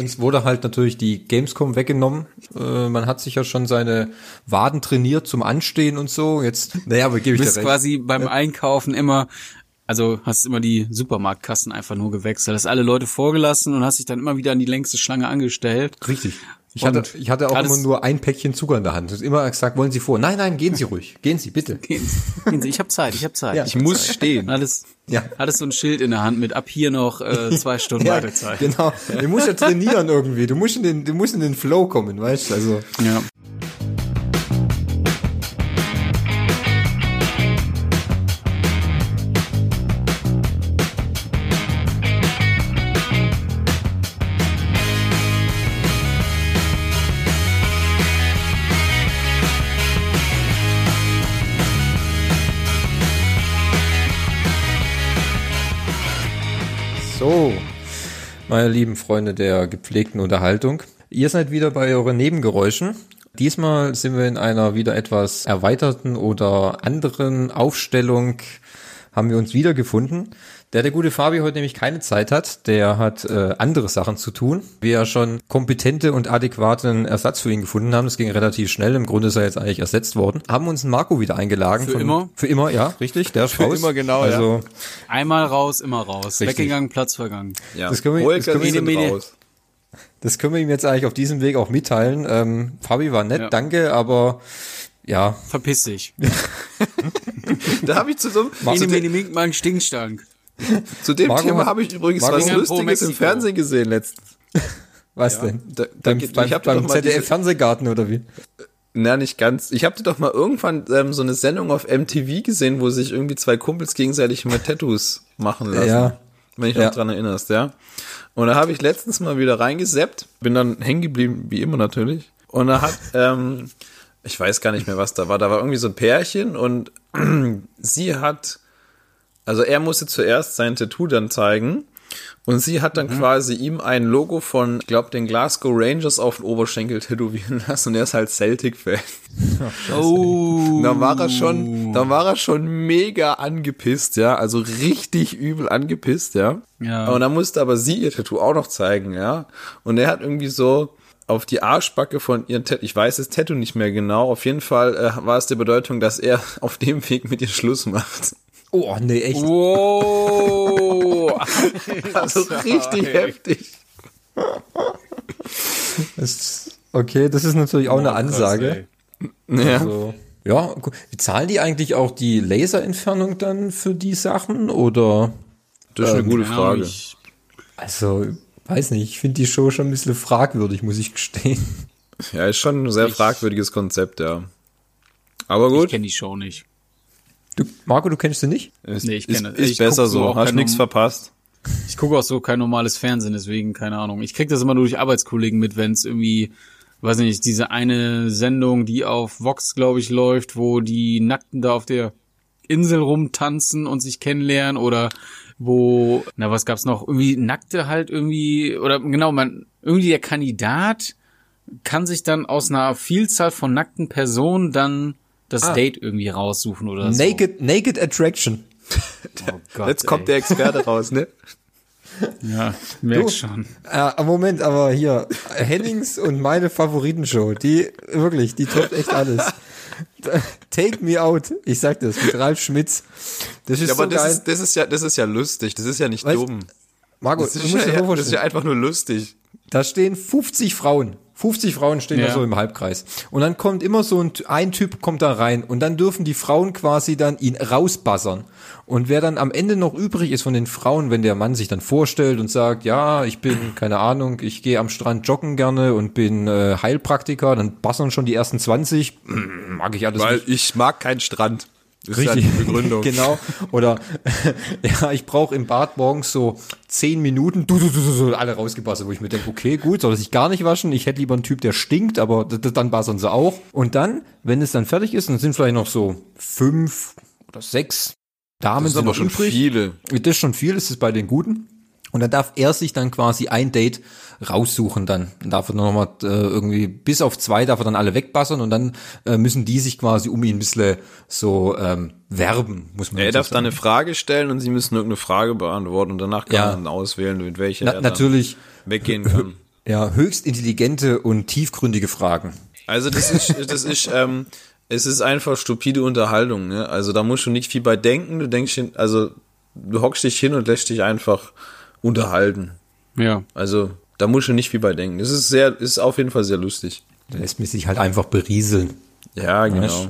uns wurde halt natürlich die Gamescom weggenommen. Äh, man hat sich ja schon seine Waden trainiert zum Anstehen und so. Jetzt, naja, aber gebe ich Du dir bist quasi beim Einkaufen immer, also hast immer die Supermarktkassen einfach nur gewechselt, hast alle Leute vorgelassen und hast dich dann immer wieder an die längste Schlange angestellt. Richtig. Ich Und hatte, ich hatte auch immer nur ein Päckchen Zucker in der Hand. Ich immer gesagt, wollen Sie vor? Nein, nein, gehen Sie ruhig. Gehen Sie, bitte. Gehen Sie, gehen Sie, ich habe Zeit, ich habe Zeit. Ja. Ich muss stehen. hattest, Ja. hattest so ein Schild in der Hand mit ab hier noch äh, zwei Stunden Ja, Wartezeit. genau. Du musst ja trainieren irgendwie. Du musst in den, du musst in den Flow kommen, weißt du? Also, Ja. So. Meine lieben Freunde der gepflegten Unterhaltung. Ihr seid wieder bei euren Nebengeräuschen. Diesmal sind wir in einer wieder etwas erweiterten oder anderen Aufstellung haben wir uns wiedergefunden. Der der gute Fabi heute nämlich keine Zeit hat, der hat äh, andere Sachen zu tun. Wir ja schon kompetente und adäquaten Ersatz für ihn gefunden haben. Das ging relativ schnell. Im Grunde ist er jetzt eigentlich ersetzt worden. Haben uns einen Marco wieder eingeladen. Für immer? Für immer, ja, richtig. Der ist Für raus. immer, genau, ja. Also Einmal raus, immer raus. Richtig. Weggegangen, Platz vergangen. Ja. Das können wir- das können wir- Mene. raus. Das können wir ihm jetzt eigentlich auf diesem Weg auch mitteilen. Ähm, Fabi war nett, Ja. danke, aber ja, Verpiss dich. Da habe ich zu so mene, dem, mink, mal einen Stinkstank. zu dem Marco Thema habe ich übrigens Marco was Lustiges im. Fernsehen gesehen letztens. was denn? Da, da beim geht, beim, ich hab dir beim mal ZDF-Fernsehgarten oder wie? Na, nicht ganz. Ich habe dir doch mal irgendwann ähm, so eine Sendung auf MTV gesehen, wo sich irgendwie zwei Kumpels gegenseitig mit Tattoos machen lassen. Ja. Wenn ich Ja. noch dran erinnerst, ja. Und da habe ich letztens mal wieder reingeseppt, bin dann hängen geblieben, wie immer natürlich. Und da hat, ähm, ich weiß gar nicht mehr, was da war. Da war irgendwie so ein Pärchen und sie hat, also er musste zuerst sein Tattoo dann zeigen. Und sie hat dann quasi ihm ein Logo von, ich glaube, den Glasgow Rangers auf den Oberschenkel tätowieren lassen und er ist halt Celtic-Fan. Oh. Da war er schon, da war er schon mega angepisst, ja, also richtig übel angepisst, ja. Ja. Und dann musste aber sie ihr Tattoo auch noch zeigen, ja. Und er hat irgendwie so auf die Arschbacke von ihren Tattoo, ich weiß das Tattoo nicht mehr genau, auf jeden Fall äh, war es die Bedeutung, dass er auf dem Weg mit ihr Schluss macht. Oh, nee, echt. Wow. Also richtig heftig. Das, okay, das ist natürlich auch eine Ansage. Ja. Also, ja, zahlen die eigentlich auch die Laserentfernung dann für die Sachen oder? Das ist eine gute Frage. Ich, Also, weiß nicht, ich finde die Show schon ein bisschen fragwürdig, muss ich gestehen. Ja, ist schon ein sehr fragwürdiges Konzept, ja. Aber ich gut. kenne die Show nicht. Du, Marco, du kennst sie nicht? Ist, Nee, ich ist, kenne- ist ich besser so Hast nichts verpasst. Ich gucke auch so kein normales Fernsehen, deswegen keine Ahnung. Ich krieg das immer nur durch Arbeitskollegen mit, wenn es irgendwie, weiß nicht, diese eine Sendung, die auf Vox, glaube ich, läuft, wo die Nackten da auf der Insel rumtanzen und sich kennenlernen oder wo, na was gab's noch, irgendwie Nackte halt irgendwie, oder genau, man, irgendwie der Kandidat kann sich dann aus einer Vielzahl von nackten Personen dann das Ah. Date irgendwie raussuchen oder so. Naked, Naked Attraction. Oh Gott, Jetzt kommt ey. der Experte raus, ne? Ja, merk Du. schon. Äh, Moment, aber hier, Hennings und meine Favoritenshow, die, wirklich, die toppt echt alles. Take Me Out, ich sag das, mit Ralf Schmitz. Das ist Ja, so aber das geil. ist, das ist ja, das ist ja lustig. Das ist ja nicht Weißt- dumm. Marco, Das ist, ja, das ist ja einfach nur lustig. Da stehen 50 Frauen. 50 Frauen stehen da Ja. so im Halbkreis. Und dann kommt immer so ein, ein Typ kommt da rein und dann dürfen die Frauen quasi dann ihn rausbassern. Und wer dann am Ende noch übrig ist von den Frauen, wenn der Mann sich dann vorstellt und sagt, ja, ich bin, keine Ahnung, ich gehe am Strand joggen gerne und bin äh, Heilpraktiker, dann bassern schon die ersten 20. Mm, Mag ich alles Weil nicht. ich mag keinen Strand. Das Richtig, ist ja Begründung. genau. Oder ja, ich brauche im Bad morgens so zehn Minuten, du, du, du, du, alle rausgebasselt, wo ich mir denke, okay, gut, soll sich gar nicht waschen. Ich hätte lieber einen Typ, der stinkt, aber dann bassern sie auch. Und dann, wenn es dann fertig ist, dann sind vielleicht noch so fünf oder sechs Damen Das sind aber schon übrig. viele. Das ist schon viel, das ist bei den Guten. Und dann darf er sich dann quasi ein Date raussuchen dann. Dann darf er noch mal äh, irgendwie, bis auf zwei darf er dann alle wegbassern und dann äh, müssen die sich quasi um ihn ein bisschen so ähm, werben, muss man Er dazu darf dann sagen. eine Frage stellen und sie müssen irgendeine Frage beantworten und danach kann Ja. man dann auswählen, mit welcher Na, er dann natürlich, weggehen kann. Ja, höchst intelligente und tiefgründige Fragen. Also das ist, das ist, ähm, es ist einfach stupide Unterhaltung, ne? Also da musst du nicht viel bei denken, du denkst, also du hockst dich hin und lässt dich einfach unterhalten. Ja. Also da musst du nicht viel bei denken. Das ist sehr, ist auf jeden Fall sehr lustig. Da lässt mich sich halt einfach berieseln. Ja, genau.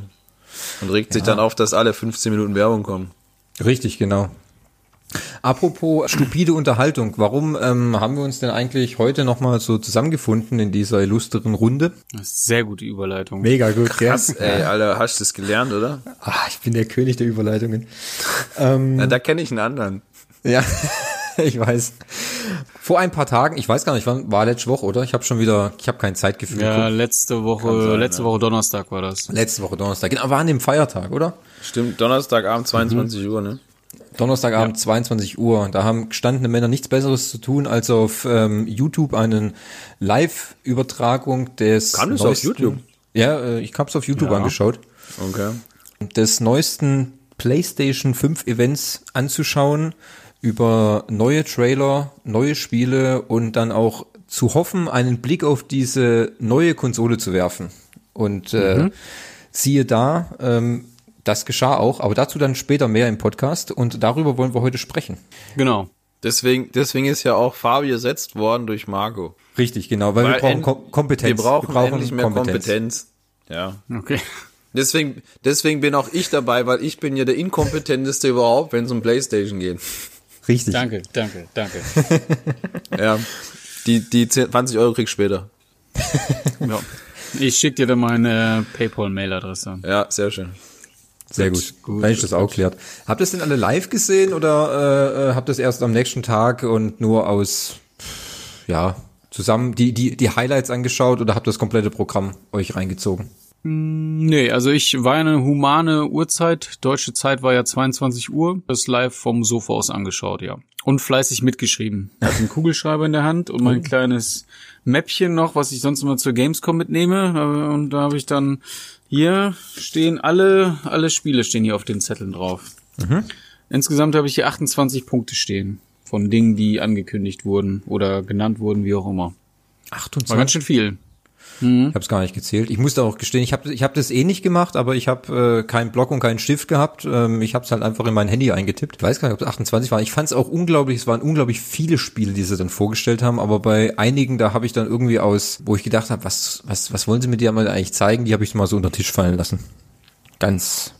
Und regt sich dann auf, dass alle 15 Minuten Werbung kommen. Richtig, genau. Apropos stupide Unterhaltung, warum ähm, haben wir uns denn eigentlich heute nochmal so zusammengefunden in dieser illustren Runde? Sehr gute Überleitung. Mega gut, Krass, ey, Alter, hast du das gelernt, oder? Ah, ich bin der König der Überleitungen. ähm, Na, da kenne ich einen anderen. ja, ich weiß. Vor ein paar Tagen, ich weiß gar nicht, wann war letzte Woche, oder? Ich habe schon wieder, ich habe kein Zeitgefühl. Ja, geguckt. letzte Woche, Kann sein, letzte ja. Woche Donnerstag war das. Letzte Woche Donnerstag. Genau, war an dem Feiertag, oder? Stimmt, Donnerstagabend 22 Uhr, ne? Donnerstagabend 22 Uhr. Da haben gestandene Männer nichts Besseres zu tun, als auf ähm, YouTube einen Live-Übertragung des Kam das auf neuesten- YouTube? Ja, äh, ich hab's auf YouTube Ja. angeschaut. Okay. Des neuesten PlayStation 5 Events anzuschauen, über neue Trailer, neue Spiele und dann auch zu hoffen, einen Blick auf diese neue Konsole zu werfen. Und äh, siehe da, ähm, das geschah auch, aber dazu dann später mehr im Podcast und darüber wollen wir heute sprechen. Genau. Deswegen, deswegen ist ja auch Fabi ersetzt worden durch Marco. Richtig, genau, weil, wir Weil brauchen end- Kom Kompetenz. Wir brauchen, endlich mehr Kompetenz. Ja. Okay. Deswegen, deswegen bin auch ich dabei, weil ich bin ja der inkompetenteste überhaupt, wenn es um Playstation geht. Richtig. Danke, danke, danke. Ja. Die, die 10 20 Euro kriegst du später. ja. Ich schicke dir dann meine PayPal-Mail-Adresse. Ja, sehr schön. Sehr gut. Gut. Wenn ich das auch klärt. Habt ihr es denn alle live gesehen oder äh, äh, habt ihr es erst am nächsten Tag und nur aus, ja, zusammen die, die, die Highlights angeschaut oder habt ihr das komplette Programm euch reingezogen? Nee, also ich war eine humane Uhrzeit. Deutsche Zeit war ja 22 Uhr. Das live vom Sofa aus angeschaut, ja. Und fleißig mitgeschrieben. Ich hatte einen Kugelschreiber in der Hand und mein kleines Mäppchen noch, was ich sonst immer zur Gamescom mitnehme. Und da habe ich dann hier stehen alle, alle Spiele stehen hier auf den Zetteln drauf. Insgesamt habe ich hier 28 Punkte stehen. Von Dingen, die angekündigt wurden oder genannt wurden, wie auch immer. War 28? ganz schön viel. Ich habe es gar nicht gezählt. Ich musste auch gestehen, ich habe ich hab das eh nicht gemacht, aber ich habe äh, keinen Block und keinen Stift gehabt. Ähm, ich habe es halt einfach in mein Handy eingetippt. Ich weiß gar nicht, ob es 28 war. Ich fand es auch unglaublich, es waren unglaublich viele Spiele, die sie dann vorgestellt haben, aber bei einigen, da habe ich dann irgendwie aus, wo ich gedacht habe, was, was, was wollen sie mir dir mal eigentlich zeigen, die habe ich mal so unter den Tisch fallen lassen. Ganz,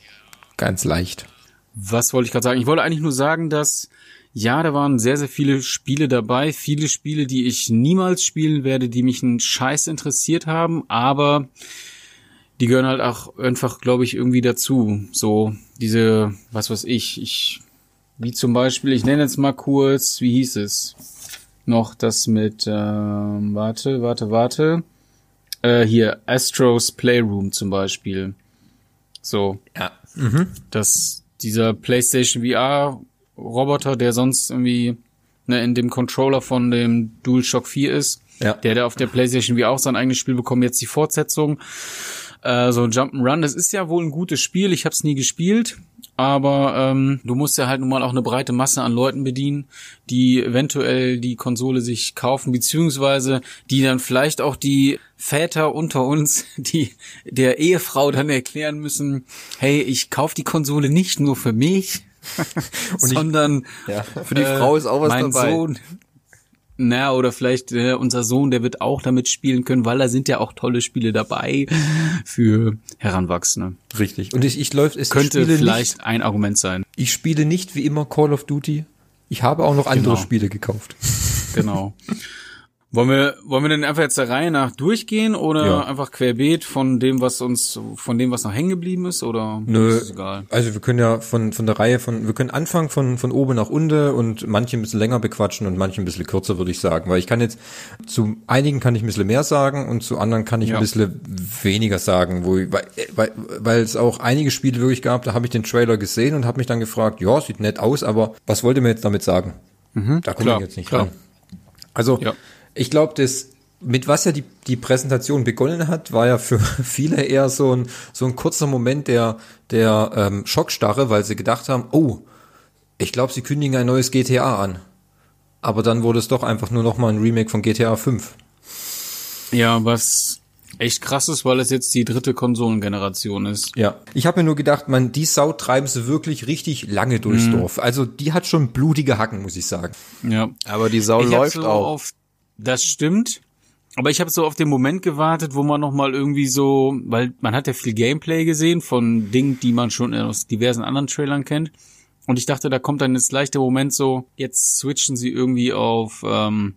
ganz leicht. Was wollte ich gerade sagen? Ich wollte eigentlich nur sagen, dass ja, da waren sehr, sehr viele Spiele dabei, viele Spiele, die ich niemals spielen werde, die mich einen Scheiß interessiert haben, aber die gehören halt auch einfach, glaube ich, irgendwie dazu. So diese, was weiß ich, ich, wie zum Beispiel, ich nenne jetzt mal kurz, wie hieß es? Noch das mit, ähm, warte, warte, warte. Äh, hier, Astros Playroom zum Beispiel. So, Ja. dass dieser PlayStation VR Roboter, der sonst irgendwie ne, in dem Controller von dem DualShock 4 ist, Ja. der der auf der PlayStation VR auch sein eigenes Spiel bekommen, jetzt die Fortsetzung. Äh, so Jump'n'Run, das ist ja wohl ein gutes Spiel, ich habe es nie gespielt, aber ähm, du musst ja halt nun mal auch eine breite Masse an Leuten bedienen, die eventuell die Konsole sich kaufen, beziehungsweise die dann vielleicht auch die Väter unter uns, die der Ehefrau dann erklären müssen, hey, ich kauf die Konsole nicht nur für mich, sondern Ja. Für die Frau ist auch was mein dabei. Sohn, na, oder vielleicht äh, unser Sohn, der wird auch damit spielen können, weil da sind ja auch tolle Spiele dabei für Heranwachsende. Richtig. Und ich, ich läuft es Könnte vielleicht Nicht, ein Argument sein. ich spiele nicht wie immer Call of Duty. Ich habe auch noch andere Genau. Spiele gekauft. Genau. Wollen wir, wollen wir denn einfach jetzt der Reihe nach durchgehen oder Ja. einfach querbeet von dem, was uns, von dem, was noch hängen geblieben ist oder Nö, ist egal? also wir können ja von, von der Reihe von, wir können anfangen von, von oben nach unten und manche ein bisschen länger bequatschen und manche ein bisschen kürzer, würde ich sagen. Weil ich kann jetzt, zu einigen kann ich ein bisschen mehr sagen und zu anderen kann ich Ja. ein bisschen weniger sagen, wo ich, weil, weil, weil es auch einige Spiele wirklich gab, da habe ich den Trailer gesehen und habe mich dann gefragt, ja, sieht nett aus, aber was wollt ihr mir jetzt damit sagen? da komme Mhm. ich jetzt nicht klar. ran. Also Ja. Ich glaube, das mit was ja die, die Präsentation begonnen hat, war ja für viele eher so ein, so ein kurzer Moment der, der ähm, Schockstarre, weil sie gedacht haben, oh, ich glaube, sie kündigen ein neues GTA an. Aber dann wurde es doch einfach nur noch mal ein Remake von GTA 5. Ja, was echt krass ist, weil es jetzt die dritte Konsolengeneration ist. Ja. Ich habe mir nur gedacht, man, die Sau treiben sie wirklich richtig lange durchs Mhm. Dorf. Also die hat schon blutige Hacken, muss ich sagen. Ja. Aber die Sau Ich läuft so auch. Auf, das stimmt. Aber ich habe so auf den Moment gewartet, wo man noch mal irgendwie so, weil man hat ja viel Gameplay gesehen von Dingen, die man schon aus diversen anderen Trailern kennt. Und ich dachte, da kommt dann jetzt gleich der Moment so, jetzt switchen sie irgendwie auf ähm,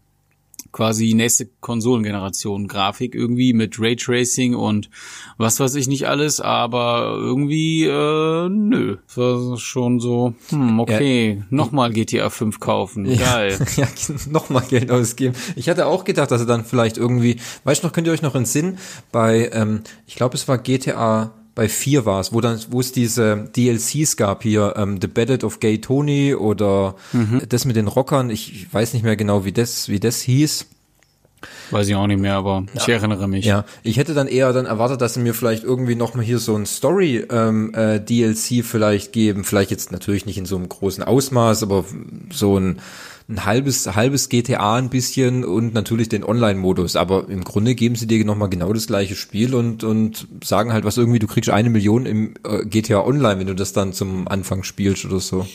quasi nächste Konsolengeneration Grafik irgendwie mit Raytracing und was weiß ich nicht alles, aber irgendwie äh, nö. Das war schon so, hm, okay, nochmal GTA 5 kaufen. Geil. ja, nochmal Geld ausgeben. Ich hatte auch gedacht, dass er dann vielleicht irgendwie, weißt du noch, könnt ihr euch noch entsinnen, bei, ähm, ich glaube, es war GTA bei 4 war es, wo dann, wo es diese DLCs gab hier, ähm, The Ballad of Gay Tony oder das mit den Rockern, ich weiß nicht mehr genau, wie das, wie das hieß. Weiß ich auch nicht mehr, aber ich erinnere mich. Ja, ich hätte dann eher dann erwartet, dass sie mir vielleicht irgendwie noch mal hier so ein Story ähm, äh, DLC vielleicht geben, vielleicht jetzt natürlich nicht in so einem großen Ausmaß, aber so ein, ein halbes halbes GTA ein bisschen und natürlich den Online-Modus. Aber im Grunde geben sie dir noch mal genau das gleiche Spiel und und sagen halt was irgendwie, du kriegst eine Million im äh, GTA Online, wenn du das dann zum Anfang spielst oder so.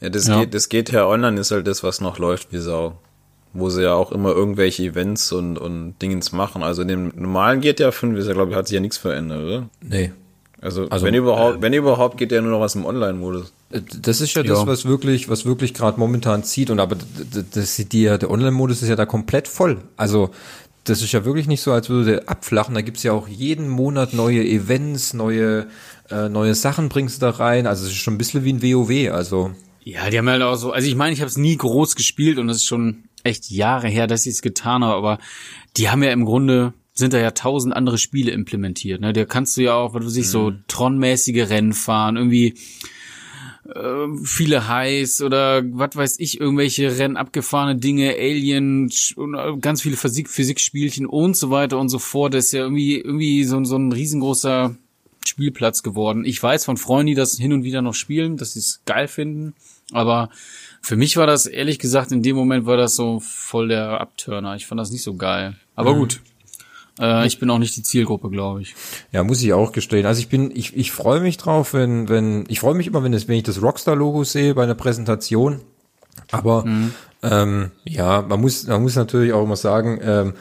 Ja, das Ja. geht, das geht ja online ist halt das, was noch läuft wie Sau. Wo sie ja auch immer irgendwelche Events und, und Dingens machen. Also in dem normalen GTA 5 ist ja, glaube ich, hat sich ja nichts verändert, oder? Nee. Also, Also, wenn überhaupt, wenn überhaupt geht ja nur noch was im Online-Modus. Das ist ja, das, Ja. was wirklich, was wirklich gerade momentan zieht. Und aber das sieht die, der Online-Modus ist ja da komplett voll. Also das ist ja wirklich nicht so, als würde der abflachen. Da gibt's ja auch jeden Monat neue Events, neue, äh, neue Sachen bringst du da rein. Also es ist schon ein bisschen wie ein WoW. Also Ja, die haben halt auch so, also ich meine, ich habe es nie groß gespielt und es ist schon echt Jahre her, dass ich es getan habe, aber die haben ja im Grunde sind da ja tausend andere Spiele implementiert. Ne? Da kannst du ja auch, was weiß ich, so Tron-mäßige Rennen fahren, irgendwie äh, viele Highs oder was weiß ich, irgendwelche Rennen, abgefahrene Dinge, Alien, äh, ganz viele Physik, Physikspielchen und so weiter und so fort. Das ist ja irgendwie, irgendwie so, so ein riesengroßer Spielplatz geworden. Ich weiß von Freunden, die das hin und wieder noch spielen, dass sie es geil finden, aber für mich war das, ehrlich gesagt, in dem Moment war das so voll der Abturner. Ich fand das nicht so geil. Aber gut. Äh, ich bin auch nicht die Zielgruppe, glaube ich. ja, muss ich auch gestehen. Also ich bin, ich, ich freue mich drauf, wenn, wenn, ich freue mich immer, wenn, es, wenn ich das Rockstar-Logo sehe bei einer Präsentation. Aber ähm, ja, man muss, man muss natürlich auch immer sagen, ähm,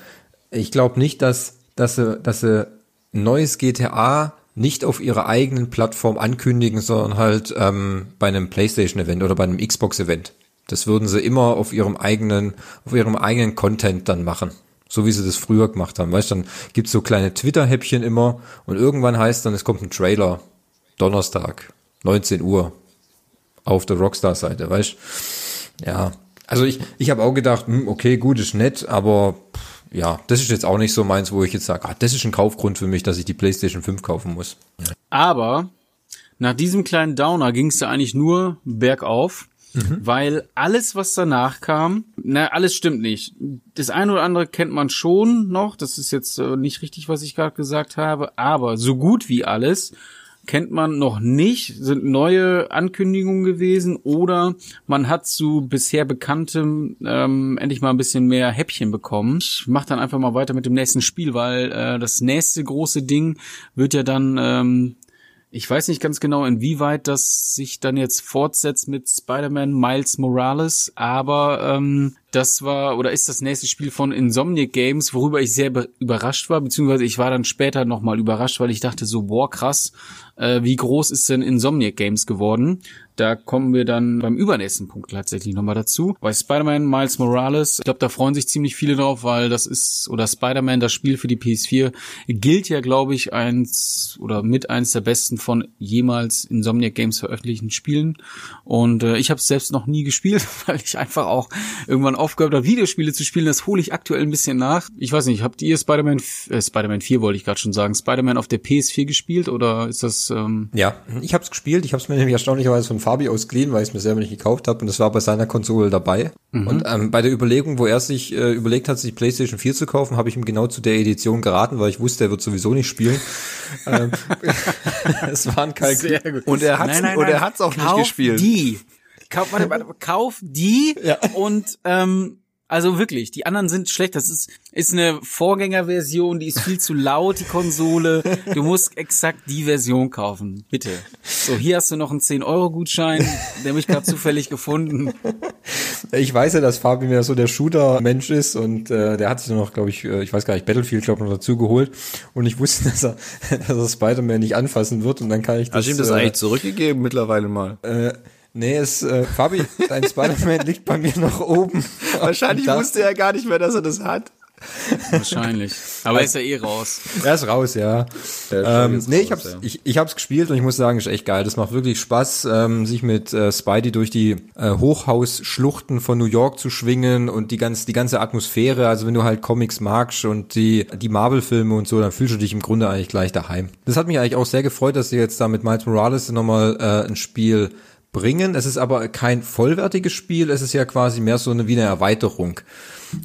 ich glaube nicht, dass, dass sie, dass sie neues GTA nicht auf ihrer eigenen Plattform ankündigen, sondern halt ähm, bei einem PlayStation-Event oder bei einem Xbox-Event. Das würden sie immer auf ihrem eigenen, auf ihrem eigenen Content dann machen. So wie sie das früher gemacht haben. Weißt du, dann gibt's so kleine Twitter-Häppchen immer und irgendwann heißt dann, es kommt ein Trailer. Donnerstag, 19 Uhr auf der Rockstar-Seite, weißt Ja, also ich, ich habe auch gedacht, hm, okay, gut, ist nett, aber ja, das ist jetzt auch nicht so meins, wo ich jetzt sage, ah, das ist ein Kaufgrund für mich, dass ich die PlayStation 5 kaufen muss. Aber nach diesem kleinen Downer ging es ja eigentlich nur bergauf, weil alles, was danach kam, na, alles stimmt nicht. Das eine oder andere kennt man schon noch, das ist jetzt äh, nicht richtig, was ich gerade gesagt habe, aber so gut wie alles kennt man noch nicht, sind neue Ankündigungen gewesen oder man hat zu bisher bekanntem ähm, endlich mal ein bisschen mehr Häppchen bekommen. Ich mach dann einfach mal weiter mit dem nächsten Spiel, weil äh, das nächste große Ding wird ja dann ähm, ich weiß nicht ganz genau, inwieweit das sich dann jetzt fortsetzt mit Spider-Man Miles Morales, aber ähm, das war oder ist das nächste Spiel von Insomniac Games, worüber ich sehr be- überrascht war, beziehungsweise ich war dann später nochmal überrascht, weil ich dachte so, boah, krass, äh, wie groß ist denn Insomniac Games geworden? Da kommen wir dann beim übernächsten Punkt tatsächlich nochmal dazu. Bei Spider-Man Miles Morales, ich glaube, da freuen sich ziemlich viele drauf, weil das ist, oder Spider-Man, das Spiel für die PS4, gilt ja, glaube ich, eins oder mit eins der besten von jemals Insomniac Games veröffentlichten Spielen. Und äh, ich habe es selbst noch nie gespielt, weil ich einfach auch irgendwann aufgehört habe, Videospiele zu spielen. Das hole ich aktuell ein bisschen nach. Ich weiß nicht, habt ihr Spider-Man, äh, Spider-Man 4 wollte ich gerade schon sagen, Spider-Man auf der PS4 gespielt oder ist das, ähm, Ja, ich habe es gespielt. Ich habe es mir nämlich erstaunlicherweise von Fabi ausgeliehen, weil ich es mir selber nicht gekauft habe und das war bei seiner Konsole dabei. Und ähm, bei der Überlegung, wo er sich äh, überlegt hat, sich PlayStation 4 zu kaufen, habe ich ihm genau zu der Edition geraten, weil ich wusste, er wird sowieso nicht spielen. ähm, es war ein Kalkül. gut. Und er hat's- und er hat's auch nicht kauf gespielt. Die. Kauf, warte, warte, kauf die Ja. und ähm, Also wirklich, die anderen sind schlecht. Das ist, ist eine Vorgängerversion, die ist viel zu laut, die Konsole. Du musst exakt die Version kaufen. Bitte. So, hier hast du noch einen 10-Euro-Gutschein, der habe ich gerade zufällig gefunden. Ich weiß ja, dass Fabi mir so der Shooter-Mensch ist und äh, der hat sich noch, glaube ich, äh, ich weiß gar nicht, Battlefield, glaube ich, noch dazu geholt. Und ich wusste, dass er, dass er Spider-Man nicht anfassen wird und dann kann ich das. Hast du ihm das äh, eigentlich zurückgegeben mittlerweile mal? Äh, nee, es, äh, Fabi, dein Spider-Man liegt bei mir noch oben. Wahrscheinlich wusste er gar nicht mehr, dass er das hat. Wahrscheinlich. Aber er ist ja eh raus. Er ist raus, ja. Ähm, ist nee, ich raus, hab's, ja. ich, ich hab's gespielt und ich muss sagen, ist echt geil. Das macht wirklich Spaß, ähm, sich mit äh, Spidey durch die äh, Hochhausschluchten von New York zu schwingen und die ganz, die ganze Atmosphäre. Also wenn du halt Comics magst und die, die Marvel-Filme und so, dann fühlst du dich im Grunde eigentlich gleich daheim. Das hat mich eigentlich auch sehr gefreut, dass sie jetzt da mit Miles Morales nochmal äh, ein Spiel bringen. Es ist aber kein vollwertiges Spiel. Es ist ja quasi mehr so eine wie eine Erweiterung.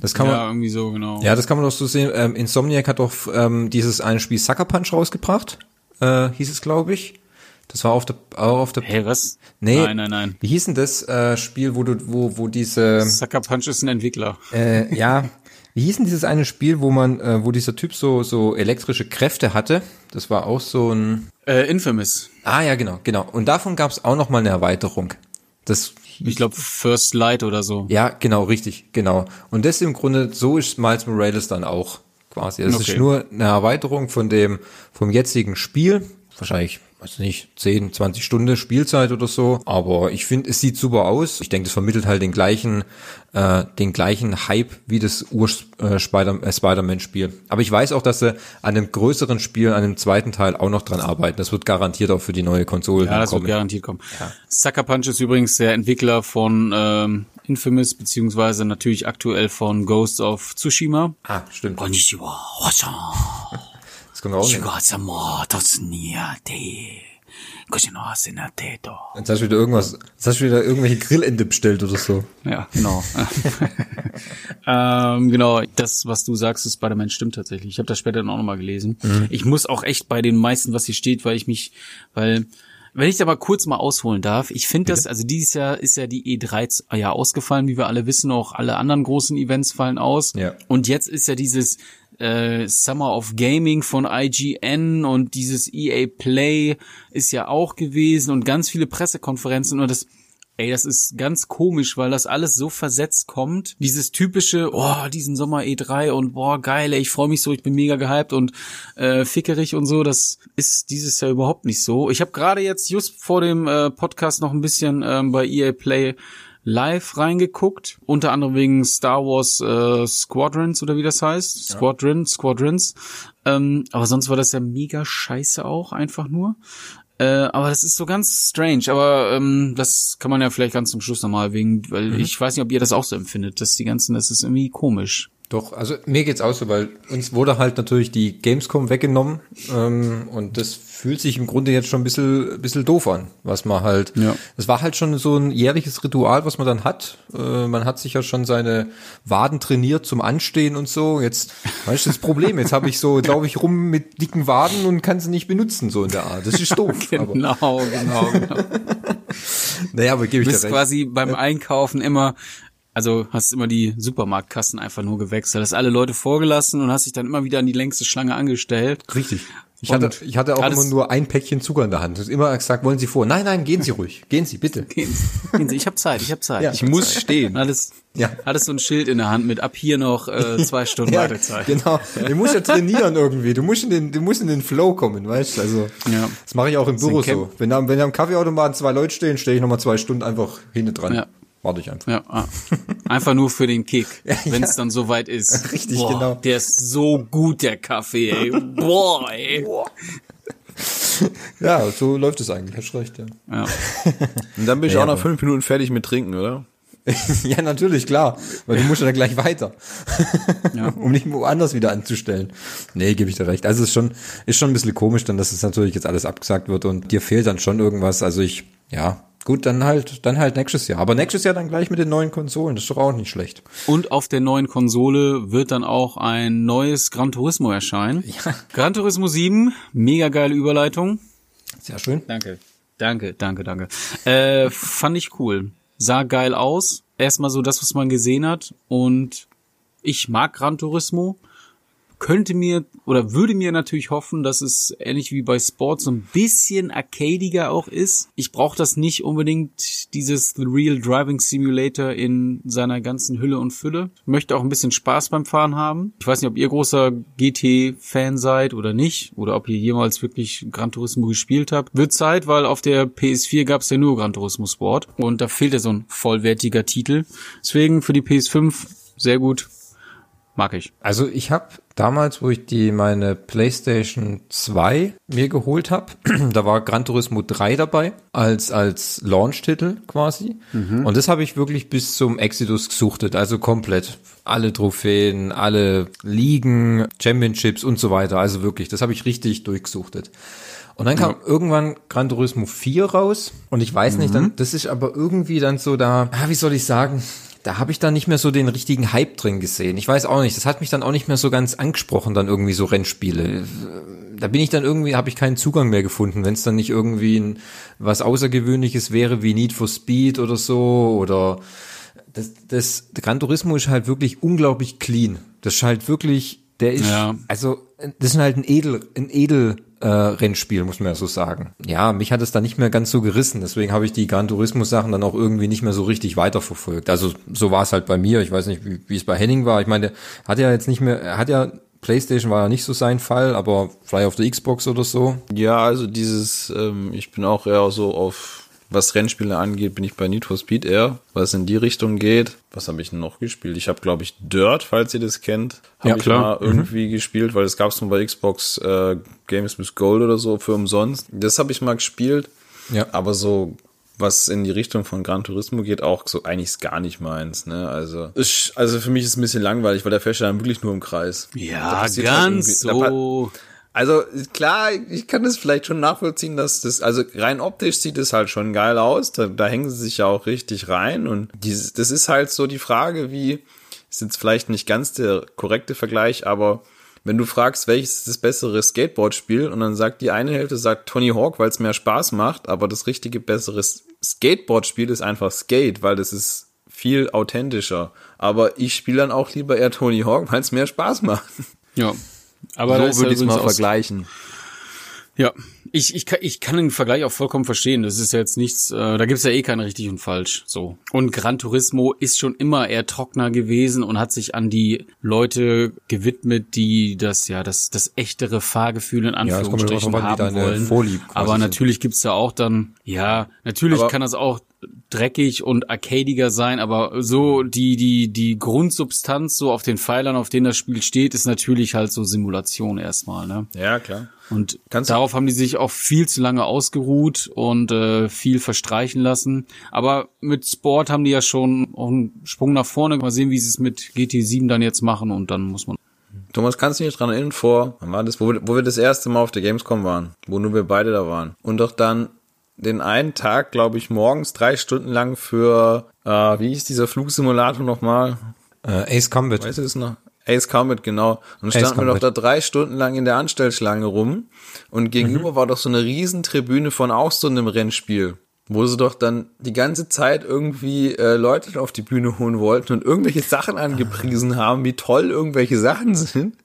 Das kann man, Ja, irgendwie so, genau. ja, das kann man doch so sehen. Ähm, Insomniac hat doch ähm, dieses eine Spiel Sucker Punch rausgebracht, äh, hieß es, glaube ich. Das war auf der, auch auf der. Hey, was? Nee. Nein, nein, nein. Wie hieß denn das äh, Spiel, wo du, wo, wo diese, Sucker Punch ist ein Entwickler. äh, ja, wie hieß denn dieses eine Spiel, wo man, äh, wo dieser Typ so, so elektrische Kräfte hatte? Das war auch so ein. Äh, Infamous. Ah ja, genau, genau. Und davon gab es auch noch mal eine Erweiterung. Das Ich glaube First Light oder so. Ja, genau, richtig, genau. Und das im Grunde, so ist Miles Morales dann auch quasi. Das Okay. ist nur eine Erweiterung von dem, vom jetzigen Spiel. Wahrscheinlich, weiß nicht, 10, 20 Stunden Spielzeit oder so. Aber ich finde, es sieht super aus. Ich denke, das vermittelt halt den gleichen, äh, den gleichen Hype wie das Ur-Spider- äh, Spider-Man-Spiel. Aber ich weiß auch, dass sie an einem größeren Spiel, an einem zweiten Teil auch noch dran arbeiten. Das wird garantiert auch für die neue Konsole Ja, dann das wird kommen. garantiert kommen. Sucker Punch ist übrigens der Entwickler von ähm, Infamous, beziehungsweise natürlich aktuell von Ghost of Tsushima. Ah, stimmt. Konnichiwa, Washa, Das kommt auch nicht. Shigasama, Totsuniate, Koshino Senateto. Jetzt hast du wieder irgendwas, jetzt hast du wieder irgendwelche Grillende bestellt oder so. Ja, genau. ähm, genau, das, was du sagst, ist Spider-Man stimmt tatsächlich. Ich habe das später dann auch nochmal gelesen. Ich muss auch echt bei den meisten, was hier steht, weil ich mich, weil wenn ich da mal kurz mal ausholen darf, ich finde das, also dieses Jahr ist ja die E3 ja ausgefallen, wie wir alle wissen, auch alle anderen großen Events fallen aus. Ja. Und jetzt ist ja dieses äh, Summer of Gaming von IGN und dieses EA Play ist ja auch gewesen und ganz viele Pressekonferenzen und das Ey, das ist ganz komisch, weil das alles so versetzt kommt. Dieses typische, oh, diesen Sommer E3 und boah, geil, ey, ich freue mich so, ich bin mega gehypt und äh, fickerig und so. Das ist dieses Jahr überhaupt nicht so. Ich habe gerade jetzt just vor dem äh, Podcast noch ein bisschen ähm, bei EA Play live reingeguckt, unter anderem wegen Star Wars äh, Squadrons oder wie das heißt, Squadron, Squadrons. Ähm, aber sonst war das ja mega scheiße auch einfach nur. Äh, aber das ist so ganz strange. Aber ähm, das kann man ja vielleicht ganz zum Schluss nochmal wegen, weil ich weiß nicht, ob ihr das auch so empfindet, dass die ganzen, das ist irgendwie komisch. Doch, also mir geht's auch so, weil uns wurde halt natürlich die Gamescom weggenommen ähm, und das fühlt sich im Grunde jetzt schon ein bisschen, bisschen doof an, was man halt, Ja. das war halt schon so ein jährliches Ritual, was man dann hat. Äh, man hat sich ja schon seine Waden trainiert zum Anstehen und so. Jetzt, weißt du, das Problem, jetzt habe ich so, glaube ich, rum mit dicken Waden und kann sie nicht benutzen, so in der Art. Das ist doof. aber, Genau, genau, genau. naja, aber gebe ich Du dir bist recht. quasi beim Einkaufen immer, also hast immer die Supermarktkassen einfach nur gewechselt, hast alle Leute vorgelassen und hast dich dann immer wieder an die längste Schlange angestellt. Richtig. Ich Und hatte, ich hatte auch immer nur ein Päckchen Zucker in der Hand. Ich hab immer gesagt, wollen Sie vor? Nein, nein, gehen Sie ruhig. Gehen Sie, bitte. Gehen Sie, gehen Sie, ich habe Zeit, ich habe Zeit. Ja. Ich Ich muss stehen. Alles, Ja. hattest so ein Schild in der Hand mit ab hier noch äh, zwei Stunden Ja, Wartezeit. genau. Du musst ja trainieren irgendwie. Du musst in den, du musst in den Flow kommen, weißt du? Also, Ja. das mache ich auch im Büro so. Wenn da, wenn da am Kaffeeautomaten zwei Leute stehen, stehe ich nochmal zwei Stunden einfach hinten dran. Ja. Warte ich einfach. Ja, ah. einfach nur für den Kick, wenn es dann soweit ist. Richtig, Boah, genau. Der ist so gut, der Kaffee, ey. Boah, ey. Ja, so läuft es eigentlich. Hast recht, ja. Ja. Und dann bin ich Ja, auch nach fünf Minuten fertig mit Trinken, oder? ja, natürlich, klar. Weil du musst ja dann gleich weiter. Ja. um nicht woanders wieder anzustellen. Nee, gebe ich dir recht. Also es ist schon, ist schon ein bisschen komisch, dann, dass es natürlich jetzt alles abgesagt wird und dir fehlt dann schon irgendwas. Also ich, ja, gut, dann halt, dann halt nächstes Jahr. Aber nächstes Jahr dann gleich mit den neuen Konsolen. Das ist doch auch nicht schlecht. Und auf der neuen Konsole wird dann auch ein neues Gran Turismo erscheinen. Ja. Gran Turismo 7, mega geile Überleitung. Sehr schön. Danke. Danke, danke, danke. Äh, fand ich cool. Sah geil aus. erstmal so das, was man gesehen hat. Und ich mag Gran Turismo könnte mir oder würde mir natürlich hoffen, dass es ähnlich wie bei Sport so ein bisschen arcadiger auch ist. Ich brauche das nicht unbedingt, dieses The Real Driving Simulator in seiner ganzen Hülle und Fülle. Ich möchte auch ein bisschen Spaß beim Fahren haben. Ich weiß nicht, ob ihr großer GT-Fan seid oder nicht, oder ob ihr jemals wirklich Gran Turismo gespielt habt. Wird Zeit, weil auf der PS4 gab es ja nur Gran Turismo Sport und da fehlt ja so ein vollwertiger Titel. Deswegen für die PS5 sehr gut. Mag ich. Also ich habe damals, wo ich die meine PlayStation 2 mir geholt habe, da war Gran Turismo 3 dabei als als Launch-Titel quasi. Mhm. Und das habe ich wirklich bis zum Exodus gesuchtet, also komplett alle Trophäen, alle Ligen, Championships und so weiter. Also wirklich, das habe ich richtig durchgesuchtet. Und dann kam ja. irgendwann Gran Turismo 4 raus und ich weiß mhm. nicht, dann, mhm. das ist aber irgendwie dann so da, ah, wie soll ich sagen, da habe ich dann nicht mehr so den richtigen Hype drin gesehen. Ich weiß auch nicht, das hat mich dann auch nicht mehr so ganz angesprochen, dann irgendwie so Rennspiele. Da bin ich dann irgendwie, habe ich keinen Zugang mehr gefunden, wenn es dann nicht irgendwie ein, was Außergewöhnliches wäre wie Need for Speed oder so oder das, das Gran Turismo ist halt wirklich unglaublich clean. Das ist halt wirklich, der ist, ja. also das ist halt ein Edel, ein Edel äh, Rennspiel, muss man ja so sagen. Ja, mich hat es dann nicht mehr ganz so gerissen, deswegen habe ich die Gran Turismo Sachen dann auch irgendwie nicht mehr so richtig weiterverfolgt. Also so war es halt bei mir. Ich weiß nicht, wie, es bei Henning war. Ich meine, hat ja jetzt nicht mehr, er hat ja PlayStation war ja nicht so sein Fall, aber vielleicht auf der Xbox oder so. Ja, also dieses, ähm, ich bin auch eher so auf was Rennspiele angeht, bin ich bei Need for Speed eher, was in die Richtung geht. Was habe ich noch gespielt? Ich habe, glaube ich, Dirt, falls ihr das kennt, habe ja, ich klar. mal irgendwie mhm. gespielt, weil das gab es nur bei Xbox äh, Games with Gold oder so für umsonst. Das habe ich mal gespielt. Ja. Aber so was in die Richtung von Gran Turismo geht, auch so eigentlich gar nicht meins. Ne? Also, ist, also für mich ist es ein bisschen langweilig, weil der fährt dann wirklich nur im Kreis. Ja, halt ganz halt so. Also klar, ich kann das vielleicht schon nachvollziehen, dass das, also rein optisch sieht es halt schon geil aus. Da, da hängen sie sich ja auch richtig rein. Und dieses, das ist halt so die Frage, wie, ist jetzt vielleicht nicht ganz der korrekte Vergleich, aber wenn du fragst, welches ist das bessere Skateboard-Spiel, und dann sagt die eine Hälfte, sagt Tony Hawk, weil es mehr Spaß macht, aber das richtige bessere Skateboard-Spiel ist einfach Skate, weil das ist viel authentischer. Aber ich spiele dann auch lieber eher Tony Hawk, weil es mehr Spaß macht. Ja, aber so würde ich es mal vergleichen. Ja, ich, ich, kann, ich kann den Vergleich auch vollkommen verstehen. Das ist ja jetzt nichts, äh, da gibt's ja eh kein richtig und falsch. So. Und Gran Turismo ist schon immer eher trockener gewesen und hat sich an die Leute gewidmet, die das ja das, das echtere Fahrgefühl in Anführungsstrichen ja, haben wollen. Vorlieb Aber natürlich gibt's da auch dann, ja, natürlich Aber kann das auch dreckig und arcadiger sein, aber so die, die, die Grundsubstanz so auf den Pfeilern, auf denen das Spiel steht, ist natürlich halt so Simulation erstmal, ne? Ja, klar. Und Kannst darauf haben die sich auch viel zu lange ausgeruht und äh, viel verstreichen lassen. Aber mit Sport haben die ja schon auch einen Sprung nach vorne. Mal sehen, wie sie es mit GT7 dann jetzt machen und dann muss man. Thomas, kannst du dich dran erinnern vor, wann war das, wo wir, wo wir das erste Mal auf der Gamescom waren, wo nur wir beide da waren und doch dann den einen Tag, glaube ich, morgens drei Stunden lang für, äh, wie hieß dieser Flugsimulator nochmal? Äh, Ace Combat. Weißt du das noch? Ace Combat, genau. Und dann standen wir doch da drei Stunden lang in der Anstellschlange rum und gegenüber mhm. war doch so eine Riesentribüne von auch so einem Rennspiel wo sie doch dann die ganze Zeit irgendwie äh, Leute auf die Bühne holen wollten und irgendwelche Sachen angepriesen haben, wie toll irgendwelche Sachen sind.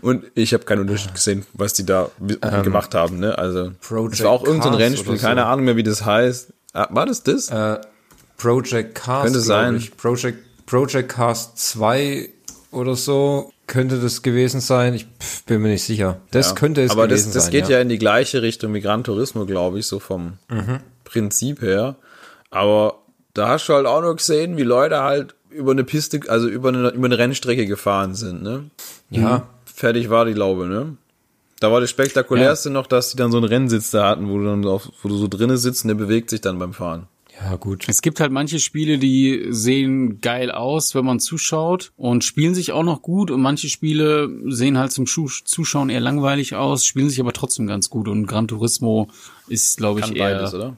Und ich habe keinen Unterschied gesehen, was die da ähm, gemacht haben. Ne? Also Project es war auch irgendein so Rennspiel, keine Ahnung mehr, wie das heißt. Ah, war das das? Äh, Project Cars, Könnte sein. Ich. Project, Project Cars 2 oder so könnte das gewesen sein. Ich bin mir nicht sicher. Das ja, könnte es gewesen das, sein. Aber das geht ja. ja. in die gleiche Richtung wie Gran Turismo, glaube ich, so vom mhm. Prinzip her. Aber da hast du halt auch noch gesehen, wie Leute halt über eine Piste, also über eine, über eine Rennstrecke gefahren sind, ne? Ja. Fertig war die Laube, ne? Da war das spektakulärste ja. noch, dass die dann so einen Rennsitz da hatten, wo du dann auf, wo du so drinnen sitzt und der bewegt sich dann beim Fahren. Ja, gut. Es gibt halt manche Spiele, die sehen geil aus, wenn man zuschaut und spielen sich auch noch gut und manche Spiele sehen halt zum Zuschauen eher langweilig aus, spielen sich aber trotzdem ganz gut und Gran Turismo ist, glaube ich, Kann eher beides, oder?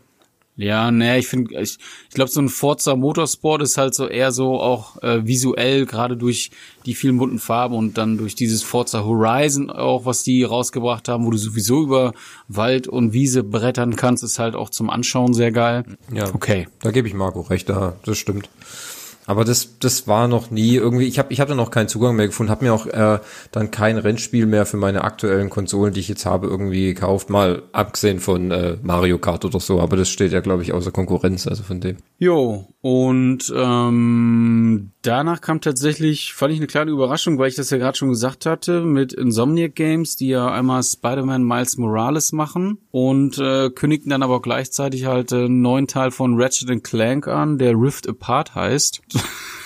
Ja, naja, ich finde, ich, ich glaube, so ein Forza Motorsport ist halt so eher so auch äh, visuell, gerade durch die vielen bunten Farben und dann durch dieses Forza Horizon auch, was die rausgebracht haben, wo du sowieso über Wald und Wiese brettern kannst, ist halt auch zum Anschauen sehr geil. Ja, okay. Da gebe ich Marco recht, da, das stimmt. Aber das, das war noch nie irgendwie, ich habe ich hab da noch keinen Zugang mehr gefunden, habe mir auch äh, dann kein Rennspiel mehr für meine aktuellen Konsolen, die ich jetzt habe, irgendwie gekauft, mal abgesehen von äh, Mario Kart oder so, aber das steht ja, glaube ich, außer Konkurrenz, also von dem. Jo, und ähm, danach kam tatsächlich, fand ich eine kleine Überraschung, weil ich das ja gerade schon gesagt hatte, mit Insomniac Games, die ja einmal Spider-Man Miles Morales machen und äh, kündigten dann aber gleichzeitig halt äh, einen neuen Teil von Ratchet Clank an, der Rift Apart heißt.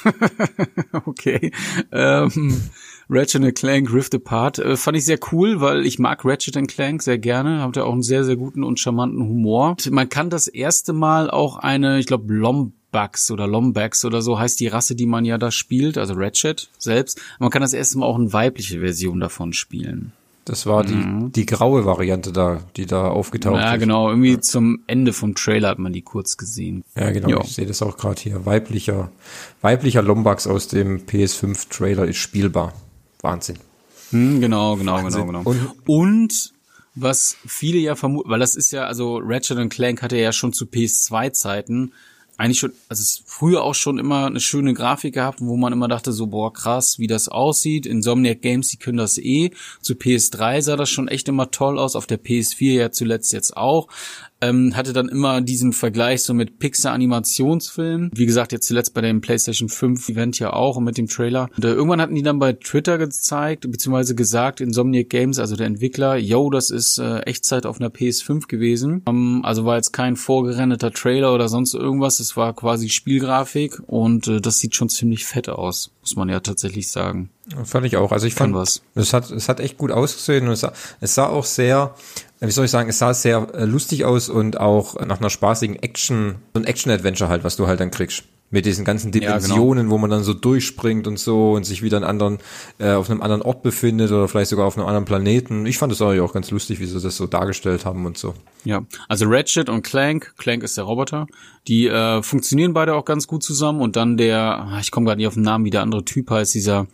okay. Ähm, Ratchet Clank Rift Apart äh, fand ich sehr cool, weil ich mag Ratchet Clank sehr gerne, hat ja auch einen sehr sehr guten und charmanten Humor. Man kann das erste Mal auch eine, ich glaube Lombax oder Lombax oder so heißt die Rasse, die man ja da spielt, also Ratchet selbst. Man kann das erste Mal auch eine weibliche Version davon spielen. Das war die, mhm. die graue Variante da, die da aufgetaucht ist. Ja, genau. Irgendwie ja. zum Ende vom Trailer hat man die kurz gesehen. Ja, genau. Jo. Ich sehe das auch gerade hier. Weiblicher, weiblicher Lombax aus dem PS5 Trailer ist spielbar. Wahnsinn. Hm, genau, genau, genau Wahnsinn. genau, genau. Und, Und was viele ja vermuten, weil das ist ja, also Ratchet Clank hatte ja schon zu PS2-Zeiten eigentlich schon, also früher auch schon immer eine schöne Grafik gehabt, wo man immer dachte so, boah, krass, wie das aussieht. Insomniac Games, die können das eh. Zu PS3 sah das schon echt immer toll aus, auf der PS4 ja zuletzt jetzt auch ähm, hatte dann immer diesen Vergleich so mit Pixar-Animationsfilmen. Wie gesagt, jetzt zuletzt bei dem PlayStation 5 Event ja auch und mit dem Trailer. Und, äh, irgendwann hatten die dann bei Twitter gezeigt, beziehungsweise gesagt, Insomniac Games, also der Entwickler, yo, das ist äh, Echtzeit auf einer PS5 gewesen. Ähm, also war jetzt kein vorgerendeter Trailer oder sonst irgendwas, es war quasi Spielgrafik und äh, das sieht schon ziemlich fett aus, muss man ja tatsächlich sagen. Fand ich auch. Also ich fand, was. es hat, es hat echt gut ausgesehen und es sah, es sah auch sehr, wie soll ich sagen, es sah sehr äh, lustig aus und auch nach einer spaßigen Action, so ein Action-Adventure halt, was du halt dann kriegst. Mit diesen ganzen Dimensionen, ja, genau. wo man dann so durchspringt und so und sich wieder einen anderen, äh, auf einem anderen Ort befindet oder vielleicht sogar auf einem anderen Planeten. Ich fand es auch ganz lustig, wie sie das so dargestellt haben und so. Ja, also Ratchet und Clank, Clank ist der Roboter, die äh, funktionieren beide auch ganz gut zusammen und dann der, ah, ich komme gerade nicht auf den Namen, wie der andere Typ heißt, dieser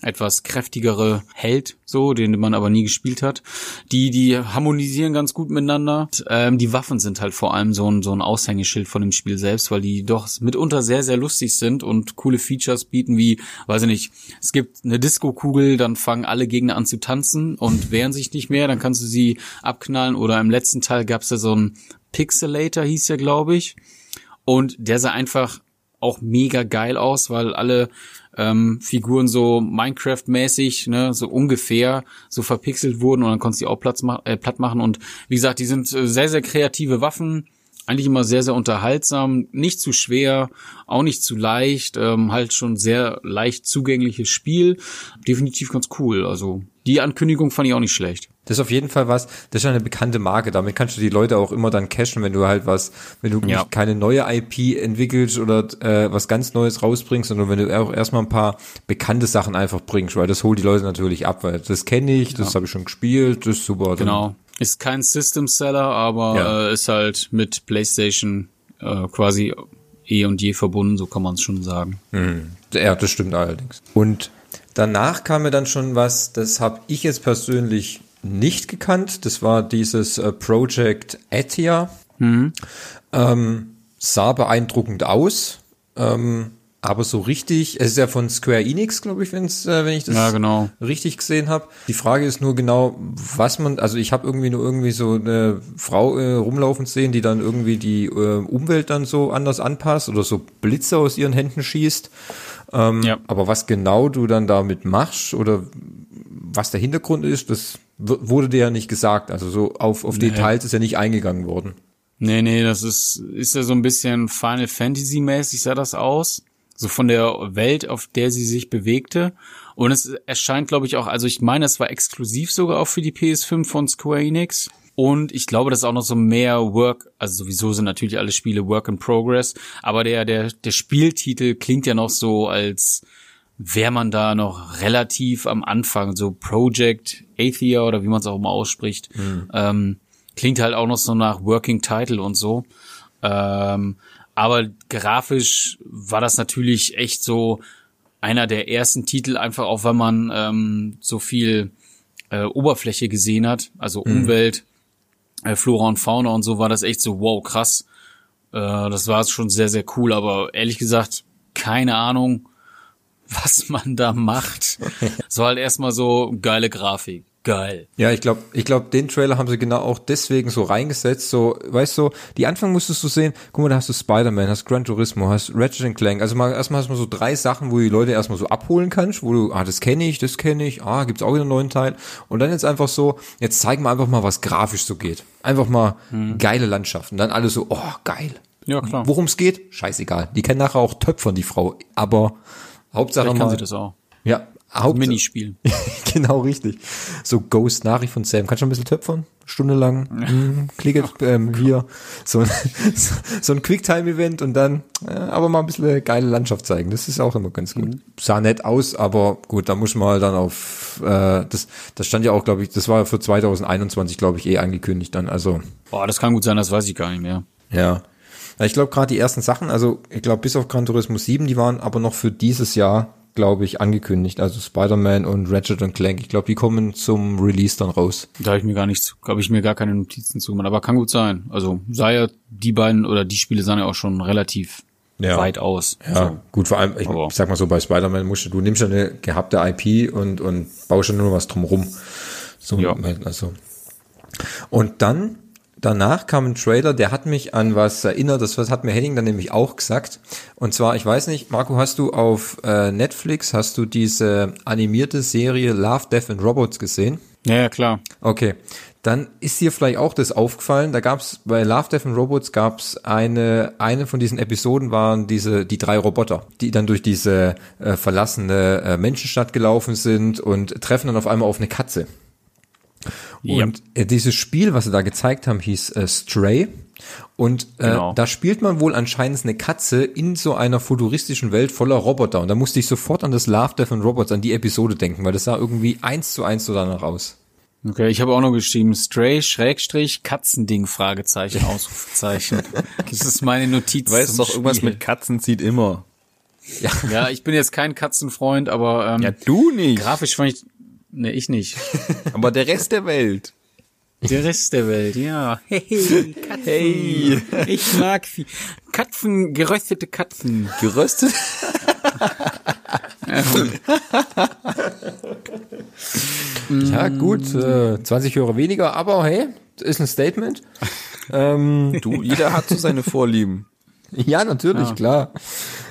etwas kräftigere Held, so, den man aber nie gespielt hat. Die, die harmonisieren ganz gut miteinander. Ähm, die Waffen sind halt vor allem so ein, so ein Aushängeschild von dem Spiel selbst, weil die doch mitunter sehr, sehr lustig sind und coole Features bieten, wie, weiß ich nicht, es gibt eine Disco-Kugel, dann fangen alle Gegner an zu tanzen und wehren sich nicht mehr, dann kannst du sie abknallen. Oder im letzten Teil gab's da so ein Pixelator, hieß der, glaube ich. Und der sah einfach auch mega geil aus, weil alle ähm, Figuren so Minecraft-mäßig, ne, so ungefähr so verpixelt wurden und dann konntest du die auch Platz ma äh, platt machen. Und wie gesagt, die sind äh, sehr, sehr kreative Waffen, eigentlich immer sehr, sehr unterhaltsam, nicht zu schwer, auch nicht zu leicht, ähm, halt schon sehr leicht zugängliches Spiel. Definitiv ganz cool. Also die Ankündigung fand ich auch nicht schlecht. Das ist auf jeden Fall was, das ist eine bekannte Marke. Damit kannst du die Leute auch immer dann cashen, wenn du halt was, wenn du ja. keine neue IP entwickelst oder äh, was ganz Neues rausbringst, sondern wenn du auch erstmal ein paar bekannte Sachen einfach bringst, weil das holt die Leute natürlich ab, weil das kenne ich, das ja. habe ich schon gespielt, das ist super. Genau. Ist kein System Seller, aber ja. äh, ist halt mit PlayStation äh, quasi eh und je verbunden, so kann man es schon sagen. Mhm. Ja, das stimmt allerdings. Und danach kam mir dann schon was, das habe ich jetzt persönlich nicht gekannt. Das war dieses äh, Project Atia. Mhm. Ähm, sah beeindruckend aus. Ähm, aber so richtig, es ist ja von Square Enix, glaube ich, wenn's, äh, wenn ich das ja, genau. richtig gesehen habe. Die Frage ist nur genau, was man, also ich habe irgendwie nur irgendwie so eine Frau äh, rumlaufen sehen, die dann irgendwie die äh, Umwelt dann so anders anpasst oder so Blitze aus ihren Händen schießt. Ähm, ja. Aber was genau du dann damit machst oder was der Hintergrund ist, das wurde dir ja nicht gesagt. Also so auf, auf nee. Details ist ja nicht eingegangen worden. Nee, nee, das ist, ist ja so ein bisschen Final Fantasy mäßig sah das aus. So von der Welt, auf der sie sich bewegte. Und es erscheint, glaube ich, auch, also ich meine, es war exklusiv sogar auch für die PS5 von Square Enix. Und ich glaube, das ist auch noch so mehr Work, also sowieso sind natürlich alle Spiele Work in Progress, aber der, der, der Spieltitel klingt ja noch so, als wäre man da noch relativ am Anfang, so Project Athia oder wie man es auch immer ausspricht, mhm. ähm, klingt halt auch noch so nach Working Title und so. Ähm, aber grafisch war das natürlich echt so einer der ersten Titel, einfach auch weil man ähm, so viel äh, Oberfläche gesehen hat, also mhm. Umwelt, äh, Flora und Fauna und so, war das echt so, wow, krass. Äh, das war schon sehr, sehr cool, aber ehrlich gesagt, keine Ahnung, was man da macht. so halt erstmal so geile Grafik. Geil. Ja, ich glaube, ich glaube, den Trailer haben sie genau auch deswegen so reingesetzt. So, weißt du, die Anfang musstest du sehen, guck mal, da hast du Spider-Man, hast Gran Turismo, hast Ratchet Clank. Also mal erstmal hast du so drei Sachen, wo die Leute erstmal so abholen kannst, wo du, ah, das kenne ich, das kenne ich, ah, gibt's auch wieder einen neuen Teil. Und dann jetzt einfach so, jetzt zeigen wir einfach mal, was grafisch so geht. Einfach mal Mhm. geile Landschaften. Dann alle so, oh, geil. Ja, klar. Worum es geht, scheißegal. Die kennen nachher auch Töpfern, die Frau. Aber Hauptsache Vielleicht kann mal. sie das auch. Ja, Hauptsache. Minispiel. genau richtig. So Ghost Nachricht von Sam. Kannst du ein bisschen töpfern? Stunde lang. Mm, klicke ähm, hier. So, ein- so, ein Quicktime-Event und dann äh, aber mal ein bisschen geile Landschaft zeigen. Das ist auch immer ganz gut. Sah nett aus, aber gut, da muss man halt dann auf äh, das, das stand ja auch, glaube ich, das war für 2021, glaube ich, eh angekündigt dann. Also Boah, das kann gut sein, das weiß ich gar nicht mehr. ja. Ja, Ich glaube gerade die ersten Sachen, also ich glaube bis auf Gran Turismo 7, die waren aber noch für dieses Jahr, glaube ich, angekündigt. Also Spider-Man und Ratchet und Clank. Ich glaube, die kommen zum Release dann raus. Da habe ich mir gar nichts, habe ich mir gar keine Notizen zu gemacht, aber kann gut sein. Also sah ja die beiden oder die Spiele sahen ja auch schon relativ Ja. weit aus. Ja, gut, vor allem, ich, Aber- sag mal so, bei Spider-Man musst du, du nimmst ja eine gehabte IP und, und baust ja nur was drumrum. So, Ja. also. Und dann, danach kam ein Trailer, der hat mich an was erinnert, das hat mir Henning dann nämlich auch gesagt. Und zwar, ich weiß nicht, Marco, hast du auf äh, Netflix, hast du diese animierte Serie Love, Death and Robots gesehen? Ja, ja, klar. Okay, dann ist dir vielleicht auch das aufgefallen. Da gab's bei Love, Death and Robots gab's eine eine von diesen Episoden waren diese die drei Roboter, die dann durch diese äh, verlassene äh, Menschenstadt gelaufen sind und treffen dann auf einmal auf eine Katze. Ja. Und äh, dieses Spiel, was sie da gezeigt haben, hieß äh, Stray. Und äh, Genau. da spielt man wohl anscheinend eine Katze in so einer futuristischen Welt voller Roboter. Und da musste ich sofort an das Love, Death and Robots, an die Episode denken, weil das sah irgendwie eins zu eins so danach aus. Okay, ich habe auch noch geschrieben, Stray, Schrägstrich, Katzending, Fragezeichen, Ausrufezeichen. Das ist meine Notiz. Du weißt zum doch, irgendwas mit Katzen zieht immer. Ja, ich bin jetzt kein Katzenfreund, aber ähm, Ja, du nicht. grafisch fand ich. Ne, ich nicht. Aber der Rest der Welt. Der Rest der Welt, ja. Hey, Katzen. Hey. Ich mag sie. Katzen, geröstete Katzen. Geröstet? Ja, gut, äh, 20 Hörer weniger, aber hey, ist ein Statement. ähm, Du, jeder hat so seine Vorlieben. ja, natürlich, klar.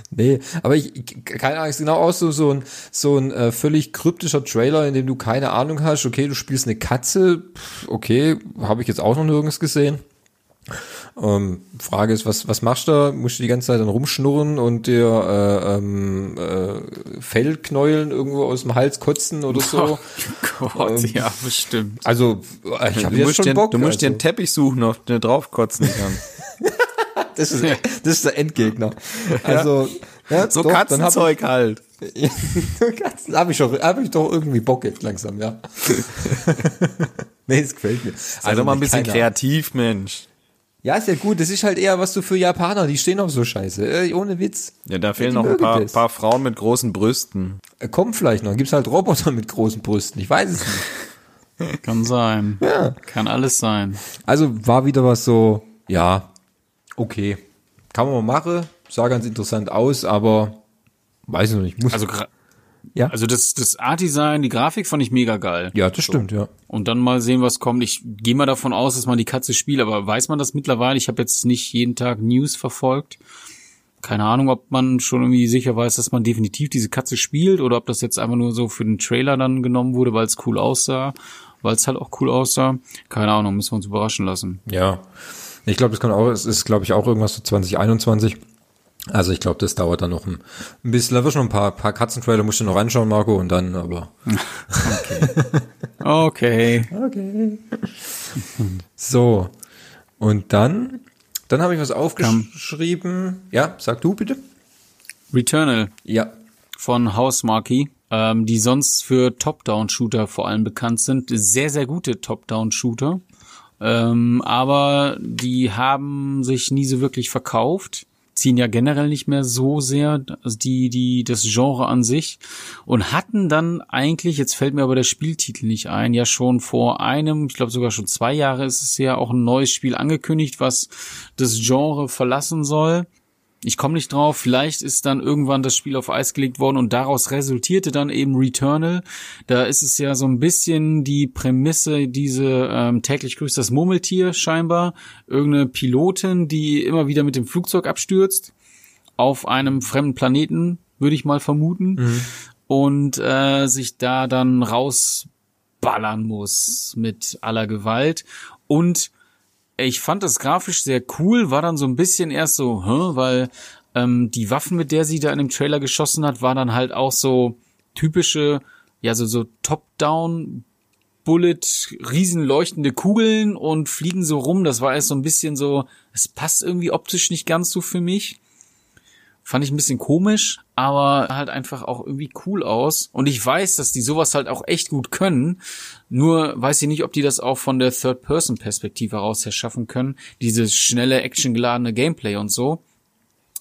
Nee, aber ich, keine Ahnung, ist genau auch so, so ein, so ein äh, völlig kryptischer Trailer, in dem du keine Ahnung hast, okay, du spielst eine Katze, okay, habe ich jetzt auch noch nirgends gesehen. Ähm, Frage ist, was, was machst du da? Musst du die ganze Zeit dann rumschnurren und dir äh, ähm, äh, Fellknäulen irgendwo aus dem Hals kotzen oder so? Gott, ja, bestimmt. Also, ich habe jetzt schon dir, Bock. du musst dir also. einen Teppich suchen, auf den du draufkotzen kann. Das ist, das ist der Endgegner. Also, ja, So doch, dann hab Katzenzeug halt. Ich, Katzen habe ich, doch- hab ich doch irgendwie Bock jetzt langsam, ja. nee, das gefällt mir. Sei doch mal ein bisschen keine kreativ, Mensch. Ja, ist ja gut. Das ist halt eher was so für Japaner. Die stehen auf so Scheiße. Äh, ohne Witz. Ja, da fehlen die noch ein paar, paar Frauen mit großen Brüsten. Äh, kommt vielleicht noch. Gibt's halt Roboter mit großen Brüsten. Ich weiß es nicht. Kann sein. Kann alles sein. Also war wieder was so, ja, okay. Kann man mal machen. Sah ganz interessant aus, aber weiß ich noch nicht. Muss, Also, ja. also das, das Art-Design, die Grafik fand ich mega geil. ja, das stimmt, ja. Und dann mal sehen, was kommt. Ich gehe mal davon aus, dass man die Katze spielt, aber weiß man das mittlerweile? Ich habe jetzt nicht jeden Tag News verfolgt. Keine Ahnung, ob man schon irgendwie sicher weiß, dass man definitiv diese Katze spielt oder ob das jetzt einfach nur so für den Trailer dann genommen wurde, weil es cool aussah, weil es halt auch cool aussah. Keine Ahnung, müssen wir uns überraschen lassen. Ja. Ich glaube, das kann auch, es ist, glaube ich, auch irgendwas so 2021. Also ich glaube, das dauert dann noch ein, ein bisschen. Da du noch ein paar, paar Katzentrailer, musst du noch anschauen, Marco, und dann aber. Okay. Okay. So. Und dann, dann habe ich was aufgeschrieben. Ja, sag du bitte. Returnal Ja. von Housemarque, ähm, die sonst für Top-Down-Shooter vor allem bekannt sind. Sehr, sehr gute Top-Down-Shooter. Ähm, aber die haben sich nie so wirklich verkauft, ziehen ja generell nicht mehr so sehr also die, die, das Genre an sich und hatten dann eigentlich, jetzt fällt mir aber der Spieltitel nicht ein, ja schon vor einem, ich glaube sogar schon zwei Jahre ist es ja auch ein neues Spiel angekündigt, was das Genre verlassen soll Ich komme nicht drauf. Vielleicht ist dann irgendwann das Spiel auf Eis gelegt worden und daraus resultierte dann eben Returnal. Da ist es ja so ein bisschen die Prämisse, diese ähm, täglich grüßt das Murmeltier scheinbar. Irgendeine Pilotin, die immer wieder mit dem Flugzeug abstürzt auf einem fremden Planeten, würde ich mal vermuten. Mhm. Und äh, sich da dann rausballern muss mit aller Gewalt. Und ich fand das grafisch sehr cool, war dann so ein bisschen erst so, hä, weil ähm, die Waffen, mit der sie da in dem Trailer geschossen hat, war dann halt auch so typische, ja, so, so Top-Down Bullet, riesenleuchtende Kugeln und fliegen so rum. Das war erst so ein bisschen so, es passt irgendwie optisch nicht ganz so für mich. Fand ich ein bisschen komisch, aber halt einfach auch irgendwie cool aus. Und ich weiß, dass die sowas halt auch echt gut können. Nur weiß ich nicht, ob die das auch von der Third-Person-Perspektive heraus her schaffen können. Dieses schnelle, actiongeladene Gameplay und so.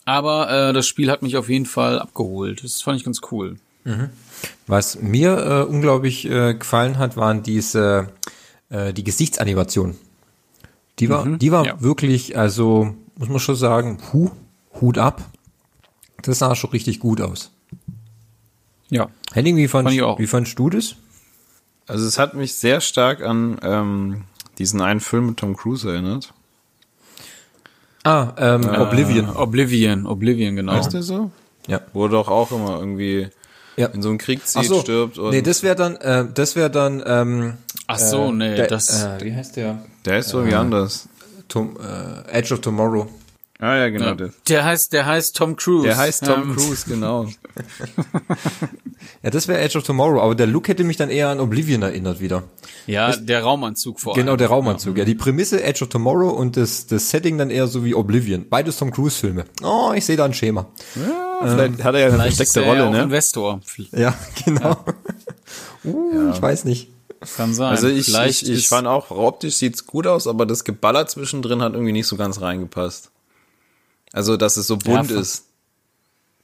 Aber äh, das Spiel hat mich auf jeden Fall abgeholt. Das fand ich ganz cool. Mhm. Was mir äh, unglaublich äh, gefallen hat, waren diese äh, die Gesichtsanimationen. Die war, mhm, die war ja. wirklich, also muss man schon sagen, hu, Hut ab. Das sah schon richtig gut aus. Ja. Henning, wie, fand, fand wie fandst du das? Also es hat mich sehr stark an ähm, diesen einen Film mit Tom Cruise erinnert. Ah, ähm, äh, Oblivion. Oblivion, Oblivion, genau. Heißt der so? Ja. Wo doch auch immer irgendwie ja. in so einem Krieg zieht, so. stirbt. Und nee, das wäre dann, äh, das wäre dann, ähm, Ach so, nee, der, das. Äh, wie heißt der? Der ist so äh, wie anders. Tom, äh, Edge of Tomorrow. Ah ja, genau. Ja. Der heißt, der heißt Tom Cruise. Der heißt Tom ähm. Cruise, genau. ja, das wäre Edge of Tomorrow, aber der Look hätte mich dann eher an Oblivion erinnert wieder. Ja, das, der Raumanzug vor allem. Genau, der Raumanzug. Ja. ja, die Prämisse Edge of Tomorrow und das, das Setting dann eher so wie Oblivion. Beides Tom Cruise Filme. Oh, ich sehe da ein Schema. Ja, vielleicht ähm, hat er ja eine versteckte Rolle, ja ne? Investor. Ja, genau. uh, ja. Ich weiß nicht. Kann sein. Also ich, Vielleicht ich, ich fand auch, optisch sieht's gut aus, aber das Geballer zwischendrin hat irgendwie nicht so ganz reingepasst. Also, dass es so bunt ja, ist.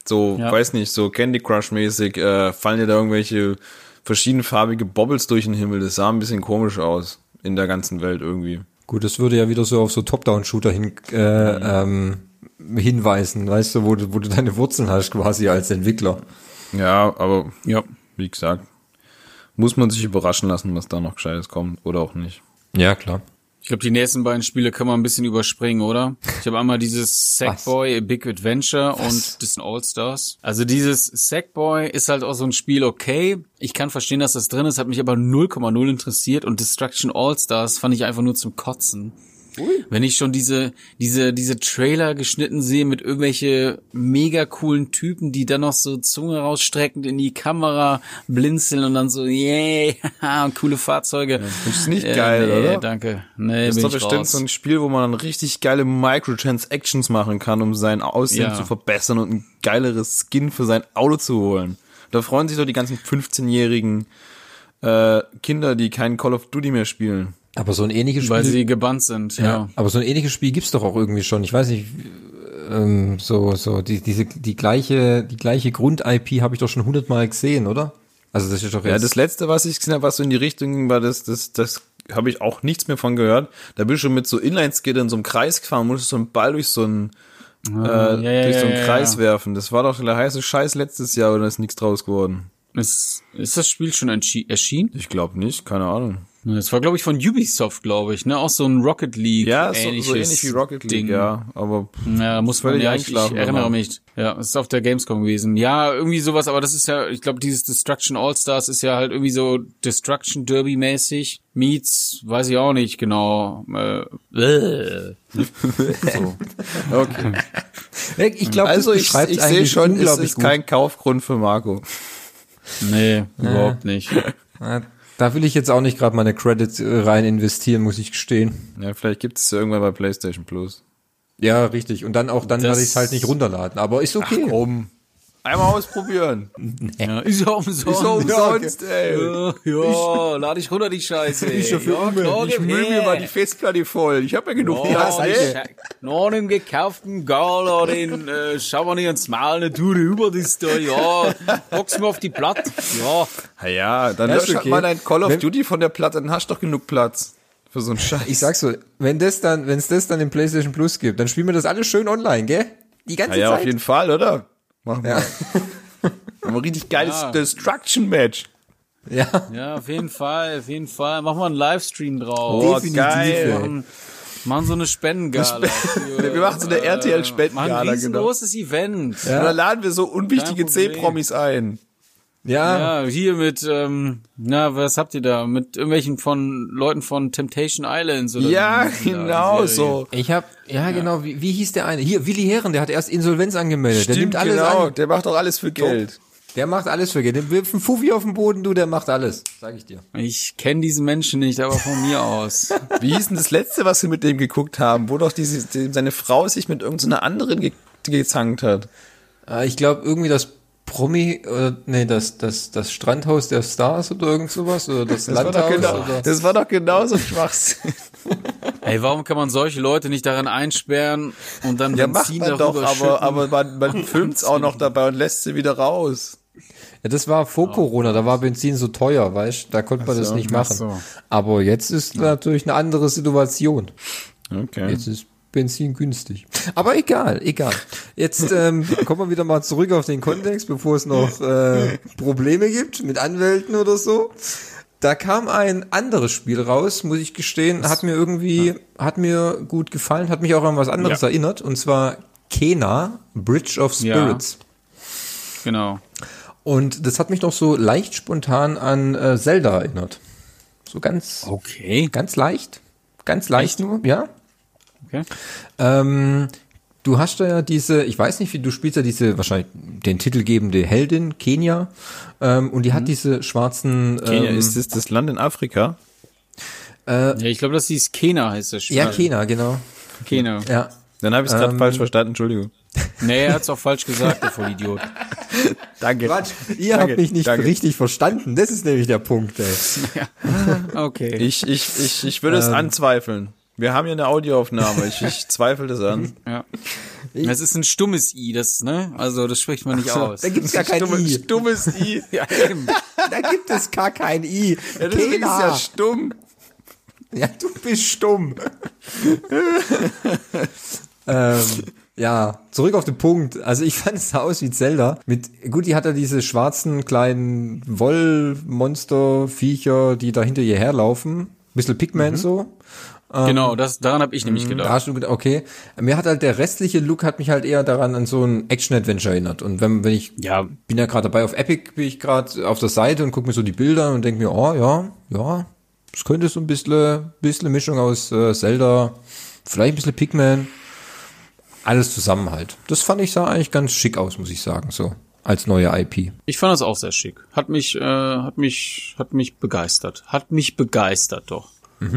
So, ja. weiß nicht, so Candy Crush mäßig, äh, fallen dir da irgendwelche verschiedenfarbige Bobbles durch den Himmel. Das sah ein bisschen komisch aus in der ganzen Welt irgendwie. Gut, das würde ja wieder so auf so Top-Down-Shooter hin, äh, ähm, hinweisen, weißt du, wo du, wo du deine Wurzeln hast quasi als Entwickler. Ja, aber ja, wie gesagt, muss man sich überraschen lassen, was da noch Gescheites kommt oder auch nicht. Ja, klar. Ich glaube, die nächsten beiden Spiele können wir ein bisschen überspringen, oder? Ich habe einmal dieses Sackboy A Big Adventure Was? und das All-Stars. Also dieses Sackboy ist halt auch so ein Spiel, okay. Ich kann verstehen, dass das drin ist, hat mich aber 0,0 interessiert und Destruction All-Stars fand ich einfach nur zum Kotzen. Ui. Wenn ich schon diese, diese, diese Trailer geschnitten sehe mit irgendwelche mega coolen Typen, die dann noch so Zunge rausstreckend in die Kamera blinzeln und dann so, yay, yeah, coole Fahrzeuge. Das ist nicht äh, geil, nee, oder? Danke. Nee, das ist doch bestimmt raus. so ein Spiel, wo man dann richtig geile Microtransactions machen kann, um sein Aussehen ja. zu verbessern und ein geileres Skin für sein Auto zu holen. Da freuen sich doch die ganzen 15-jährigen äh, Kinder, die keinen Call of Duty mehr spielen. Aber so ein ähnliches Spiel. Weil sie gebannt sind, ja. ja. Aber so ein ähnliches Spiel gibt's doch auch irgendwie schon. Ich weiß nicht, ähm, so, so, die, diese, die gleiche, die gleiche Grund-IP habe ich doch schon hundertmal gesehen, oder? Also das ist doch jetzt. Ja, das letzte, was ich gesehen habe, was so in die Richtung ging, war das, das, das habe ich auch nichts mehr von gehört. Da bin ich schon mit so Inline-Skater in so einem Kreis gefahren, musste so einen Ball durch so einen, ah, äh, ja, durch so einen ja, Kreis werfen. Das war doch der heiße Scheiß letztes Jahr, oder ist nichts draus geworden. Ist, ist das Spiel schon erschienen? Ich glaube nicht, keine Ahnung. Das war, glaube ich, von Ubisoft, glaube ich, ne? Auch so ein Rocket League. Ja, so, so ähnlich wie Rocket League, Ding. ja. Aber ja, muss man ja, ich, ich erinnere mich. Ja, es ist auf der Gamescom gewesen. Ja, irgendwie sowas, aber das ist ja, ich glaube, dieses Destruction All-Stars ist ja halt irgendwie so Destruction Derby-mäßig. Meets, weiß ich auch nicht genau. Äh, so. Okay. Ich glaube, also ich, ich sehe schon, es ist gut. kein Kaufgrund für Marco. Nee, überhaupt nicht. Da will ich jetzt auch nicht gerade meine Credits äh, rein investieren, muss ich gestehen. Ja, vielleicht gibt es irgendwann bei PlayStation Plus. Ja, richtig. Und dann auch, dann werde ich es halt nicht runterladen. Aber ist okay. Ach, komm. Einmal ausprobieren. Ja, ist ja umsonst. Ist ja umsonst, ey. Ja, ja lade ich runter die Scheiße. Ich, ja, klar, ich müll mir mal die Festplatte voll. Ich habe ja genug ja, Platz? Noch einen gekauften Gala, den äh, schauen wir nicht ans Maul, eine Tour über das da, ja. Box mir auf die Platte, ja. Na ja, dann lösch halt okay. mal dein Call of Wenn, Duty von der Platte, dann hast du doch genug Platz. Für so einen Scheiß. Ich sag so, wenn das dann, wenn es das dann im PlayStation Plus gibt, dann spielen wir das alles schön online, gell? Die ganze Ja, ja, Zeit. auf jeden Fall, oder? Machen wir. Ja. Haben wir ein richtig geiles Ja. Destruction-Match. ja. Ja, auf jeden Fall, auf jeden Fall. Machen wir einen Livestream drauf. Oh, Definitiv, geil. machen, machen so eine Spendengala. für, Wir machen so eine äh, RTL-Spendengala, Machen ein genau. riesengroßes Event. Und dann laden wir so unwichtige. C-Promis ein. Ja, Ja, hier mit, ähm, na, was habt ihr da? Mit irgendwelchen von Leuten von Temptation Islands oder Ja, genau so. ich hab, ja, genau, wie, wie hieß der eine? Hier, Willi Herren, der hat erst Insolvenz angemeldet. der nimmt Stimmt, alles genau. an. Der macht doch alles für Geld. Der macht alles für Geld. Der wirft einen Fuffi auf den Boden, du, der macht alles. Sag ich dir. Ich kenne diesen Menschen nicht, aber von mir aus. Wie hieß denn das letzte, was wir mit dem geguckt haben, wo doch diese, die, seine Frau sich mit irgendeiner anderen ge gezankt hat? Äh, ich glaube, irgendwie das Promi, oder, nee, das, das, das Strandhaus der Stars oder irgend sowas, oder das, Das war, Landhaus, doch genau, oder. das war doch genauso Schwachsinn. Ey, warum kann man solche Leute nicht darin einsperren und dann Ja, macht Benzin man doch, aber, schütten? aber man, man filmt's auch noch dabei und lässt sie wieder raus. Ja, das war vor Corona, da war Benzin so teuer, weißt da konnte man das so, nicht ach machen. so. Aber jetzt ist natürlich eine andere Situation. Okay. Jetzt ist Benzin günstig. Aber egal, egal. Jetzt ähm, kommen wir wieder mal zurück auf den Kontext, bevor es noch äh, Probleme gibt mit Anwälten oder so. Da kam ein anderes Spiel raus, muss ich gestehen, hat mir irgendwie, hat mir gut gefallen, hat mich auch an was anderes Ja. erinnert, und zwar Kena, Bridge of Ja. Spirits. Genau. Und das hat mich noch so leicht spontan an äh, Zelda erinnert. So ganz, Okay. ganz leicht. Ganz leicht nur, ja. Okay. Ähm, du hast da ja diese, ich weiß nicht, wie du spielst ja diese, wahrscheinlich den titelgebende Heldin, Kenia, ähm, und die hat diese schwarzen, ähm, Kenia, ist das das Land in Afrika? Ja, ich glaube, das hieß Kena, heißt das Spiel. ja, Kena, genau. Kena. Ja. Dann habe ich es gerade Ähm, falsch verstanden, Entschuldigung. Nee, er hat's auch falsch gesagt, der Vollidiot. Danke. Quatsch, ihr Danke, habt mich nicht danke. richtig verstanden. Das ist nämlich der Punkt, ey. Okay. Ich, ich, ich, ich würde es Ähm. anzweifeln. Wir haben hier eine Audioaufnahme. Ich, ich zweifle das an. ja. Es ist ein stummes I, das, ne? Also, das spricht man nicht aus. Da gibt's gar kein Stumme- I. Stummes I. Ja, eben. Da gibt es gar kein I. Ja, deswegen ist Kena. ja stumm. Ja, du bist stumm. ähm, ja, zurück auf den Punkt. Also ich fand es sah aus wie Zelda. Mit, gut, die hat ja diese schwarzen kleinen Wollmonster-Viecher, die da hinter ihr herlaufen. Bisschen Pigman so. Genau, das, daran habe ich nämlich Da gedacht. hast du gedacht, okay. Mir hat halt der restliche Look hat mich halt eher daran an so ein Action-Adventure erinnert. Und wenn, wenn ich Ja, bin ja gerade dabei auf Epic, bin ich gerade auf der Seite und gucke mir so die Bilder und denke mir, oh ja, ja, das könnte so ein bisschen, bisschen Mischung aus äh, Zelda, vielleicht ein bisschen Pikmin, alles zusammen halt. Das fand ich sah eigentlich ganz schick aus, muss ich sagen, so als neue IP. ich fand das auch sehr schick. Hat mich, äh, hat mich, hat mich begeistert. Hat mich begeistert, doch.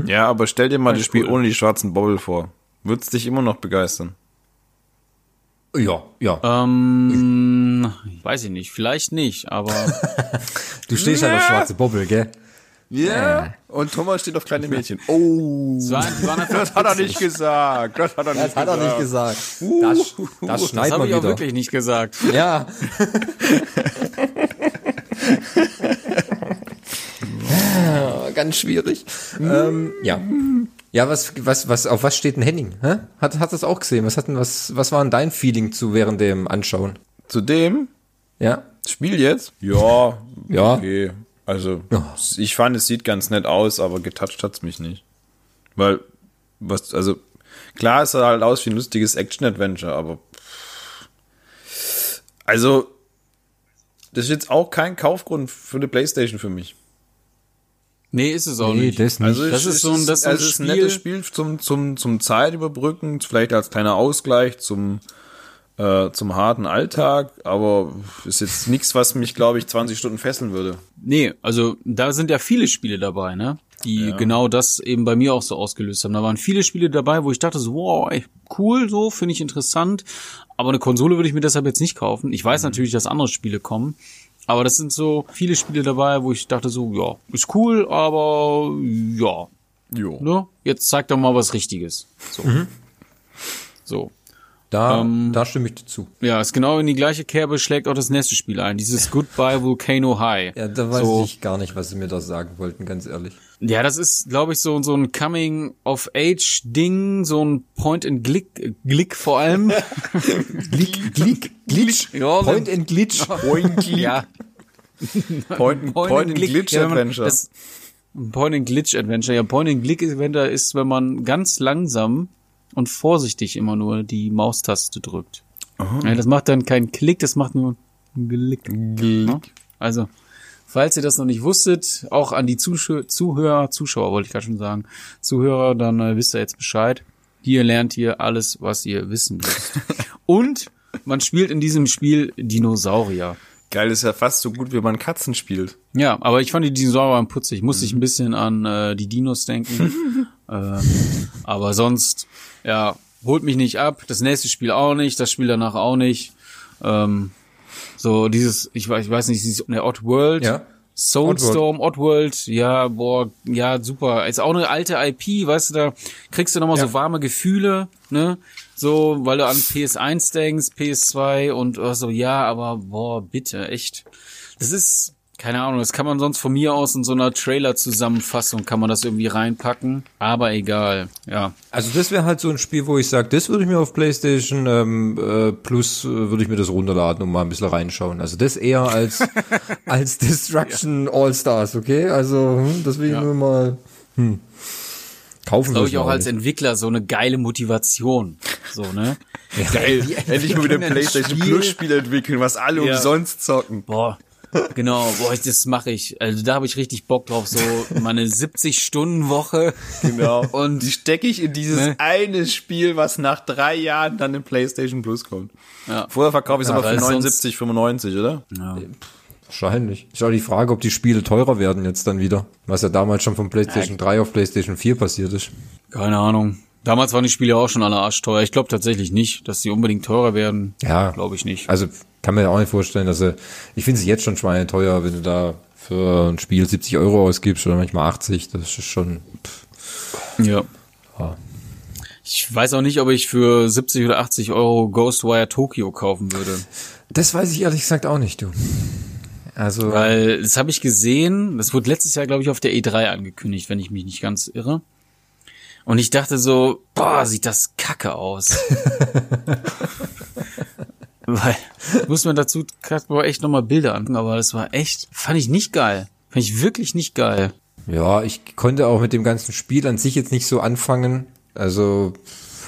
Ja, aber stell dir mal das Spiel cool. ohne die schwarzen Bobble vor. Würd's dich immer noch begeistern? Ja, ja. Ähm, weiß ich nicht, vielleicht nicht, aber Du stehst halt auf schwarze Bobbel, gell? Ja. Und Thomas steht auf kleine Mädchen. Oh. einfach Das hat er nicht gesagt. Das hat er nicht Das hat er nicht gesagt. Das, das Das schneiden habe ich auch wieder. wirklich nicht gesagt. Ja. Ganz schwierig. ähm, ja. Ja, was, was, was, auf was steht denn Henning? Hä? Hat, hat das auch gesehen? Was hat denn, was, was war denn dein Feeling zu während dem Anschauen? Zudem, Ja? Spiel jetzt? Ja. Ja. Okay. Also, Ja. ich fand, es sieht ganz nett aus, aber getoucht hat's mich nicht. Weil, was, also, klar, es sah halt aus wie ein lustiges Action-Adventure, aber, also, das ist jetzt auch kein Kaufgrund für eine Playstation für mich. Nee, ist es auch Nee, nicht. das nicht. Also Das es ist so ein- das ist also es ist ein Spiel- nettes Spiel zum, zum, zum Zeit überbrücken, vielleicht als kleiner Ausgleich zum, äh, zum harten Alltag, aber ist jetzt nichts, was mich, glaube ich, 20 Stunden fesseln würde. Nee, also da sind ja viele Spiele dabei, ne? Die genau das eben bei mir auch so ausgelöst haben. Da waren viele Spiele dabei, wo ich dachte so, wow, ey, cool, so, finde ich interessant. Aber eine Konsole würde ich mir deshalb jetzt nicht kaufen. Ich weiß natürlich, dass andere Spiele kommen. Aber das sind so viele Spiele dabei, wo ich dachte so, ja, ist cool, aber ja, Jo. ne? Jetzt zeig doch mal was Richtiges. So. So. Da Da, da stimme ich dir zu. Ja, ist genau in die gleiche Kerbe schlägt auch das nächste Spiel ein. Dieses Goodbye Volcano High. Ja, da weiß So. ich gar nicht, was sie mir da sagen wollten, ganz ehrlich. Ja, das ist, glaube ich, so, so ein Coming-of-Age-Ding, so ein Point-and-Glick, Glick vor allem. Glick, Glick, Glitch, Ja, Point and Glitch. ja, Point, and, Point and Glitch Ja, wenn man Adventure. das- Point and Glitch Adventure. Ja, Point and Glitch Adventure ist, wenn man ganz langsam und vorsichtig immer nur die Maustaste drückt. Ja, das macht dann keinen Klick, das macht nur einen Glick. Ja? Also, falls ihr das noch nicht wusstet, auch an die Zuschau Zuhörer, Zuschauer wollte ich gerade schon sagen, Zuhörer, dann äh, wisst ihr jetzt Bescheid. Hier lernt ihr alles, was ihr wissen müsst. und man spielt in diesem Spiel Dinosaurier. Geil, ist ja fast so gut, wie man Katzen spielt. Ja, aber ich fand die Dinosaurier putzig. Musste ich ein bisschen an äh, die Dinos denken. ähm, aber sonst, ja, holt mich nicht ab. Das nächste Spiel auch nicht, das Spiel danach auch nicht. Ähm, so dieses, ich weiß, ich weiß nicht, dieses ne, Oddworld. Ja. Soulstorm, Oddworld, ja, boah, ja, super. Ist auch eine alte IP, weißt du, da kriegst du nochmal Ja. so warme Gefühle, ne? So, weil du an PS1 denkst, PS2 und so, ja, aber boah, bitte, echt. Das ist, keine Ahnung, das kann man sonst von mir aus in so einer Trailer-Zusammenfassung kann man das irgendwie reinpacken, aber egal, ja. Also das wäre halt so ein Spiel, wo ich sage, das würde ich mir auf PlayStation ähm, äh, Plus äh, würde ich mir das runterladen und mal ein bisschen reinschauen. Also das eher als als Destruction All Stars, okay? Also hm, deswegen Ja. nur mal hm, kaufen Glaube ich auch als Entwickler so eine geile Motivation, so, ne? Geil. Endlich mal wieder ein PlayStation Plus Spiel entwickeln, was alle Ja. umsonst zocken. Boah, genau, boah, ich- das mache ich. Also da habe ich richtig Bock drauf, so meine 70 Stunden Woche. Genau. Und- die stecke ich in dieses Ne? eine Spiel, was nach drei Jahren dann in PlayStation Plus kommt. Ja. Vorher verkaufe ich es Ja, aber für weil sonst- 79, 95, oder? Ja. Wahrscheinlich. Ist auch die Frage, ob die Spiele teurer werden jetzt dann wieder. Was ja damals schon von PlayStation 3 auf PlayStation 4 passiert ist. Keine Ahnung. Damals waren die Spiele auch schon alle arschteuer. Ich glaube tatsächlich nicht, dass sie unbedingt teurer werden. Ja. Glaube ich nicht. Also kann mir auch nicht vorstellen, dass er. Ich finde es jetzt schon schweineteuer, wenn du da für ein Spiel 70 Euro ausgibst oder manchmal 80. Das ist schon. Pff, Ja. ja. Ich weiß auch nicht, ob ich für 70 oder 80 Euro Ghostwire Tokyo kaufen würde. Das weiß ich ehrlich gesagt auch nicht, du. Also. Weil das habe ich gesehen, das wurde letztes Jahr, glaube ich, auf der E3 angekündigt, wenn ich mich nicht ganz irre. Und ich dachte so, boah, sieht das kacke aus. Weil, muss man dazu boah, echt nochmal Bilder angucken, aber das war echt, fand ich nicht geil. Fand ich wirklich nicht geil. Ja, ich konnte auch mit dem ganzen Spiel an sich jetzt nicht so anfangen. Also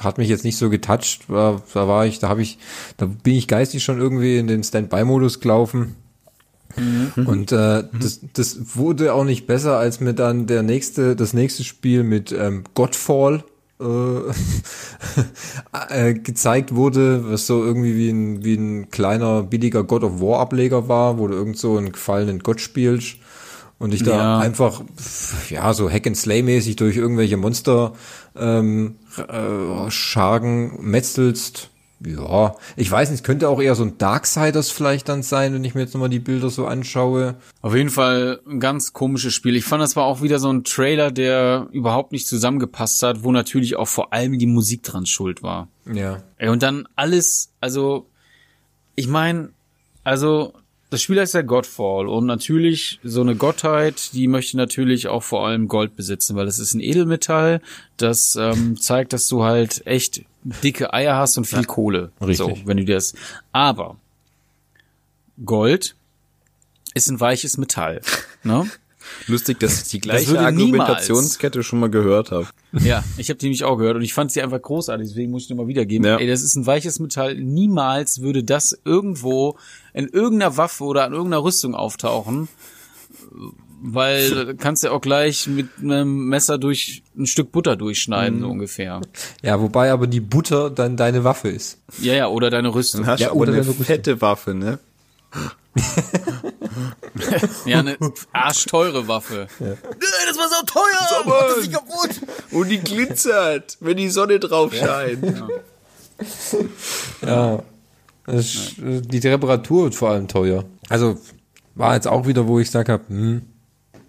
hat mich jetzt nicht so getoucht. War, da war ich, da habe ich, da bin ich geistig schon irgendwie in den Standby-Modus gelaufen. Und äh, das, das wurde auch nicht besser, als mir dann der nächste, das nächste Spiel mit ähm, Godfall äh, äh, gezeigt wurde, was so irgendwie wie ein, wie ein kleiner, billiger God of War Ableger war, wo du irgend so einen gefallenen Gott spielst und dich da Ja. einfach, ja, so Hack and Slay mäßig durch irgendwelche Monster ähm, äh, Schargen metzelst. Ja, ich weiß nicht, könnte auch eher so ein Darksiders vielleicht dann sein, wenn ich mir jetzt nochmal die Bilder so anschaue. Auf jeden Fall ein ganz komisches Spiel. Ich fand, das war auch wieder so ein Trailer, der überhaupt nicht zusammengepasst hat, wo natürlich auch vor allem die Musik dran schuld war. Ja. Ey, und dann alles, also, ich meine, also, das Spiel heißt ja Godfall und natürlich so eine Gottheit, die möchte natürlich auch vor allem Gold besitzen, weil es ist ein Edelmetall, das ähm, zeigt, dass du halt echt dicke Eier hast und viel Kohle. richtig. So, wenn du dir das. Aber Gold ist ein weiches Metall. Ne? Lustig, dass ich die gleiche Argumentationskette schon mal gehört habe. Ja, ich habe die nämlich auch gehört und ich fand sie einfach großartig, deswegen muss ich nochmal wiedergeben. Ja. Ey, das ist ein weiches Metall. Niemals würde das irgendwo in irgendeiner Waffe oder an irgendeiner Rüstung auftauchen, weil kannst du ja auch gleich mit einem Messer durch ein Stück Butter durchschneiden, so ungefähr. Ja, wobei aber die Butter dann deine Waffe ist. Ja, ja, oder deine Rüstung. Dann hast Ja, oder eine wenn du- fette Waffe, ne? Ja, eine arschteure Waffe. Nee, das war so teuer! Mann. das ist kaputt! Und die glitzert, wenn die Sonne drauf scheint. Ja. Das ist, äh, die Reparatur wird vor allem teuer. Also war jetzt auch wieder, wo ich gesagt habe, hm,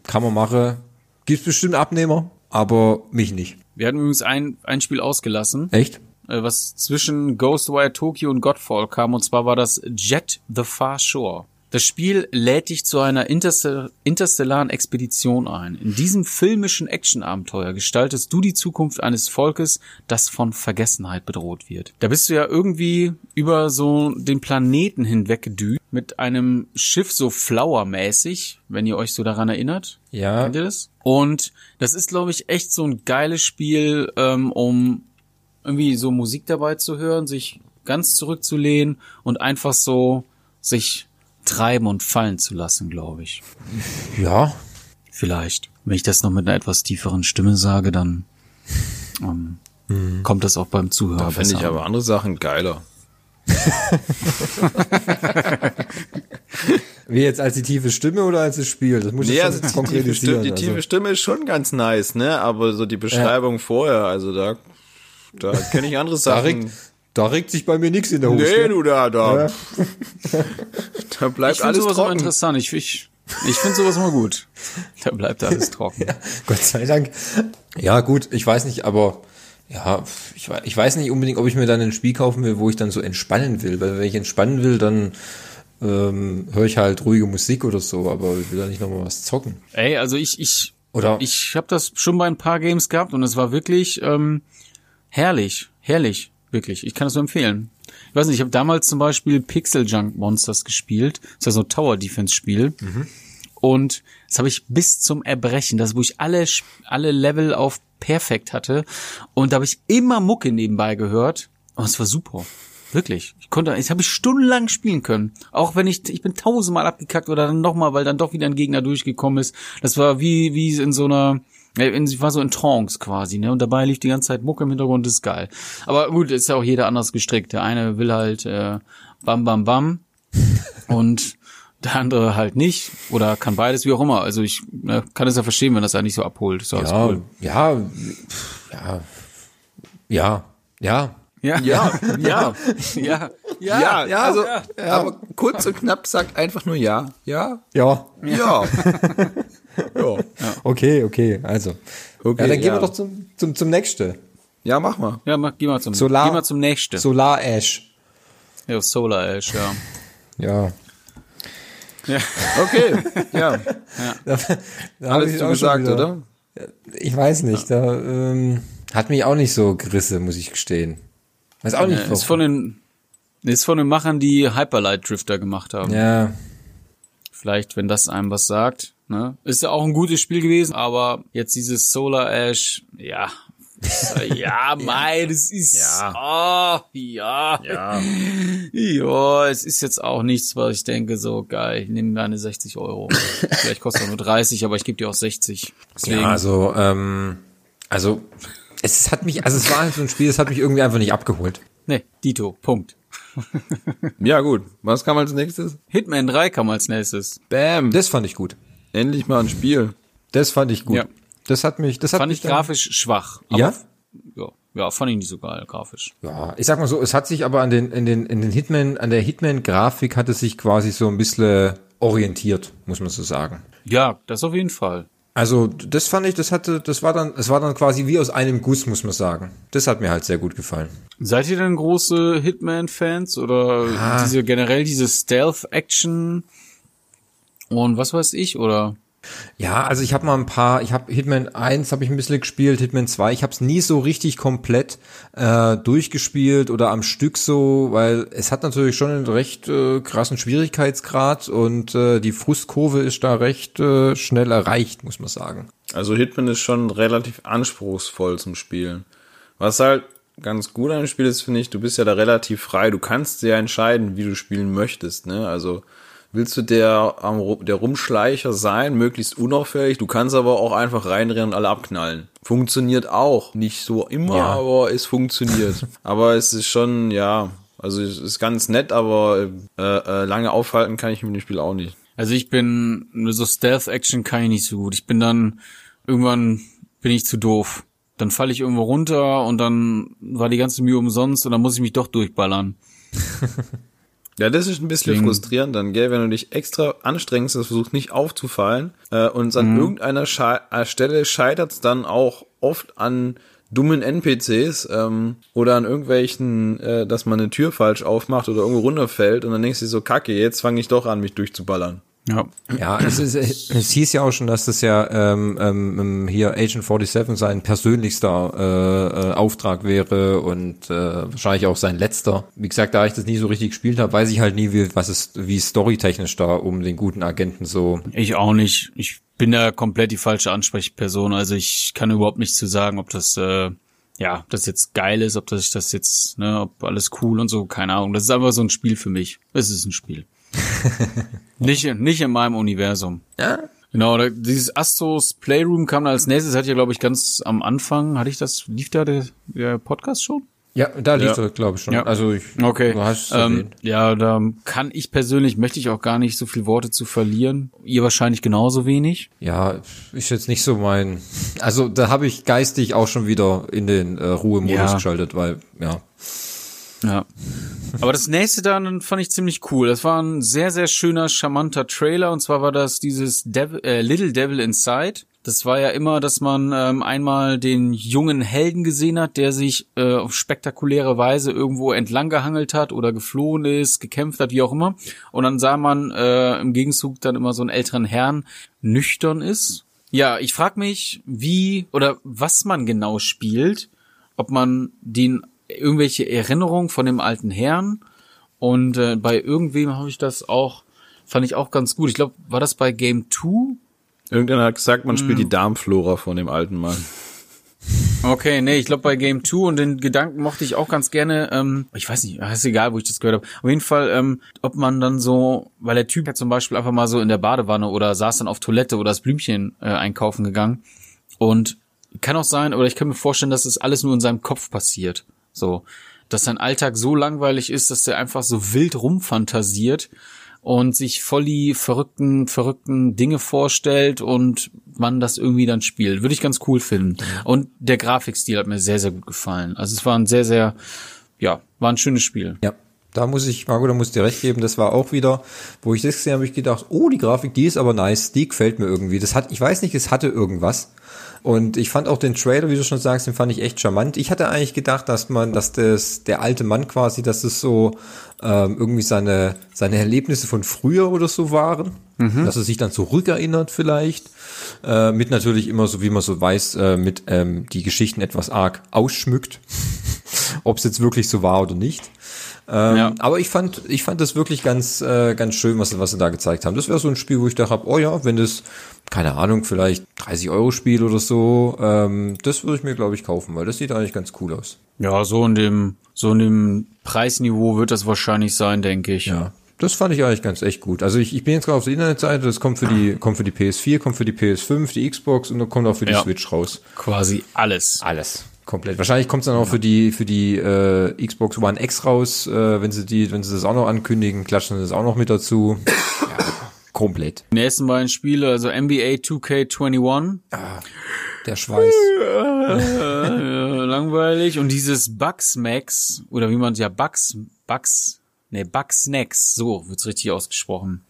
kann man machen. Gibt's bestimmt Abnehmer, aber mich nicht. Wir hatten übrigens ein, ein Spiel ausgelassen. Echt? äh, was zwischen Ghostwire Tokyo und Godfall kam, und zwar war das Jet the Far Shore. Das Spiel lädt dich zu einer interstell interstellaren Expedition ein. In diesem filmischen Actionabenteuer gestaltest du die Zukunft eines Volkes, das von Vergessenheit bedroht wird. Da bist du ja irgendwie über so den Planeten hinweg gedüst mit einem Schiff so flowermäßig, wenn ihr euch so daran erinnert. Ja. Kennt ihr das? Und das ist, glaube ich, echt so ein geiles Spiel, ähm, um irgendwie so Musik dabei zu hören, sich ganz zurückzulehnen und einfach so sich treiben und fallen zu lassen, glaube ich. Ja. Vielleicht. Wenn ich das noch mit einer etwas tieferen Stimme sage, dann ähm, kommt das auch beim Zuhörer Da fände ich aber andere Sachen geiler. Wie jetzt als die tiefe Stimme oder als das Spiel? Das muss ich Nee, jetzt also die tiefe, Stimme, die tiefe also. Stimme ist schon ganz nice, ne? Aber so die Beschreibung vorher, also da, da kenne ich andere Da Sachen. regt, da regt sich bei mir nichts in der Hose. nee, du da, da. Ja. Da bleibt ich finde alles sowas immer trocken. interessant. Ich, ich, ich finde sowas immer gut. Da bleibt alles trocken. Gott sei Dank. Ja, gut, ich weiß nicht, aber ja, ich, ich weiß nicht unbedingt, ob ich mir dann ein Spiel kaufen will, wo ich dann so entspannen will. Weil wenn ich entspannen will, dann ähm, höre ich halt ruhige Musik oder so, aber ich will da nicht nochmal was zocken. Ey, also ich, ich, Oder ich habe das schon bei ein paar Games gehabt und es war wirklich ähm, herrlich, herrlich, wirklich. Ich kann das nur empfehlen. Ich weiß nicht, ich habe damals zum Beispiel Pixel Junk Monsters gespielt. Das ja so ein Tower Defense Spiel. Und das habe ich bis zum Erbrechen, das wo ich alle alle Level auf perfekt hatte und da habe ich immer Mucke nebenbei gehört und es war super. Wirklich. Ich konnte, ich habe ich stundenlang spielen können. Auch wenn ich, ich bin tausendmal abgekackt oder dann nochmal, weil dann doch wieder ein Gegner durchgekommen ist. Das war wie, wie in so einer, ich war so in Trance quasi, ne? Und dabei lief die ganze Zeit Mucke im Hintergrund, das ist geil. Aber gut, ist ja auch jeder anders gestrickt. Der eine will halt äh, bam bam bam und der andere halt nicht. Oder kann beides, wie auch immer. Also ich ne, kann es ja verstehen, wenn das ja nicht so abholt. Ist ja, ja, cool. ja, pff, ja, ja, ja. Ja, Ja, ja, ja, ja, ja, also, ja, aber kurz und knapp sagt einfach nur ja, ja, Ja, ja. ja. okay, okay, also. Okay, ja, dann gehen ja. wir doch zum, zum, zum nächsten. Ja, mach mal. Ja, mach, geh mal zum, Solar- geh mal zum nächsten. Solar Ash. ja, Solar Ash, ja. Ja. Okay, ja. Da, da hab Alles ich zu gesagt, wieder- oder? Ich weiß nicht, da ähm, hat mich auch nicht so gerissen, muss ich gestehen. Weiß auch nicht, Ja, ist von den, ist von den Machern, die Hyperlight Drifter gemacht haben. Ja, Vielleicht, wenn das einem was sagt. Ne? Ist ja auch ein gutes Spiel gewesen, aber jetzt dieses Solar Ash, ja. ja, mein, es ist, Ja. oh, ja. Ja. Ja, es ist jetzt auch nichts, was ich denke, so geil, ich nehme deine 60 Euro. Vielleicht kostet er nur 30, aber ich gebe dir auch 60. Deswegen, ja also, ähm, also es hat mich, also es war halt so ein Spiel, es hat mich irgendwie einfach nicht abgeholt. ne, Dito, Punkt. Ja, gut. Was kam als nächstes? Hitman 3 kam als nächstes. Bam. Das fand ich gut. Endlich mal ein Spiel. Das fand ich gut. Ja. Das hat mich, das hat Fand mich ich grafisch schwach. Ja? ja? Ja, fand ich nicht so geil, grafisch. Ja, ich sag mal so, es hat sich aber an den, in den, in den Hitman, an der Hitman-Grafik hat es sich quasi so ein bisschen orientiert, muss man so sagen. Ja, das auf jeden Fall. Also, das fand ich, das hatte, das war dann, es war dann quasi wie aus einem Guss, muss man sagen. Das hat mir halt sehr gut gefallen. Seid ihr denn große Hitman-Fans oder Ah. diese generell diese Stealth-Action und was weiß ich oder? Ja, also ich habe mal ein paar, ich habe Hitman 1 habe ich ein bisschen gespielt, Hitman 2, ich habe es nie so richtig komplett äh, durchgespielt oder am Stück so, weil es hat natürlich schon einen recht äh, krassen Schwierigkeitsgrad und äh, die Frustkurve ist da recht äh, schnell erreicht, muss man sagen. Also Hitman ist schon relativ anspruchsvoll zum Spielen. Was halt ganz gut an dem Spiel ist, finde ich, du bist ja da relativ frei. Du kannst ja entscheiden, wie du spielen möchtest. Ne? Also willst du der, der Rumschleicher sein, möglichst unauffällig. Du kannst aber auch einfach reinrennen und alle abknallen. Funktioniert auch. Nicht so immer, Ja. aber es funktioniert. aber es ist schon, ja, also es ist ganz nett, aber äh, äh, lange aufhalten kann ich mit dem Spiel auch nicht. Also ich bin so Stealth-Action kann ich nicht so gut. Ich bin dann irgendwann bin ich zu doof. Dann falle ich irgendwo runter und dann war die ganze Mühe umsonst und dann muss ich mich doch durchballern. Ja, das ist ein bisschen Deswegen- frustrierend dann, gell, wenn du dich extra anstrengst, das versucht nicht aufzufallen äh, und an irgendeiner Schei äh, Stelle scheitert es dann auch oft an dummen NPCs ähm, oder an irgendwelchen, äh, dass man eine Tür falsch aufmacht oder irgendwo runterfällt und dann denkst du dir so, kacke, jetzt fange ich doch an, mich durchzuballern. Ja. Ja, es, ist, es hieß ja auch schon, dass das ja ähm, ähm, hier Agent 47 sein persönlichster äh, äh, Auftrag wäre und äh, wahrscheinlich auch sein letzter. Wie gesagt, da ich das nie so richtig gespielt habe, weiß ich halt nie, wie, was es, wie storytechnisch da um den guten Agenten so. Ich auch nicht. Ich bin da komplett die falsche Ansprechperson. Also ich kann überhaupt nicht zu sagen, ob das äh, ja, ob das jetzt geil ist, ob das das jetzt, ne, ob alles cool und so, keine Ahnung. Das ist einfach so ein Spiel für mich. Es ist ein Spiel. nicht, nicht in meinem Universum. Ja. Genau, dieses Astros Playroom kam als nächstes, hatte ich ja, glaube ich, ganz am Anfang, hatte ich das, lief da der, der Podcast schon? Ja, da liegt Ja. er, glaube ich schon. Ja. Also ich, Okay. du hast ähm, ja, da kann ich persönlich, möchte ich auch gar nicht so viel Worte zu verlieren. Ihr wahrscheinlich genauso wenig. Ja, ist jetzt nicht so mein. Also da habe ich geistig auch schon wieder in den äh, Ruhemodus Ja. geschaltet, weil ja. Ja. Aber das nächste dann fand ich ziemlich cool. Das war ein sehr, sehr schöner, charmanter Trailer. Und zwar war das dieses Devil, äh, Little Devil Inside. Das war ja immer, dass man ähm, einmal den jungen Helden gesehen hat, der sich äh, auf spektakuläre Weise irgendwo entlang gehangelt hat oder geflohen ist, gekämpft hat, wie auch immer. Und dann sah man äh, im Gegenzug dann immer so einen älteren Herrn nüchtern ist. Ja, ich frag mich, wie oder was man genau spielt, ob man den irgendwelche Erinnerungen von dem alten Herrn und äh, bei irgendwem habe ich das auch fand ich auch ganz gut. Ich glaube, war das bei Game 2? Irgendeiner hat gesagt, man spielt die Darmflora von dem alten Mann. Okay, nee, ich glaube bei Game 2 und den Gedanken mochte ich auch ganz gerne, ähm, ich weiß nicht, ist egal, wo ich das gehört habe. Auf jeden Fall, ähm, ob man dann so, weil der Typ hat zum Beispiel einfach mal so in der Badewanne oder saß dann auf Toilette oder das Blümchen äh, einkaufen gegangen. Und kann auch sein, oder ich kann mir vorstellen, dass das alles nur in seinem Kopf passiert. So, dass sein Alltag so langweilig ist, dass der einfach so wild rumfantasiert und sich voll die verrückten, verrückten Dinge vorstellt und man das irgendwie dann spielt. Würde ich ganz cool finden. Und der Grafikstil hat mir sehr, sehr gut gefallen. Also es war ein sehr, sehr, ja, war ein schönes Spiel. Ja, da muss ich, Marco, da muss ich dir recht geben, das war auch wieder, wo ich das gesehen habe, hab ich gedacht, oh, die Grafik, die ist aber nice, die gefällt mir irgendwie. Das hat, ich weiß nicht, es hatte irgendwas. Und ich fand auch den Trailer, wie du schon sagst, den fand ich echt charmant. Ich hatte eigentlich gedacht, dass man, dass das, der alte Mann quasi, dass es so ähm, irgendwie seine, seine Erlebnisse von früher oder so waren. Dass er sich dann zurückerinnert vielleicht. Äh, mit natürlich immer so, wie man so weiß, äh, mit ähm, die Geschichten etwas arg ausschmückt. Ob es jetzt wirklich so war oder nicht. Ähm, Ja. Aber ich fand, ich fand das wirklich ganz, äh, ganz schön, was, sie- was sie da gezeigt haben. Das wäre so ein Spiel, wo ich dachte, oh ja, wenn das, keine Ahnung, vielleicht 30 Euro Spiel oder so, ähm, das würde ich mir, glaube ich, kaufen, weil das sieht eigentlich ganz cool aus. Ja, so in dem, so in dem Preisniveau wird das wahrscheinlich sein, denke ich. Ja. Das fand ich eigentlich ganz echt gut. Also ich, ich bin jetzt gerade auf der Internetseite, das kommt für die, kommt für die PS4, kommt für die PS5, die Xbox und dann kommt auch für die Ja. Switch raus. Quasi alles. Alles. Komplett. Wahrscheinlich kommt es dann auch für die für die äh, Xbox One X raus, äh, wenn sie die, wenn sie das auch noch ankündigen, klatschen sie das auch noch mit dazu. Ja, komplett. Die nächsten beiden Spiele, also NBA 2K21, Der Schweiß. langweilig. Und dieses Bugsmax, oder wie man ja Bugs, Bugs, nee, Bugsnacks, so wird's richtig ausgesprochen.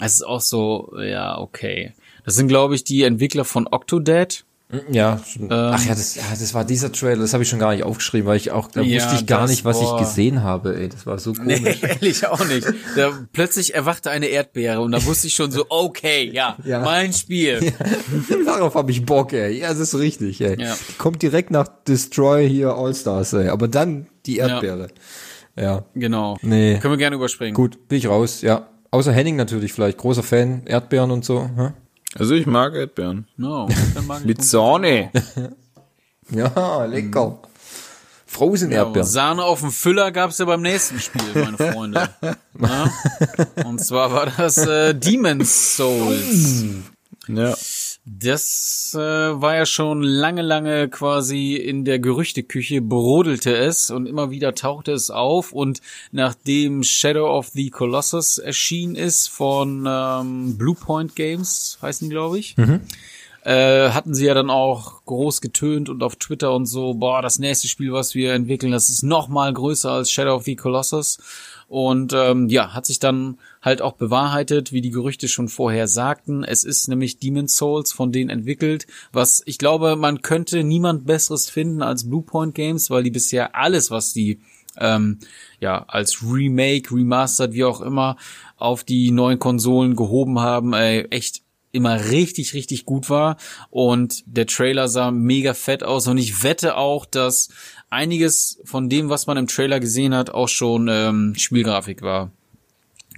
Es ist auch so, ja, okay. Das sind, glaube ich, die Entwickler von Octodad. Ja, schon. ach ja, das, ja, das war dieser Trailer, das habe ich schon gar nicht aufgeschrieben, weil ich auch, da Ja, wusste ich gar nicht, was boah. ich gesehen habe, ey. Das war so komisch. Nee, ehrlich auch nicht. Da plötzlich erwachte eine Erdbeere und da wusste ich schon so, okay, ja, Ja. mein Spiel. Darauf habe ich Bock, ey. Ja, das ist richtig, ey. Ja. Kommt direkt nach Destroy hier All-Stars, ey. Aber dann die Erdbeere. Ja. Genau. Nee. Können wir gerne überspringen. Gut, bin ich raus, ja. Außer Henning natürlich vielleicht, großer Fan, Erdbeeren und so. Hä? Also ich mag Erdbeeren. No, mag Mit Sahne. Ja, lecker. Frozen Ja, Erdbeeren. Sahne auf dem Füller gab's ja beim nächsten Spiel, meine Freunde. Na? Und zwar war das äh, Demon's Souls. Ja. Das äh, war ja schon lange, lange quasi in der Gerüchteküche, brodelte es und immer wieder tauchte es auf. Und nachdem Shadow of the Colossus erschienen ist von ähm, Bluepoint Games, heißen glaube ich, äh, hatten sie ja dann auch groß getönt und auf Twitter und so, boah, das nächste Spiel, was wir entwickeln, das ist noch mal größer als Shadow of the Colossus. Und ähm, ja, hat sich dann halt auch bewahrheitet, wie die Gerüchte schon vorher sagten. Es ist nämlich Demon's Souls von denen entwickelt, was ich glaube, man könnte niemand Besseres finden als Bluepoint Games, weil die bisher alles, was die ähm, ja als Remake, Remastered, wie auch immer, auf die neuen Konsolen gehoben haben, ey, echt immer richtig, richtig gut war. Und der Trailer sah mega fett aus. Und ich wette auch, dass einiges von dem, was man im Trailer gesehen hat, auch schon ähm, Spielgrafik war.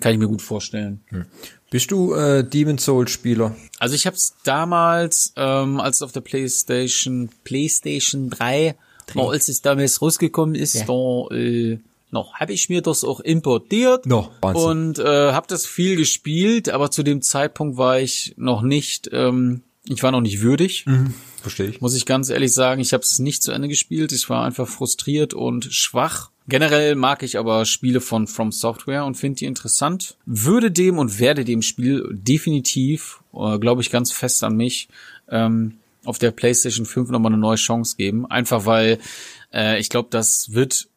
Kann ich mir gut vorstellen. Hm. Bist du äh, Demon Souls Spieler? Also ich habe es damals, ähm, als es auf der PlayStation PlayStation 3, oh, als es damals rausgekommen ist, ja. da äh, noch habe ich mir das auch importiert no, und äh, habe das viel gespielt, aber zu dem Zeitpunkt war ich noch nicht, ähm, ich war noch nicht würdig. Mhm. Verstehe ich. Muss ich ganz ehrlich sagen, ich habe es nicht zu Ende gespielt. Ich war einfach frustriert und schwach. Generell mag ich aber Spiele von From Software und finde die interessant. Würde dem und werde dem Spiel definitiv, äh, glaube ich ganz fest an mich, ähm, auf der PlayStation 5 nochmal eine neue Chance geben. Einfach weil äh, ich glaube, das wird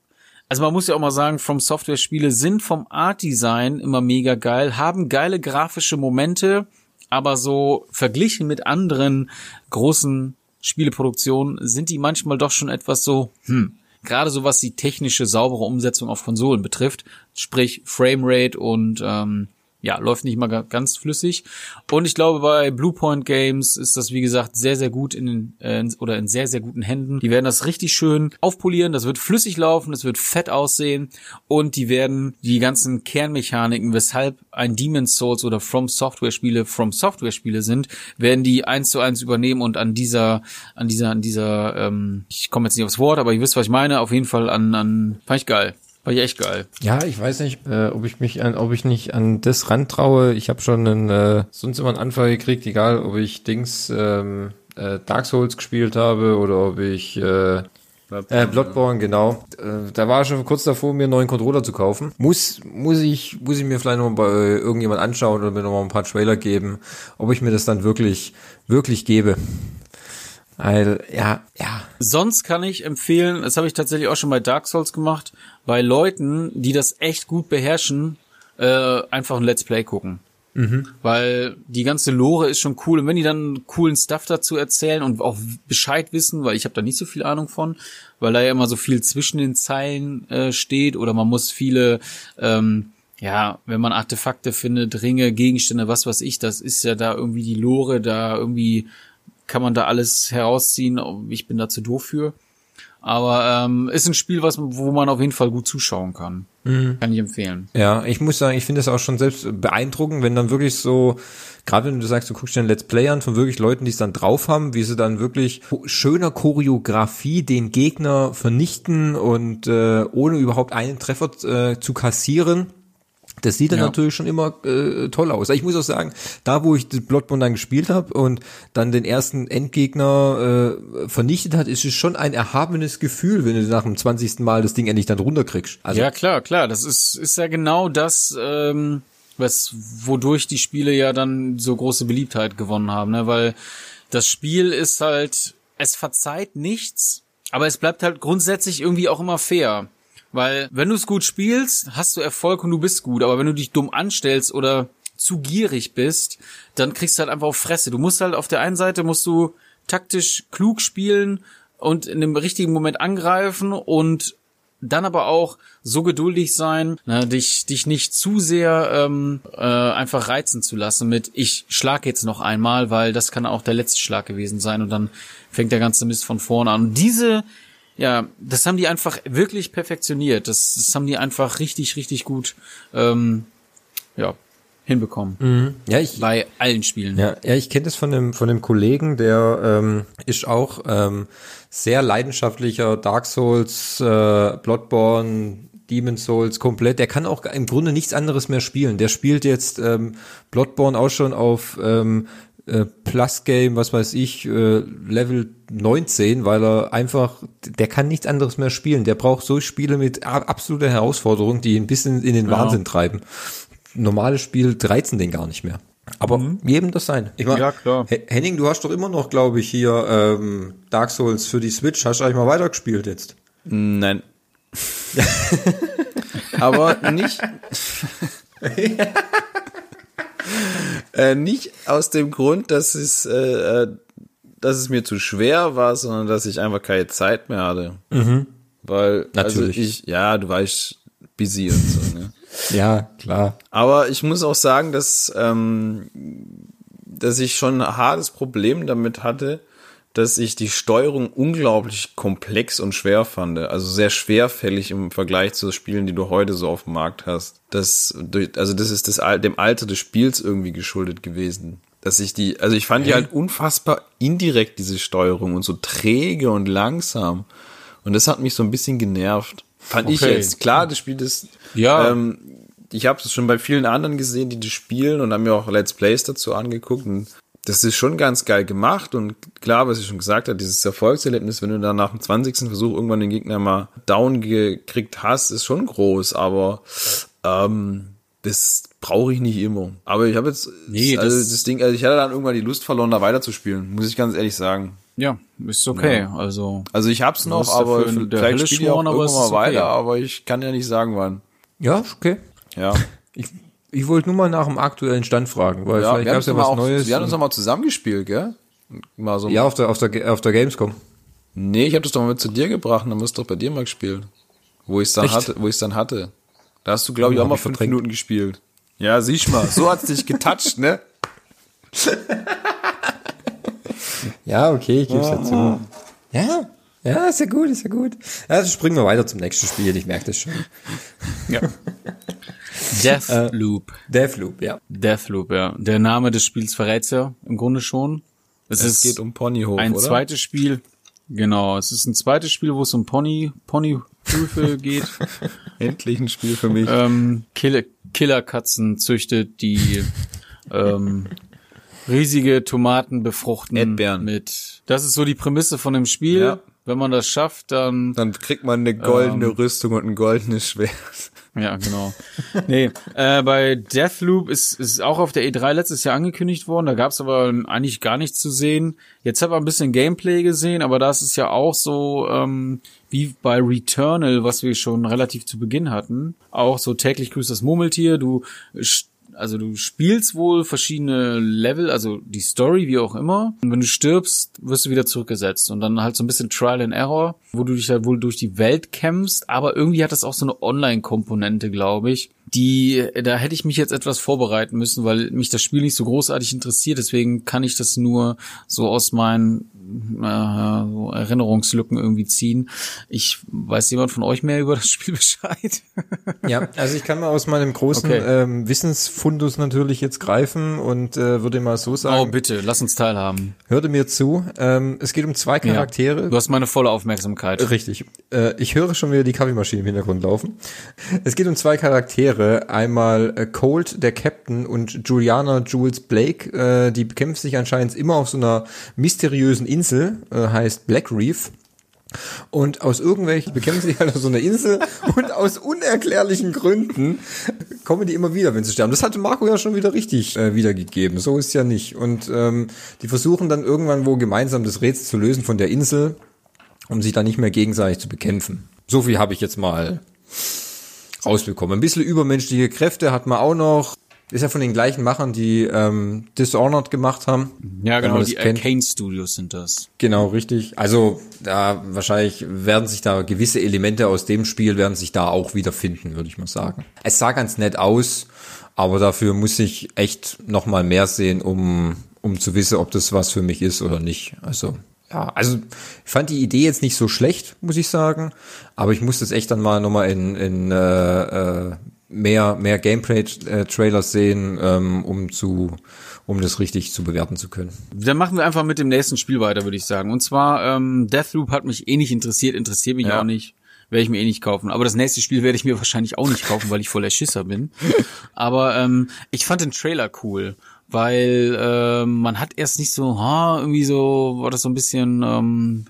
also man muss ja auch mal sagen, From Software Spiele sind vom Art Design immer mega geil, haben geile grafische Momente, aber so verglichen mit anderen großen Spieleproduktionen sind die manchmal doch schon etwas so, hm, gerade so was die technische, saubere Umsetzung auf Konsolen betrifft, sprich Framerate und ähm, ja, läuft nicht mal ganz flüssig. Und ich glaube, bei Bluepoint Games ist das, wie gesagt, sehr, sehr gut in, äh, oder in sehr, sehr guten Händen. Die werden das richtig schön aufpolieren, das wird flüssig laufen, das wird fett aussehen und die werden die ganzen Kernmechaniken, weshalb ein Demon's Souls oder From Software Spiele From Software Spiele sind, werden die eins zu eins übernehmen und an dieser, an dieser, an dieser, ähm, ich komme jetzt nicht aufs Wort, aber ihr wisst, was ich meine, auf jeden Fall an, an, fand ich geil. War ja echt geil. Ja, ich weiß nicht, äh, ob ich mich an, ob ich nicht an das rantraue. Ich habe schon einen, äh, sonst immer einen Anfall gekriegt, egal ob ich Dings ähm, äh, Dark Souls gespielt habe oder ob ich äh, Bloodborne, äh, Bloodborne genau. Äh, da war ich schon kurz davor, mir einen neuen Controller zu kaufen. Muss, muss ich, muss ich mir vielleicht noch mal bei irgendjemand anschauen oder mir noch mal ein paar Trailer geben, ob ich mir das dann wirklich, wirklich gebe. Weil, ja, ja. Sonst kann ich empfehlen, das habe ich tatsächlich auch schon bei Dark Souls gemacht, bei Leuten, die das echt gut beherrschen, äh, einfach ein Let's Play gucken. Mhm. Weil die ganze Lore ist schon cool. Und wenn die dann coolen Stuff dazu erzählen und auch Bescheid wissen, weil ich habe da nicht so viel Ahnung von, weil da ja immer so viel zwischen den Zeilen äh, steht oder man muss viele, ähm, ja, wenn man Artefakte findet, Ringe, Gegenstände, was weiß ich, das ist ja da irgendwie die Lore, da irgendwie kann man da alles herausziehen. Ich bin da zu doof für. Aber ähm, ist ein Spiel, was, wo man auf jeden Fall gut zuschauen kann. Mhm. Kann ich empfehlen. Ja, ich muss sagen, ich finde es auch schon selbst beeindruckend, wenn dann wirklich so, gerade wenn du sagst, du guckst dir ein Let's Play an von wirklich Leuten, die es dann drauf haben, wie sie dann wirklich schöner Choreografie den Gegner vernichten und äh, ohne überhaupt einen Treffer äh, zu kassieren das sieht dann ja. natürlich schon immer äh, toll aus. Ich muss auch sagen, da wo ich das Bloodborne dann gespielt habe und dann den ersten Endgegner äh, vernichtet hat, ist es schon ein erhabenes Gefühl, wenn du nach dem 20. Mal das Ding endlich dann runterkriegst. Also, ja, klar, klar. Das ist, ist ja genau das, ähm, was, wodurch die Spiele ja dann so große Beliebtheit gewonnen haben, ne? Weil das Spiel ist halt, es verzeiht nichts, aber es bleibt halt grundsätzlich irgendwie auch immer fair. Weil wenn du es gut spielst, hast du Erfolg und du bist gut. Aber wenn du dich dumm anstellst oder zu gierig bist, dann kriegst du halt einfach auf Fresse. Du musst halt auf der einen Seite musst du taktisch klug spielen und in dem richtigen Moment angreifen und dann aber auch so geduldig sein, ne, dich, dich nicht zu sehr ähm, äh, einfach reizen zu lassen mit ich schlag jetzt noch einmal, weil das kann auch der letzte Schlag gewesen sein und dann fängt der ganze Mist von vorne an. Und diese ja, das haben die einfach wirklich perfektioniert. Das, das haben die einfach richtig, richtig gut ähm, ja, hinbekommen. Mhm. Ja, ich, bei allen Spielen. Ja, ja ich kenne das von dem von dem Kollegen, der ähm, ist auch ähm, sehr leidenschaftlicher Dark Souls, äh, Bloodborne, Demon Souls komplett. Der kann auch im Grunde nichts anderes mehr spielen. Der spielt jetzt ähm, Bloodborne auch schon auf ähm, äh, Plus Game, was weiß ich, äh, Level 19, weil er einfach, der kann nichts anderes mehr spielen. Der braucht so Spiele mit absoluter Herausforderung, die ihn ein bisschen in den Wahnsinn treiben. Normales Spiel reizen den gar nicht mehr. Aber jedem das sein. Ich mein, Ja, klar. He- Henning, du hast doch immer noch, glaube ich, hier ähm, Dark Souls für die Switch. Hast du eigentlich mal weitergespielt jetzt? Nein. Aber nicht. äh, nicht aus dem Grund, dass es, äh, äh, dass es mir zu schwer war, sondern dass ich einfach keine Zeit mehr hatte. Weil, Natürlich. also ich, ja, du weißt, busy und so, ne? Ja, klar. Aber ich muss auch sagen, dass, ähm, dass ich schon ein hartes Problem damit hatte, dass ich die Steuerung unglaublich komplex und schwer fand. Also sehr schwerfällig im Vergleich zu Spielen, die du heute so auf dem Markt hast. Das, durch, also das ist das, dem Alter des Spiels irgendwie geschuldet gewesen. Dass ich die, also ich fand die halt unfassbar indirekt, diese Steuerung und so träge und langsam. Und das hat mich so ein bisschen genervt. Fand ich Okay. jetzt. Klar, das Spiel ist, Ja. ähm, ich habe es schon bei vielen anderen gesehen, die das spielen und haben mir auch Let's Plays dazu angeguckt und das ist schon ganz geil gemacht und klar, was ich schon gesagt habe, dieses Erfolgserlebnis, wenn du dann nach dem 20. Versuch irgendwann den Gegner mal down gekriegt hast, ist schon groß, aber ähm, das brauche ich nicht immer. Aber ich habe jetzt, Nee, also das- das, Ding, also ich hatte dann irgendwann die Lust verloren, da weiterzuspielen, muss ich ganz ehrlich sagen. Ja, ist okay. Also Also ich hab's noch, aber vielleicht spiele ich auch irgendwann es mal okay. weiter, aber ich kann ja nicht sagen, wann. Ja, okay. Ja. Ich, ich wollte nur mal nach dem aktuellen Stand fragen, weil Ja, vielleicht wir, gab es ja haben was auch, Neues. wir hatten uns doch mal zusammengespielt, gell? Mal so. ja, auf der, auf der, auf der Gamescom. Nee, ich habe das doch mal mit zu dir gebracht und dann hast du doch bei dir mal gespielt. Wo ich dann Echt? hatte, wo ich dann hatte. Da hast du, glaube ich, auch mal fünf. Minuten gespielt. Ja, siehst mal, so hat's dich getoucht, ne? Ja, okay, ich gebe es ja zu. Ja, ja, ist ja gut, ist ja gut. Also springen wir weiter zum nächsten Spiel, ich merke das schon. ja. Deathloop. Deathloop, ja. Deathloop, ja. Der Name des Spiels verrät's ja im Grunde schon. Es, Es ist geht um Ponyhof, ein oder? zweites Spiel. Genau, es ist ein zweites Spiel, wo es um Pony, Ponyhöfe geht. Endlich ein Spiel für mich. ähm, Killer, Killerkatzen züchtet, die ähm, riesige Tomaten befruchten Erdbeeren. mit. Das ist so die Prämisse von dem Spiel. Ja. Wenn man das schafft, dann dann kriegt man eine goldene Ähm. Rüstung und ein goldenes Schwert. Ja, genau. nee, äh, bei Deathloop ist ist auch auf der E3 letztes Jahr angekündigt worden. Da gab es aber eigentlich gar nichts zu sehen. Jetzt habe ich ein bisschen Gameplay gesehen, aber das ist ja auch so ähm, wie bei Returnal, was wir schon relativ zu Beginn hatten. Auch so täglich grüßt das Murmeltier. Du also du spielst wohl verschiedene Level, also die Story, wie auch immer. Und wenn du stirbst, wirst du wieder zurückgesetzt. Und dann halt so ein bisschen Trial and Error, wo du dich halt wohl durch die Welt kämpfst. Aber irgendwie hat das auch so eine Online-Komponente, glaube ich. Die, da hätte ich mich jetzt etwas vorbereiten müssen, weil mich das Spiel nicht so großartig interessiert. Deswegen kann ich das nur so aus meinen äh, so Erinnerungslücken irgendwie ziehen. Ich weiß jemand von euch mehr über das Spiel Bescheid? Ja, also ich kann mal aus meinem großen Okay. ähm, Wissensfundus natürlich jetzt greifen und äh, würde mal so Oh, sagen, bitte, lass uns teilhaben. hörte mir zu. Ähm, es geht um zwei Charaktere. Ja. Du hast meine volle Aufmerksamkeit. Richtig. Äh, ich höre schon wieder die Kaffeemaschine im Hintergrund laufen. Es geht um zwei Charaktere. Einmal äh, Colt, der Captain, und Juliana Jules Blake. Äh, die bekämpfen sich anscheinend immer auf so einer mysteriösen Insel, äh, heißt Black Reef. Und aus irgendwelchen bekämpfen sie sich halt auf so einer Insel und aus unerklärlichen Gründen kommen die immer wieder, wenn sie sterben. Das hatte Marco ja schon wieder richtig äh, wiedergegeben. So ist ja nicht. Und ähm, die versuchen dann irgendwann wo gemeinsam das Rätsel zu lösen von der Insel, um sich dann nicht mehr gegenseitig zu bekämpfen. So viel habe ich jetzt mal rausbekommen. Ein bisschen übermenschliche Kräfte hat man auch noch. Ist ja von den gleichen Machern, die ähm, Dishonored gemacht haben. Ja, genau, das die kennt. Arcane Studios sind das. Genau, richtig. Also da wahrscheinlich werden sich da gewisse Elemente aus dem Spiel werden sich da auch wiederfinden, würde ich mal sagen. Es sah ganz nett aus, aber dafür muss ich echt noch mal mehr sehen, um um zu wissen, ob das was für mich ist oder nicht. Also ja, also ich fand die Idee jetzt nicht so schlecht, muss ich sagen, aber ich muss das echt dann mal noch mal in in äh, äh, mehr mehr Gameplay-Trailers sehen, ähm, um zu um das richtig zu bewerten zu können. Dann machen wir einfach mit dem nächsten Spiel weiter, würde ich sagen. Und zwar, ähm, Deathloop hat mich eh nicht interessiert, interessiert mich Ja. auch nicht. Werde ich mir eh nicht kaufen. Aber das nächste Spiel werde ich mir wahrscheinlich auch nicht kaufen, weil ich voller Schisser bin. Aber ähm, ich fand den Trailer cool, weil ähm, man hat erst nicht so, ha, irgendwie so, war das so ein bisschen ähm,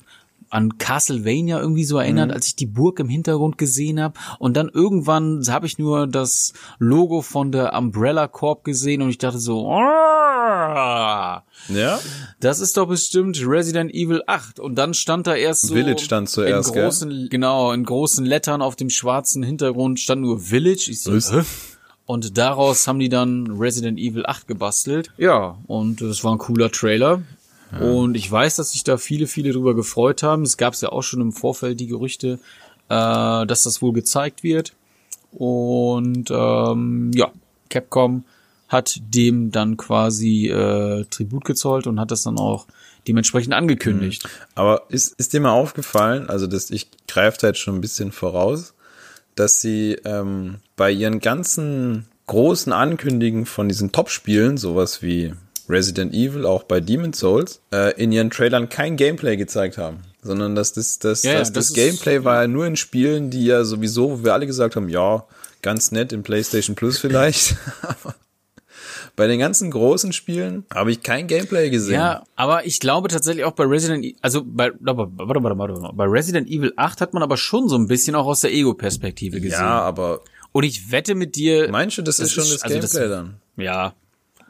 an Castlevania irgendwie so erinnert, mhm. als ich die Burg im Hintergrund gesehen habe. Und dann irgendwann habe ich nur das Logo von der Umbrella Corp gesehen und ich dachte so, ja, das ist doch bestimmt Resident Evil 8. Und dann stand da erst so Village stand zuerst, in großen, gell? genau in großen Lettern auf dem schwarzen Hintergrund stand nur Village. Ich so? Und daraus haben die dann Resident Evil 8 gebastelt. Ja, und das war ein cooler Trailer. Ja. Und ich weiß, dass sich da viele, viele drüber gefreut haben. Es gab ja auch schon im Vorfeld die Gerüchte, äh, dass das wohl gezeigt wird. Und ähm, ja, Capcom hat dem dann quasi äh, Tribut gezollt und hat das dann auch dementsprechend angekündigt. Mhm. Aber ist, ist dir mal aufgefallen, also das, ich greife da jetzt schon ein bisschen voraus, dass sie ähm, bei ihren ganzen großen Ankündigungen von diesen Top-Spielen, sowas wie Resident Evil, auch bei Demon's Souls, äh, in ihren Trailern kein Gameplay gezeigt haben. Sondern dass das, das, ja, dass das, das Gameplay war ja nur in Spielen, die ja sowieso, wo wir alle gesagt haben, ja, ganz nett in PlayStation Plus vielleicht. bei den ganzen großen Spielen habe ich kein Gameplay gesehen. Ja, aber ich glaube tatsächlich auch bei Resident Evil, also bei, warte, warte, warte, warte, bei Resident Evil 8 hat man aber schon so ein bisschen auch aus der Ego-Perspektive gesehen. Ja, aber. Und ich wette mit dir. Meinst du, das, das ist schon das also Gameplay das, dann? Ja.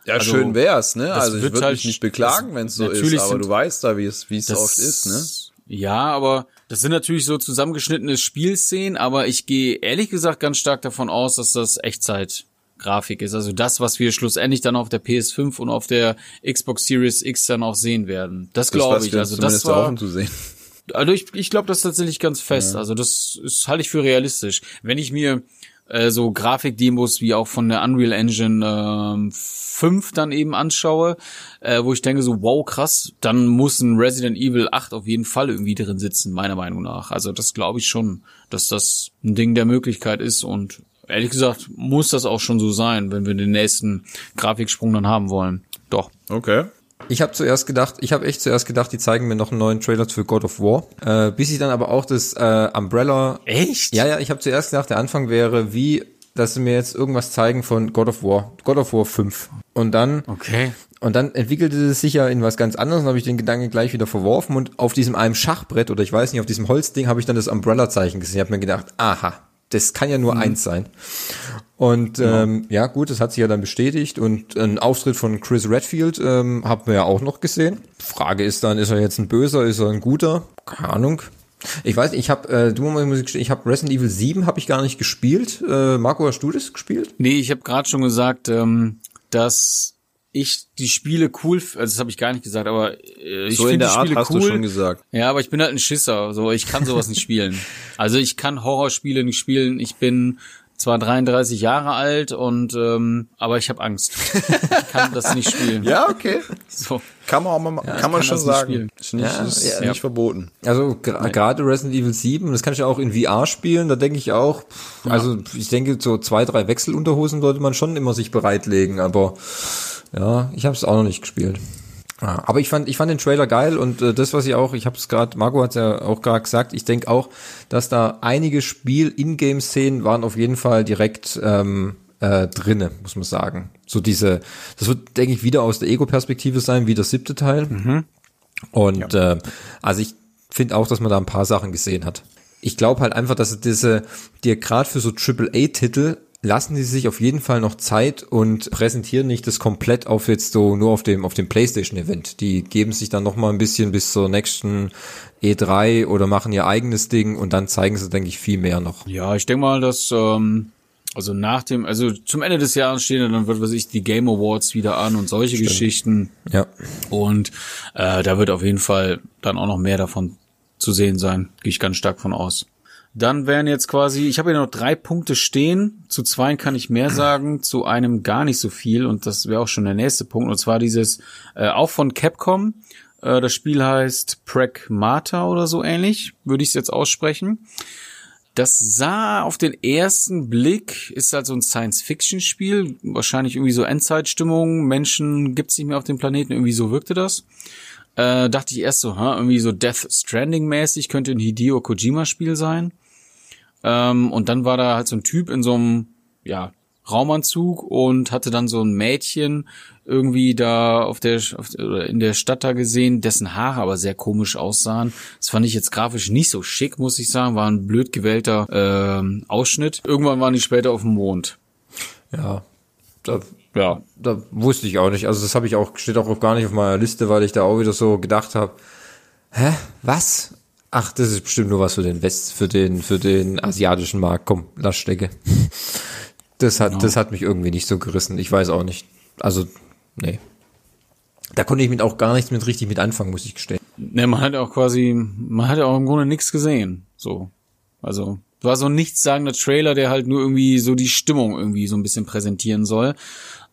Ja, also, schön wär's, ne? Also ich würde halt, mich nicht beklagen, wenn es so ist, aber du weißt da, wie es, wie es oft ist, ne? Ja, aber das sind natürlich so zusammengeschnittene Spielszenen, aber ich gehe ehrlich gesagt ganz stark davon aus, dass das Echtzeit Grafik ist. Also das, was wir schlussendlich dann auf der PS5 und auf der Xbox Series X dann auch sehen werden. Das, das glaube ich. Also das war zu sehen. Also ich, ich glaube das tatsächlich ganz fest. Ja. Also das ist halte ich für realistisch. Wenn ich mir äh, so Grafikdemos wie auch von der Unreal Engine äh, 5 dann eben anschaue, äh, wo ich denke so, wow, krass, dann muss ein Resident Evil 8 auf jeden Fall irgendwie drin sitzen, meiner Meinung nach. Also das glaube ich schon, dass das ein Ding der Möglichkeit ist und ehrlich gesagt muss das auch schon so sein, wenn wir den nächsten Grafiksprung dann haben wollen. Doch. Okay. Ich habe zuerst gedacht, ich habe echt zuerst gedacht, die zeigen mir noch einen neuen Trailer für God of War, äh, bis ich dann aber auch das äh, Umbrella. Echt? Ja, ja, ich habe zuerst gedacht, der Anfang wäre wie, dass sie mir jetzt irgendwas zeigen von God of War, God of War 5. Und dann, okay. Und dann entwickelte es sich ja in was ganz anderes und habe ich den Gedanken gleich wieder verworfen und auf diesem einem Schachbrett oder ich weiß nicht, auf diesem Holzding habe ich dann das Umbrella-Zeichen gesehen. Ich habe mir gedacht, aha, das kann ja nur mhm. eins sein. Und genau. ähm, ja, gut, das hat sich ja dann bestätigt. Und ein Auftritt von Chris Redfield ähm, haben wir ja auch noch gesehen. Frage ist dann, ist er jetzt ein Böser, ist er ein Guter? Keine Ahnung. Ich weiß, ich habe, äh, du muss ich, ich habe Resident Evil 7 habe ich gar nicht gespielt. Äh, Marco, hast du das gespielt? Nee, ich habe gerade schon gesagt, ähm, dass ich die Spiele cool, also das habe ich gar nicht gesagt, aber äh, ich so finde die Art Spiele hast cool. Du schon gesagt. Ja, aber ich bin halt ein Schisser, so ich kann sowas nicht spielen. Also ich kann Horrorspiele nicht spielen. Ich bin zwar 33 Jahre alt und ähm, aber ich habe Angst. Ich kann das nicht spielen. Ja, okay. So. Kann man auch mal, ja, kann man kann schon sagen. Ist nicht, ja, ist ja. nicht verboten. Also gerade Resident Evil 7, das kann ich ja auch in VR spielen, da denke ich auch, also ich denke so zwei, drei Wechselunterhosen sollte man schon immer sich bereitlegen, aber ja, ich habe es auch noch nicht gespielt. Ja, aber ich fand, ich fand den Trailer geil und äh, das, was ich auch, ich habe es gerade, Marco hat ja auch gerade gesagt, ich denke auch, dass da einige Spiel-Ingame-Szenen waren auf jeden Fall direkt ähm, äh, drinne, muss man sagen. So diese, das wird, denke ich, wieder aus der Ego-Perspektive sein, wie das siebte Teil. Mhm. Und ja. äh, also ich finde auch, dass man da ein paar Sachen gesehen hat. Ich glaube halt einfach, dass diese, dir gerade für so AAA-Titel lassen sie sich auf jeden Fall noch Zeit und präsentieren nicht das komplett auf jetzt so nur auf dem auf dem PlayStation Event. Die geben sich dann noch mal ein bisschen bis zur nächsten E3 oder machen ihr eigenes Ding und dann zeigen sie denke ich viel mehr noch. Ja, ich denke mal, dass ähm, also nach dem also zum Ende des Jahres stehen dann wird was ich die Game Awards wieder an und solche Stimmt. Geschichten. Ja. Und äh, da wird auf jeden Fall dann auch noch mehr davon zu sehen sein, gehe ich ganz stark von aus. Dann wären jetzt quasi, ich habe hier noch drei Punkte stehen. Zu zwei kann ich mehr sagen, zu einem gar nicht so viel. Und das wäre auch schon der nächste Punkt. Und zwar dieses, äh, auch von Capcom. Äh, das Spiel heißt Pragmata oder so ähnlich, würde ich es jetzt aussprechen. Das sah auf den ersten Blick, ist halt so ein Science-Fiction-Spiel, wahrscheinlich irgendwie so Endzeitstimmung, Menschen gibt's nicht mehr auf dem Planeten, irgendwie so wirkte das. Äh, dachte ich erst so, ha, irgendwie so Death Stranding-mäßig, könnte ein Hideo Kojima-Spiel sein. Ähm, und dann war da halt so ein Typ in so einem, ja, Raumanzug und hatte dann so ein Mädchen irgendwie da auf der, auf, in der Stadt da gesehen, dessen Haare aber sehr komisch aussahen. Das fand ich jetzt grafisch nicht so schick, muss ich sagen. War ein blöd gewählter äh, Ausschnitt. Irgendwann waren die später auf dem Mond. Ja, da, ja, da wusste ich auch nicht. Also das habe ich auch, steht auch gar nicht auf meiner Liste, weil ich da auch wieder so gedacht habe, hä, was? Ach, das ist bestimmt nur was für den West, für den, für den asiatischen Markt. Komm, lass stecke. Das hat, ja. das hat mich irgendwie nicht so gerissen. Ich weiß auch nicht. Also, nee. Da konnte ich mit auch gar nichts mit richtig mit anfangen, muss ich gestehen. Ne, man hat auch quasi, man hat ja auch im Grunde nichts gesehen. So. Also, war so ein nichtssagender Trailer, der halt nur irgendwie so die Stimmung irgendwie so ein bisschen präsentieren soll.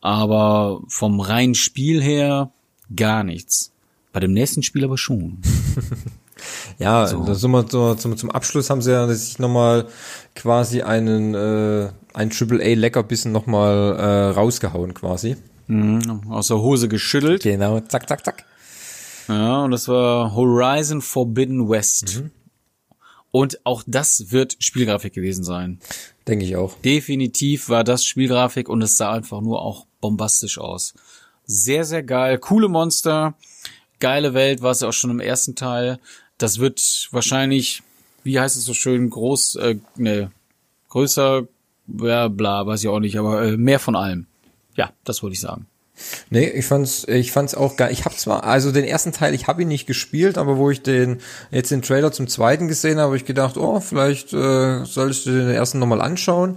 Aber vom reinen Spiel her gar nichts. Bei dem nächsten Spiel aber schon. Ja, so. das immer so, zum, zum Abschluss haben sie ja sich nochmal quasi einen, äh, ein Triple A Leckerbissen nochmal äh, rausgehauen quasi. Mhm, aus der Hose geschüttelt. Genau, zack, zack, zack. Ja, und das war Horizon Forbidden West. Mhm. Und auch das wird Spielgrafik gewesen sein. Denke ich auch. Definitiv war das Spielgrafik und es sah einfach nur auch bombastisch aus. Sehr, sehr geil. Coole Monster. Geile Welt war es ja auch schon im ersten Teil. Das wird wahrscheinlich, wie heißt es so schön, groß, äh, ne, größer, ja, bla, weiß ich auch nicht, aber äh, mehr von allem. Ja, das wollte ich sagen. Nee, ich fand's, ich fand's auch geil. Ich habe zwar, also den ersten Teil, ich habe ihn nicht gespielt, aber wo ich den jetzt den Trailer zum zweiten gesehen habe, habe ich gedacht, oh, vielleicht äh, solltest du den ersten nochmal anschauen,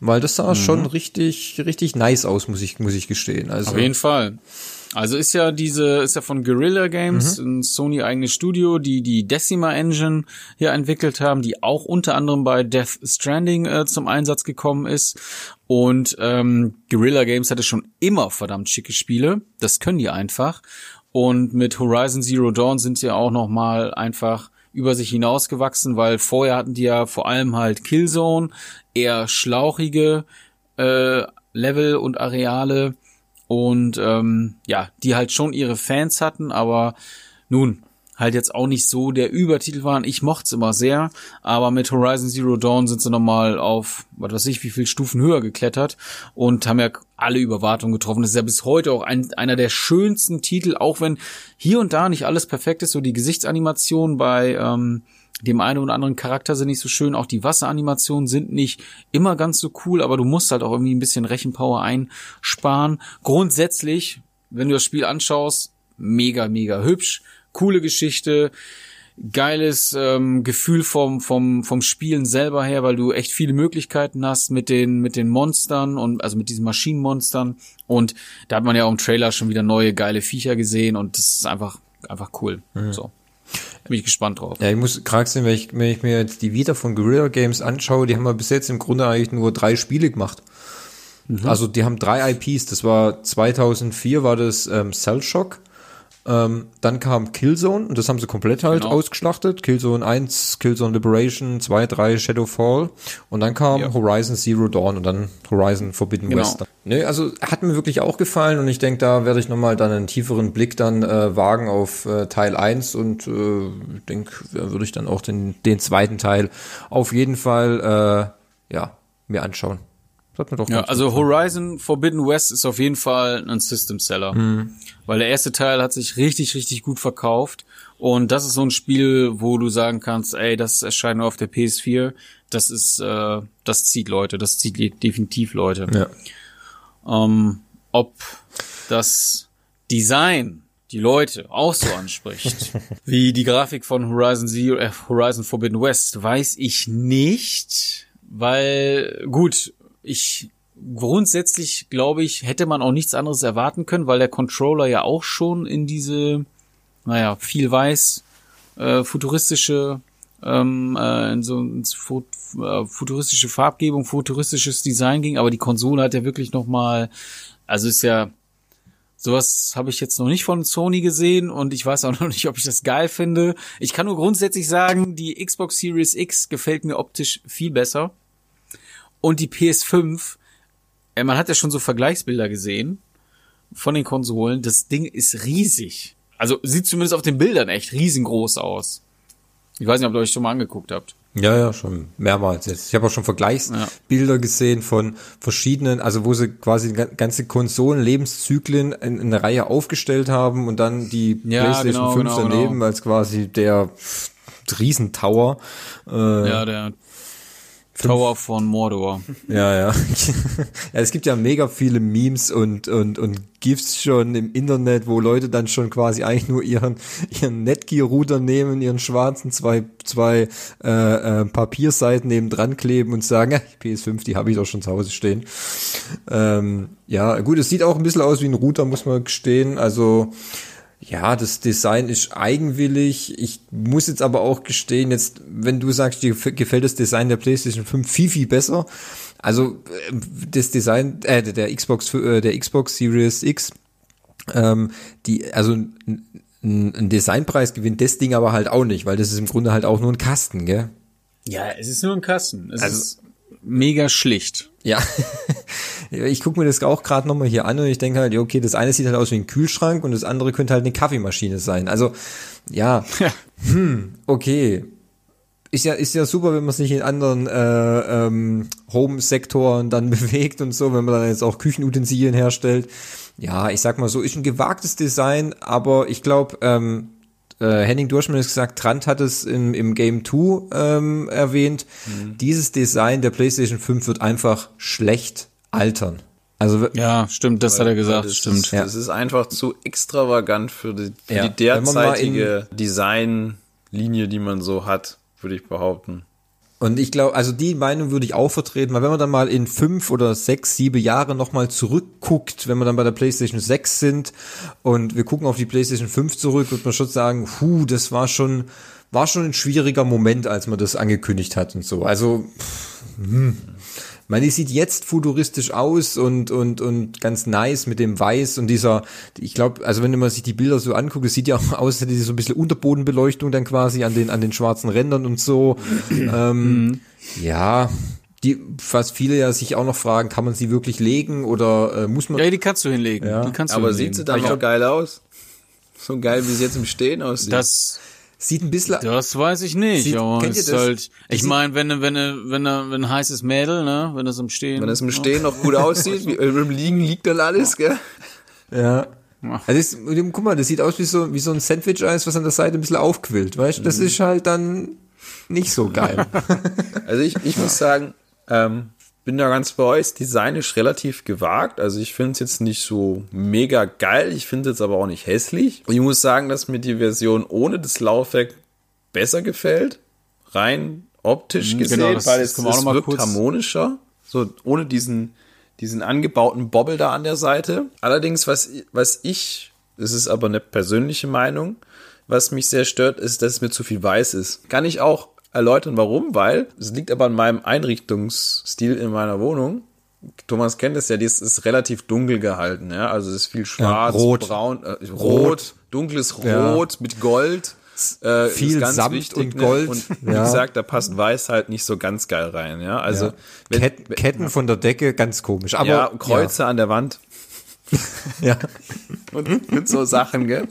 weil das sah mhm. schon richtig, richtig nice aus, muss ich, muss ich gestehen. Also auf jeden Fall. Also ist ja diese, ist ja von Guerrilla Games, mhm. ein Sony eigenes Studio, die die Decima Engine hier entwickelt haben, die auch unter anderem bei Death Stranding äh, zum Einsatz gekommen ist. Und ähm, Guerrilla Games hatte schon immer verdammt schicke Spiele. Das können die einfach. Und mit Horizon Zero Dawn sind sie auch noch mal einfach über sich hinausgewachsen, weil vorher hatten die ja vor allem halt Killzone, eher schlauchige äh, Level und Areale und ähm, ja, die halt schon ihre Fans hatten, aber nun halt jetzt auch nicht so der Übertitel waren. Ich mochte es immer sehr, aber mit Horizon Zero Dawn sind sie nochmal auf, was weiß ich, wie viel Stufen höher geklettert und haben ja alle Überwartungen getroffen. Das ist ja bis heute auch ein, einer der schönsten Titel, auch wenn hier und da nicht alles perfekt ist. So die Gesichtsanimation bei ähm, dem einen oder anderen Charakter sind nicht so schön, auch die Wasseranimationen sind nicht immer ganz so cool, aber du musst halt auch irgendwie ein bisschen Rechenpower einsparen. Grundsätzlich, wenn du das Spiel anschaust, mega, mega hübsch, coole Geschichte, geiles ähm, Gefühl vom vom vom Spielen selber her, weil du echt viele Möglichkeiten hast mit den mit den Monstern und also mit diesen Maschinenmonstern und da hat man ja auch im Trailer schon wieder neue geile Viecher gesehen und das ist einfach einfach cool. Mhm. So. Bin ich gespannt drauf. Ja, ich muss gerade sehen, wenn ich, wenn ich mir jetzt die Vita von Guerrilla Games anschaue, die haben wir bis jetzt im Grunde eigentlich nur drei Spiele gemacht. Mhm. Also die haben drei IPs. Das war 2004 war das ähm, Cell Shock. Ähm, dann kam Killzone und das haben sie komplett halt genau. ausgeschlachtet. Killzone 1, Killzone Liberation, 2, 3, Shadowfall und dann kam ja. Horizon Zero Dawn und dann Horizon Forbidden genau. West. Ne, also hat mir wirklich auch gefallen und ich denke, da werde ich nochmal dann einen tieferen Blick dann äh, wagen auf äh, Teil 1 und äh, denke, würde ich dann auch den, den zweiten Teil auf jeden Fall äh, ja, mir anschauen. Das hat mir doch ja, also Horizon Forbidden West ist auf jeden Fall ein System Seller. Mhm. Weil der erste Teil hat sich richtig, richtig gut verkauft. Und das ist so ein Spiel, wo du sagen kannst, ey, das erscheint nur auf der PS4. Das ist, äh, das zieht Leute, das zieht definitiv Leute. Ja. Ähm, ob das Design die Leute auch so anspricht, wie die Grafik von Horizon Zero, äh, Horizon Forbidden West, weiß ich nicht, weil gut, ich grundsätzlich glaube ich, hätte man auch nichts anderes erwarten können, weil der Controller ja auch schon in diese, naja, viel weiß, äh, futuristische, ähm, äh, in so ins Fu äh, futuristische Farbgebung, futuristisches Design ging, aber die Konsole hat ja wirklich nochmal, also ist ja, sowas habe ich jetzt noch nicht von Sony gesehen und ich weiß auch noch nicht, ob ich das geil finde. Ich kann nur grundsätzlich sagen, die Xbox Series X gefällt mir optisch viel besser. Und die PS5, äh, man hat ja schon so Vergleichsbilder gesehen von den Konsolen. Das Ding ist riesig. Also sieht zumindest auf den Bildern echt riesengroß aus. Ich weiß nicht, ob ihr euch schon mal angeguckt habt. Ja, ja, schon mehrmals jetzt. Ich habe auch schon Vergleichsbilder ja. gesehen von verschiedenen, also wo sie quasi ganze Konsolen-Lebenszyklen in, in eine Reihe aufgestellt haben und dann die ja, PlayStation genau, 5 genau, daneben genau. als quasi der Riesentower. Äh, Ja, der Tower von Mordor. Ja, ja. ja. Es gibt ja mega viele Memes und, und, und GIFs schon im Internet, wo Leute dann schon quasi eigentlich nur ihren, ihren Netgear-Router nehmen, ihren schwarzen, zwei, zwei äh, äh, Papierseiten neben dran kleben und sagen, ja, PS5, die habe ich doch schon zu Hause stehen. Ähm, ja, gut, es sieht auch ein bisschen aus wie ein Router, muss man gestehen. Also ja, das Design ist eigenwillig. Ich muss jetzt aber auch gestehen, jetzt, wenn du sagst, dir gefällt das Design der PlayStation 5 viel, viel besser. Also äh, das Design äh, der Xbox äh, der Xbox Series X, ähm, die also ein, ein Designpreis gewinnt das Ding aber halt auch nicht, weil das ist im Grunde halt auch nur ein Kasten, gell? Ja, es ist nur ein Kasten. Es Also- ist mega schlicht. Ja, ich gucke mir das auch gerade nochmal hier an und ich denke halt, ja, okay, das eine sieht halt aus wie ein Kühlschrank und das andere könnte halt eine Kaffeemaschine sein. Also, ja, hm, okay. Ist ja, ist ja super, wenn man sich in anderen äh, ähm, Home-Sektoren dann bewegt und so, wenn man dann jetzt auch Küchenutensilien herstellt. Ja, ich sag mal so, ist ein gewagtes Design, aber ich glaube, ähm, äh, Henning Durschmann hat gesagt, Trant hat es im, im Game 2 ähm, erwähnt, dieses Design der PlayStation 5 wird einfach schlecht altern. Also Ja, stimmt, das hat er gesagt, das stimmt. Ist, Das ist einfach zu extravagant für die, für Ja, die derzeitige Designlinie, die man so hat, würde ich behaupten. Und ich glaube, also die Meinung würde ich auch vertreten, weil wenn man dann mal in fünf oder sechs, sieben Jahre nochmal zurückguckt, wenn wir dann bei der PlayStation 6 sind und wir gucken auf die PlayStation 5 zurück, wird man schon sagen, hu, das war schon, war schon ein schwieriger Moment, als man das angekündigt hat und so. Also, pff, hm. Ich meine, die sieht jetzt futuristisch aus und, und, und ganz nice mit dem Weiß und dieser, ich glaube, also wenn man sich die Bilder so anguckt, es sieht ja auch aus, hätte die so ein bisschen Unterbodenbeleuchtung dann quasi an den, an den schwarzen Rändern und so. ähm, ja, die, was viele ja sich auch noch fragen, kann man sie wirklich legen oder äh, muss man, Ja, die kannst du hinlegen. Ja. Die kannst du Aber hinlegen. sieht sie dann Aber noch geil aus? So geil, wie sie jetzt im Stehen aussieht. Das, sieht ein bisschen, das weiß ich nicht. Sieht- aber kennt ihr das? halt, ich meine, wenn, wenn, wenn, wenn, wenn ein heißes Mädel, ne, wenn das im Stehen. Wenn es im Stehen noch gut aussieht, wie, im Liegen liegt dann alles, gell? ja. Also ist, guck mal, das sieht aus wie so, wie so ein Sandwich-Eis, was an der Seite ein bisschen aufquillt, weißt du? Das ist halt dann nicht so geil. Also ich, ich muss sagen, ähm, bin da ganz bei euch. Das Design ist relativ gewagt. Also ich finde es jetzt nicht so mega geil. Ich finde es jetzt aber auch nicht hässlich. Und ich muss sagen, dass mir die Version ohne das Laufwerk besser gefällt. Rein optisch Mhm, gesehen, genau, das- weil das es, auch es wirkt kurz- harmonischer. So ohne diesen, diesen angebauten Bobbel da an der Seite. Allerdings, was, was ich, das ist aber eine persönliche Meinung, was mich sehr stört, ist, dass es mir zu viel weiß ist. Kann ich auch erläutern, warum, weil es liegt aber an meinem Einrichtungsstil in meiner Wohnung. Thomas kennt es ja, das ist relativ dunkel gehalten, ja, also es ist viel schwarz, rot. braun, äh, rot, dunkles Ja. Rot mit Gold. Äh, Viel ist ganz Samt und ne? Gold. Und wie Ja. gesagt, da passt Weiß halt nicht so ganz geil rein, ja. Also Ja. wenn, Ketten, Ketten von der Decke, ganz komisch. Aber ja, Kreuze an der Wand Ja, ja. und mit so Sachen, gell?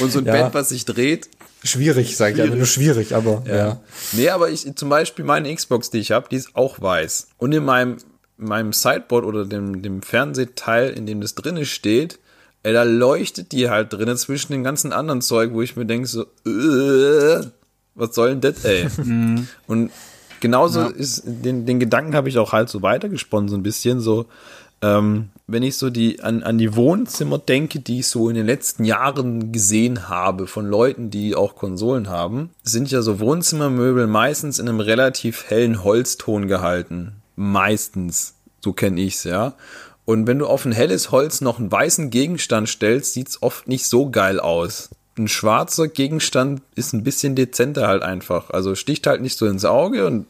Und so ein Ja. Bett, was sich dreht. Schwierig, sage ich einfach nur schwierig, aber ja. Nee, aber ich, zum Beispiel meine Xbox, die ich habe, die ist auch weiß. Und in meinem, meinem Sideboard oder dem, dem Fernsehteil, in dem das drinne steht, ey, da leuchtet die halt drinnen zwischen dem ganzen anderen Zeug, wo ich mir denke so, äh, was soll denn das, ey? Und genauso ist, den, den Gedanken habe ich auch halt so weitergesponnen, so ein bisschen so, ähm, wenn ich so die an, an die Wohnzimmer denke, die ich so in den letzten Jahren gesehen habe von Leuten, die auch Konsolen haben, sind ja so Wohnzimmermöbel meistens in einem relativ hellen Holzton gehalten. Meistens. So kenne ich's, ja. Und wenn du auf ein helles Holz noch einen weißen Gegenstand stellst, sieht's oft nicht so geil aus. Ein schwarzer Gegenstand ist ein bisschen dezenter halt einfach. Also sticht halt nicht so ins Auge und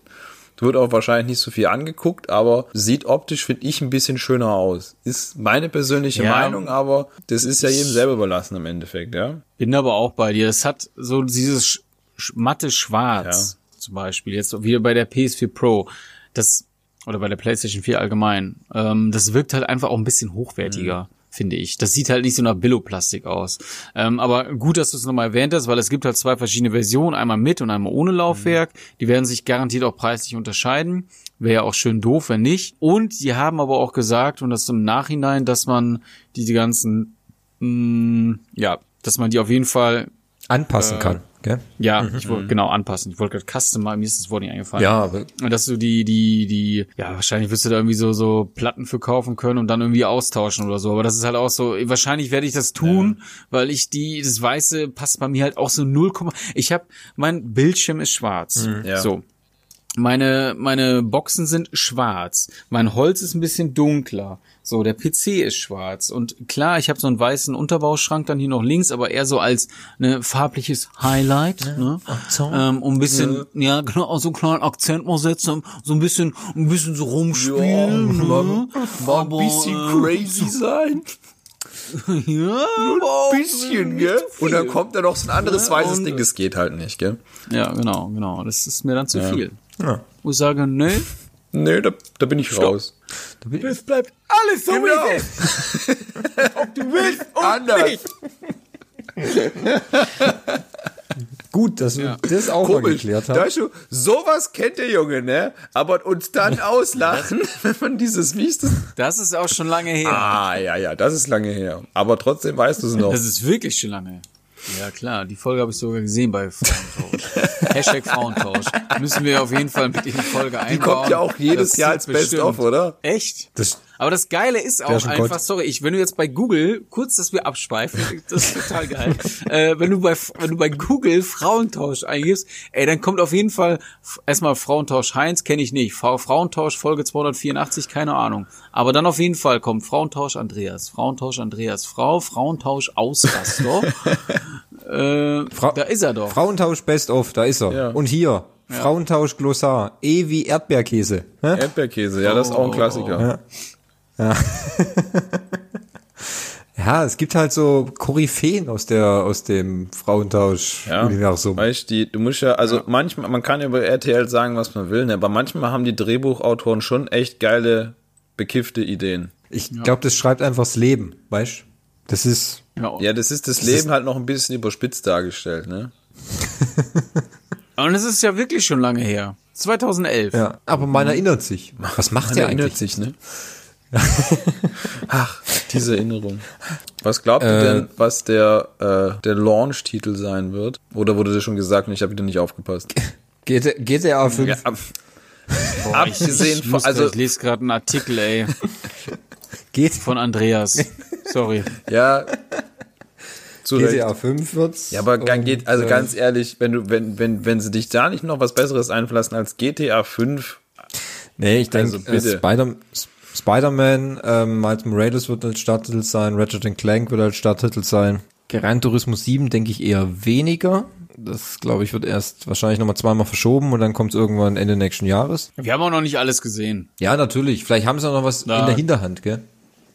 wird auch wahrscheinlich nicht so viel angeguckt, aber sieht optisch, finde ich, ein bisschen schöner aus. Ist meine persönliche Ja. Meinung, aber das ist ja jedem selber überlassen im Endeffekt, ja. Bin aber auch bei dir. Das hat so dieses matte Schwarz zum Beispiel. Jetzt wieder bei der PS4 Pro. Das, oder bei der PlayStation 4 allgemein. Ähm, das wirkt halt einfach auch ein bisschen hochwertiger. Finde ich. Das sieht halt nicht so nach Billo-Plastik aus. Ähm, aber gut, dass du es nochmal erwähnt hast, weil es gibt halt zwei verschiedene Versionen, einmal mit und einmal ohne Laufwerk. Die werden sich garantiert auch preislich unterscheiden. Wäre ja auch schön doof, wenn nicht. Und die haben aber auch gesagt, und das im Nachhinein, dass man diese ganzen, mh, ja, dass man die auf jeden Fall Anpassen kann. Gell? ja, ich wollte genau anpassen. Ich wollte gerade customize, mir ist das Wort nicht eingefallen. Ja, aber Und dass du die, die, die, ja, wahrscheinlich wirst du da irgendwie so, so Platten für kaufen können und dann irgendwie austauschen oder so. Aber das ist halt auch so, wahrscheinlich werde ich das tun, weil ich die, das Weiße passt bei mir halt auch so 0, ich habe, mein Bildschirm ist schwarz. Ja. So. Meine, meine Boxen sind schwarz. Mein Holz ist ein bisschen dunkler. So, der PC ist schwarz. Und klar, ich habe so einen weißen Unterbauschrank dann hier noch links, aber eher so als ne, farbliches Highlight. ne? Ähm, um ein bisschen, ja, genau, auch so einen kleinen Akzent mal setzen, so ein bisschen, ein bisschen so rumspielen. ne? Mal ein bisschen Aber, crazy sein. Ja, Ein bisschen, gell? Und dann kommt da noch so ein anderes Ja, weißes Ding, das geht halt nicht, gell? Ja, genau, genau. Das ist mir dann zu Ja. viel. Ja. Wo ich sage, nee, Nee, da, da bin ich raus. es bleibt alles so Genau. wie es ist. Ob du willst und Anders. nicht. gut, dass wir das auch mal Komisch. geklärt Da haben. ist schon, sowas kennt der Junge, ne? Aber uns dann auslachen, wenn man dieses, wie ist das? Ist auch schon lange her. Ah, ja, ja, das ist lange her. Aber trotzdem weißt du es noch. Das ist wirklich schon lange her. Ja klar, die Folge habe ich sogar gesehen bei Frauentausch. Hashtag Frauentausch. Müssen wir auf jeden Fall mit in die Folge einbauen. Die kommt ja auch jedes Das Jahr als Best-of, oder? Echt? Das- Aber das Geile ist auch schon einfach, Gold. sorry, ich, wenn du jetzt bei Google, kurz, dass wir abschweifen, das ist total geil. äh, wenn du bei, wenn du bei Google Frauentausch eingibst, ey, dann kommt auf jeden Fall erstmal Frauentausch Heinz, kenne ich nicht. Frau, Frauentausch Folge 284, keine Ahnung. Aber dann auf jeden Fall kommt Frauentausch Andreas, Frauentausch Andreas, Frau, Frauentausch Ausraster. äh, Frau- da ist er doch. Frauentausch Best of, da ist er. Ja. Und hier, Frauentausch Glossar, E wie Erdbeerkäse. Hä? Erdbeerkäse, ja, das ist auch ein Klassiker. Ja, es gibt halt so Koryphäen aus der aus dem Ja, Frauentausch-Universum. weißt die, du musst ja, also manchmal, man kann ja über RTL sagen, was man will, ne, aber manchmal haben die Drehbuchautoren schon echt geile, bekiffte Ideen. Ich glaube, das schreibt einfach das Leben, weißt? Das ist Ja, Ja, das ist das, Leben halt noch ein bisschen überspitzt dargestellt, ne? Und es ist ja wirklich schon lange her. 2011. ja, aber man erinnert sich. Was macht Man der erinnert eigentlich? sich, ne? Ach, diese Erinnerung. Was glaubt ihr Äh, denn, was der, äh, der Launch-Titel sein wird? Oder wurde das schon gesagt und ich habe wieder nicht aufgepasst? GTA, GTA 5. Ja, ab, Boah, abgesehen ich, von- muss also- grad- ich lese gerade einen Artikel, ey, Geht, von Andreas. Sorry. ja zu Recht. GTA 5 wird's. Ja, aber geht, also äh, ganz ehrlich, wenn du, wenn, wenn, wenn sie dich da nicht noch was Besseres einverlassen als GTA 5, Nee, ich denke, Also äh. Spider, Spider-Man, ähm, Miles Morales wird als Starttitel sein, Ratchet Clank wird als Starttitel sein. Gran Turismo 7 denke ich eher weniger. Das, glaube ich, wird erst wahrscheinlich nochmal zweimal verschoben und dann kommt es irgendwann Ende nächsten Jahres. Wir haben auch noch nicht alles gesehen. Ja, natürlich. Vielleicht haben sie auch noch was Ja. in der Hinterhand, gell?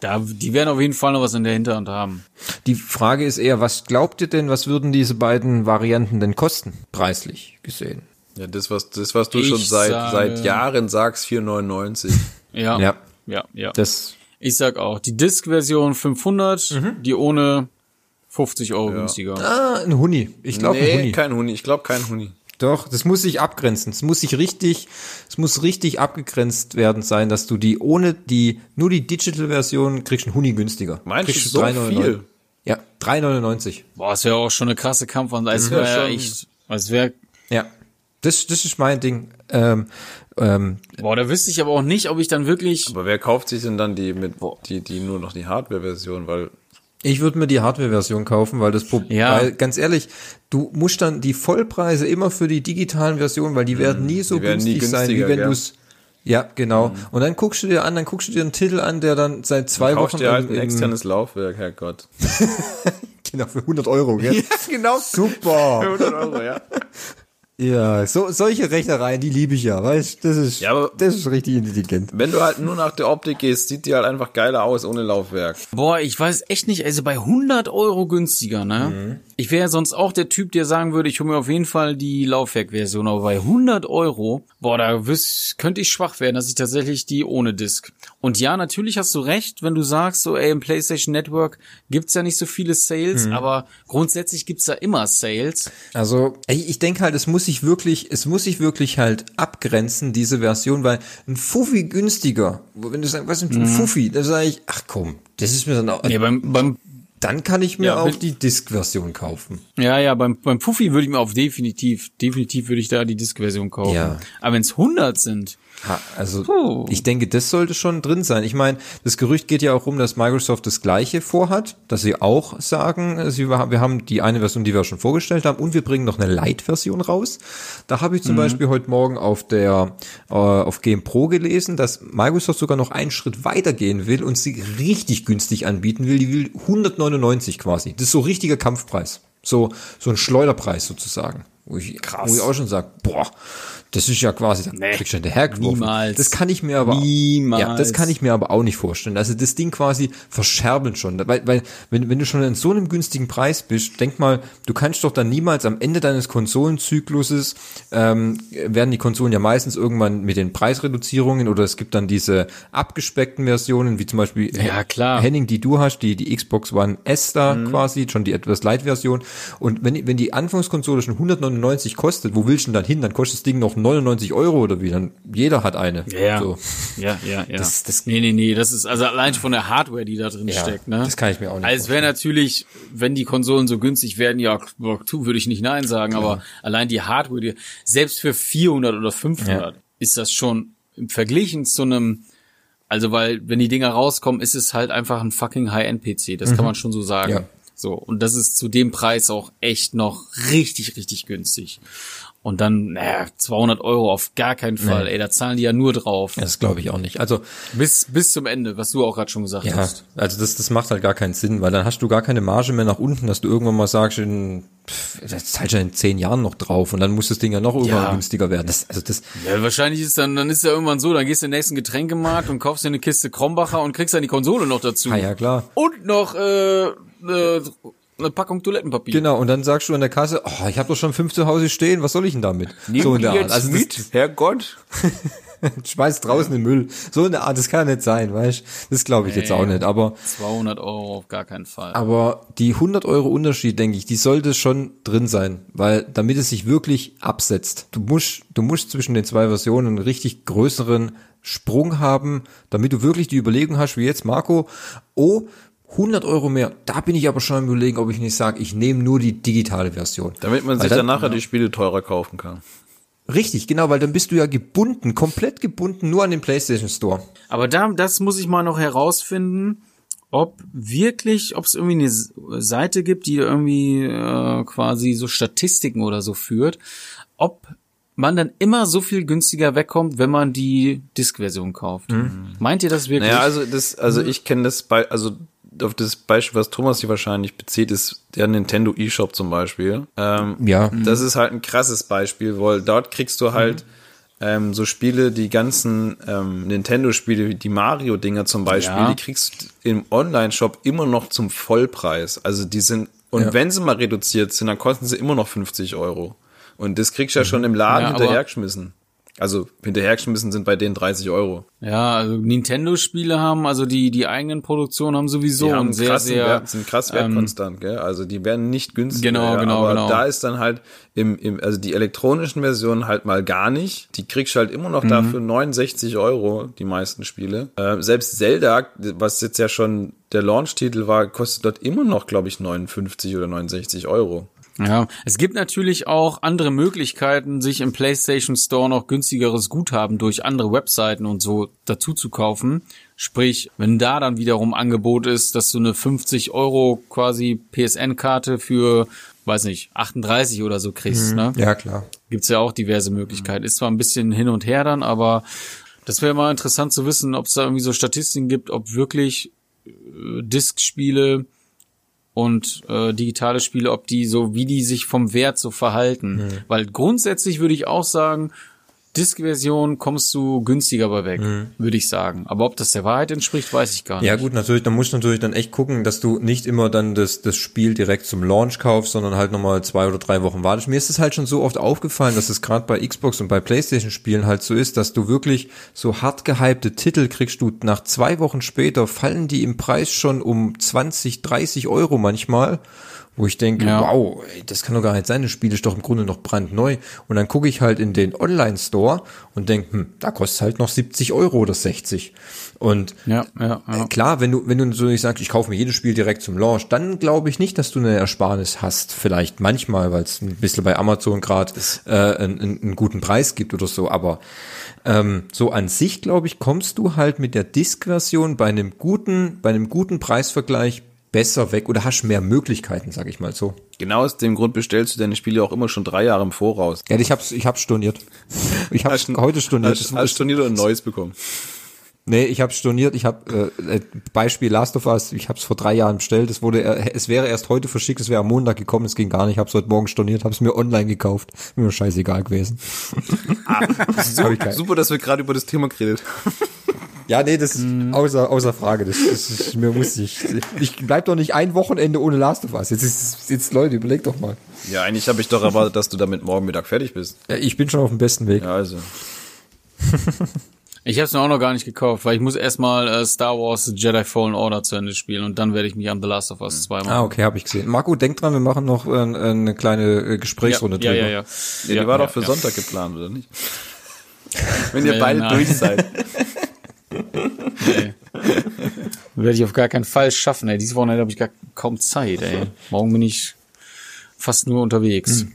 Da, die werden auf jeden Fall noch was in der Hinterhand haben. Die Frage ist eher, was glaubt ihr denn, was würden diese beiden Varianten denn kosten, preislich gesehen? ja, das, was, das, was du Ich schon seit, sage- seit Jahren sagst, 4,99. Ja. Ja. Ja, ja. Das, Ich sag auch, die Disk-Version 500, die ohne 50 Euro günstiger. ah, ein Huni. Ich glaube, ein nee, Huni. kein Huni. Ich glaube kein Huni. Doch, das muss sich abgrenzen. Es muss sich richtig, es muss richtig abgegrenzt werden sein, dass du die ohne die, nur die Digital-Version kriegst einen Huni günstiger. Meinst du kriegst so 3,99. viel? Ja, 3,99. Boah, das wäre auch schon eine krasse Kampfwand. Es wär wäre ja echt, es wäre, Ja. Das, das ist mein Ding. Ähm, ähm, boah, da wüsste ich aber auch nicht, ob ich dann wirklich, Aber wer kauft sich denn dann die mit, die, die nur noch die Hardware-Version, weil, ich würde mir die Hardware-Version kaufen, weil das Pro Ja. weil ganz ehrlich, du musst dann die Vollpreise immer für die digitalen Versionen, weil die werden nie so werden nie günstig sein, wie wenn gell? du es ja, genau. Und dann guckst du dir an, dann guckst du dir einen Titel an, der dann seit zwei kaufst Wochen dir halt ein externes Laufwerk, Herrgott. genau für 100 Euro, gell? genau. Super. 100 Euro, ja. Ja, so, solche Rechnereien, die liebe ich ja, weißt das ist, Ja, aber- das ist richtig intelligent. Wenn du halt nur nach der Optik gehst, sieht die halt einfach geiler aus ohne Laufwerk. Boah, ich weiß echt nicht, also bei 100 Euro günstiger, ne? Ich wäre sonst auch der Typ, der sagen würde, ich hole mir auf jeden Fall die Laufwerkversion, aber bei 100 Euro, boah, da wüs könnte ich schwach werden, dass ich tatsächlich die ohne Disc. Und ja, natürlich hast du recht, wenn du sagst, so, ey, im PlayStation Network gibt's ja nicht so viele Sales, aber grundsätzlich gibt's da immer Sales. Also, ey, ich denke halt, es muss sich wirklich, es muss sich wirklich halt abgrenzen, diese Version, weil ein Fuffi günstiger, wenn du sagst, was ist ein Fuffi, dann sage ich, ach komm, das ist mir dann auch, Ja, beim, beim dann kann ich mir Ja, auch die Disk-Version kaufen. Ja, ja, beim, beim Puffi würde ich mir auf definitiv, definitiv würde ich da die Disk-Version kaufen. Ja. Aber wenn es 100 sind, also Puh. ich denke, das sollte schon drin sein. Ich meine, das Gerücht geht ja auch rum, dass Microsoft das gleiche vorhat, dass sie auch sagen, äh, sie, wir haben die eine Version, die wir schon vorgestellt haben, und wir bringen noch eine Lite-Version raus. Da habe ich zum Beispiel heute Morgen auf der äh, auf Game Pro gelesen, dass Microsoft sogar noch einen Schritt weiter gehen will und sie richtig günstig anbieten will. Die will 199 quasi. Das ist so richtiger Kampfpreis. So, so ein Schleuderpreis sozusagen. Wo ich, Krass. wo ich auch schon sage, boah, das ist ja quasi, da Nee, kriegst du hinterhergeworfen. niemals. Das kann ich mir aber Niemals. ja, das kann ich mir aber auch nicht vorstellen. Also das Ding quasi verscherbeln schon, weil, weil wenn, wenn du schon in so einem günstigen Preis bist, denk mal, du kannst doch dann niemals am Ende deines Konsolenzykluses ähm, werden die Konsolen ja meistens irgendwann mit den Preisreduzierungen oder es gibt dann diese abgespeckten Versionen, wie zum Beispiel Ja, klar. Henning, die du hast, die die Xbox One S da quasi, schon die etwas Light-Version. Und wenn, wenn die Anfangskonsole schon 199 kostet, wo willst du denn dann hin? Dann kostet das Ding noch 99 Euro oder wie? Dann jeder hat eine. Ja, So. ja, ja, ja. Das- das- nee, nee, nee, das ist also allein schon von der Hardware, die da drin Ja, steckt, ne? das kann ich mir auch nicht Also es wäre natürlich, wenn die Konsolen so günstig werden, ja, tu würde ich nicht nein sagen, aber allein die Hardware, die, selbst für 400 oder 500 Ja. ist das schon im Verglichen zu einem also weil wenn die Dinger rauskommen, ist es halt einfach ein fucking High-End-PC, das kann man schon so sagen. Ja. So, und das ist zu dem Preis auch echt noch richtig, richtig günstig. Und dann, naja, 200 Euro auf gar keinen Fall, ey, da zahlen die ja nur drauf. Das glaube ich auch nicht. Also Bis, bis zum Ende, was du auch gerade schon gesagt ja, hast. also das, das macht halt gar keinen Sinn, weil dann hast du gar keine Marge mehr nach unten, dass du irgendwann mal sagst, in, pff, das zahlt ja in zehn Jahren noch drauf und dann muss das Ding ja noch irgendwann Ja. günstiger werden. Das, also das, Ja, wahrscheinlich ist dann, dann ist ja irgendwann so, dann gehst du in den nächsten Getränkemarkt und kaufst dir eine Kiste Krombacher und kriegst dann die Konsole noch dazu. ah ja klar. Und noch äh, äh, eine Packung Toilettenpapier. Genau, und dann sagst du an der Kasse, oh, ich habe doch schon fünf zu Hause stehen, was soll ich denn damit? so in der Art. Also das, Herrgott. schmeiß draußen in den Müll. So in der Art, das kann nicht sein, weißt Das glaube ich jetzt auch nicht. Aber 200 Euro auf gar keinen Fall. Aber die 100 Euro Unterschied, denke ich, die sollte schon drin sein, weil damit es sich wirklich absetzt. Du musst, du musst zwischen den zwei Versionen einen richtig größeren Sprung haben, damit du wirklich die Überlegung hast, wie jetzt Marco, oh, 100 Euro mehr. Da bin ich aber schon am überlegen, ob ich nicht sage, ich nehme nur die digitale Version. Damit man Weil sich dann- dann nachher die Spiele teurer kaufen kann. Richtig, genau, weil dann bist du ja gebunden, komplett gebunden nur an den PlayStation Store. Aber da, das muss ich mal noch herausfinden, ob wirklich, ob es irgendwie eine Seite gibt, die irgendwie äh, quasi so Statistiken oder so führt, ob man dann immer so viel günstiger wegkommt, wenn man die Disk-Version kauft. Meint ihr das wirklich? Naja, also das, also ich kenne das bei, also auf das Beispiel, was Thomas hier wahrscheinlich bezieht, ist der Nintendo eShop zum Beispiel. Ähm, Ja. Das ist halt ein krasses Beispiel, weil dort kriegst du halt ähm, so Spiele, die ganzen ähm, Nintendo-Spiele, wie die Mario-Dinger zum Beispiel, Ja. die kriegst du im Online-Shop immer noch zum Vollpreis. Also die sind, und Ja. wenn sie mal reduziert sind, dann kosten sie immer noch 50 Euro. Und das kriegst du ja schon im Laden Ja, aber- hinterhergeschmissen. Also hinterhergeschmissen sind bei denen 30 Euro. Ja, also Nintendo-Spiele haben, also die, die eigenen Produktionen haben sowieso haben einen sehr, krassen sehr, Wert, sind krass ähm, wertkonstant, gell? Also die werden nicht günstiger. Genau, genau, aber genau. da ist dann halt im, im, also die elektronischen Versionen halt mal gar nicht. Die kriegst du halt immer noch Mhm. dafür 69 Euro, die meisten Spiele. Äh, selbst Zelda, was jetzt ja schon der Launch-Titel war, kostet dort immer noch, glaube ich, 59 oder 69 Euro. Ja, es gibt natürlich auch andere Möglichkeiten, sich im PlayStation Store noch günstigeres Guthaben durch andere Webseiten und so dazu zu kaufen. Sprich, wenn da dann wiederum Angebot ist, dass du eine 50 Euro quasi PSN-Karte für, weiß nicht, 38 oder so kriegst, ne? Ja, klar. Gibt's ja auch diverse Möglichkeiten. Ist zwar ein bisschen hin und her dann, aber das wäre mal interessant zu wissen, ob es da irgendwie so Statistiken gibt, ob wirklich äh, Disk-Spiele und äh, digitale Spiele, ob die so, wie die sich vom Wert so verhalten. Mhm. Weil grundsätzlich würde ich auch sagen, Disk-Version kommst du günstiger bei weg, würde ich sagen. Aber ob das der Wahrheit entspricht, weiß ich gar nicht. Mhm. Ja gut, natürlich, da musst du natürlich dann echt gucken, dass du nicht immer dann das, das Spiel direkt zum Launch kaufst, sondern halt nochmal zwei oder drei Wochen wartest. Mir ist es halt schon so oft aufgefallen, dass es gerade bei Xbox und bei Playstation Spielen halt so ist, dass du wirklich so hart gehypte Titel kriegst du nach zwei Wochen später, fallen die im Preis schon um 20, 30 Euro manchmal. Wo ich denke, Ja. wow, ey, das kann doch gar nicht sein, das Spiel ist doch im Grunde noch brandneu. Und dann gucke ich halt in den Online-Store und denke, hm, da kostet halt noch 70 Euro oder 60. Und Ja, ja, ja. äh, Klar, wenn du, wenn du so nicht sagst, ich kaufe mir jedes Spiel direkt zum Launch, dann glaube ich nicht, dass du eine Ersparnis hast. Vielleicht manchmal, weil es ein bisschen bei Amazon gerade äh, einen, einen einen guten Preis gibt oder so. Aber ähm, so an sich, glaube ich, kommst du halt mit der Disk-Version bei einem guten, bei einem guten Preisvergleich besser weg oder hast mehr Möglichkeiten, sag ich mal so. Genau aus dem Grund bestellst du deine Spiele auch immer schon drei Jahre im Voraus. Ja, ich hab's, ich hab's storniert. Ich hab's heute storniert. Hast, hast storniert und ein neues bekommen. Nee, ich habe storniert. Ich habe äh, äh, Beispiel Last of Us. Ich habe es vor drei Jahren bestellt. Es wurde, äh, es wäre erst heute verschickt. Es wäre am Montag gekommen. Es ging gar nicht. Ich habe es heute Morgen storniert. Habe es mir online gekauft. Mir scheißegal gewesen. Ich keinen. Super, dass wir gerade über das Thema geredet. Ja, nee, das ist außer außer Frage. Das, das ist, mir muss ich. Ich bleib doch nicht ein Wochenende ohne Last of Us. Jetzt ist jetzt Leute, überleg doch mal. Ja, eigentlich habe ich doch erwartet, dass du damit morgen Mittag fertig bist. Ja, Ich bin schon auf dem besten Weg. Ja, also. Ich habe es mir auch noch gar nicht gekauft, weil ich muss erstmal äh, Star Wars Jedi Fallen Order zu Ende spielen und dann werde ich mich am The Last of Us 2 machen. Ah, okay, habe ich gesehen. Marco, denk dran, wir machen noch äh, eine kleine äh, ja, Gesprächsrunde ja, drüber. ja, ja. Ja, die war doch für Sonntag geplant, oder nicht? Wenn ihr Nee, beide nein. durch seid. Nee. Werde ich auf gar keinen Fall schaffen, ey. Diese Wochenende habe ich gar kaum Zeit, ey. Morgen bin ich fast nur unterwegs.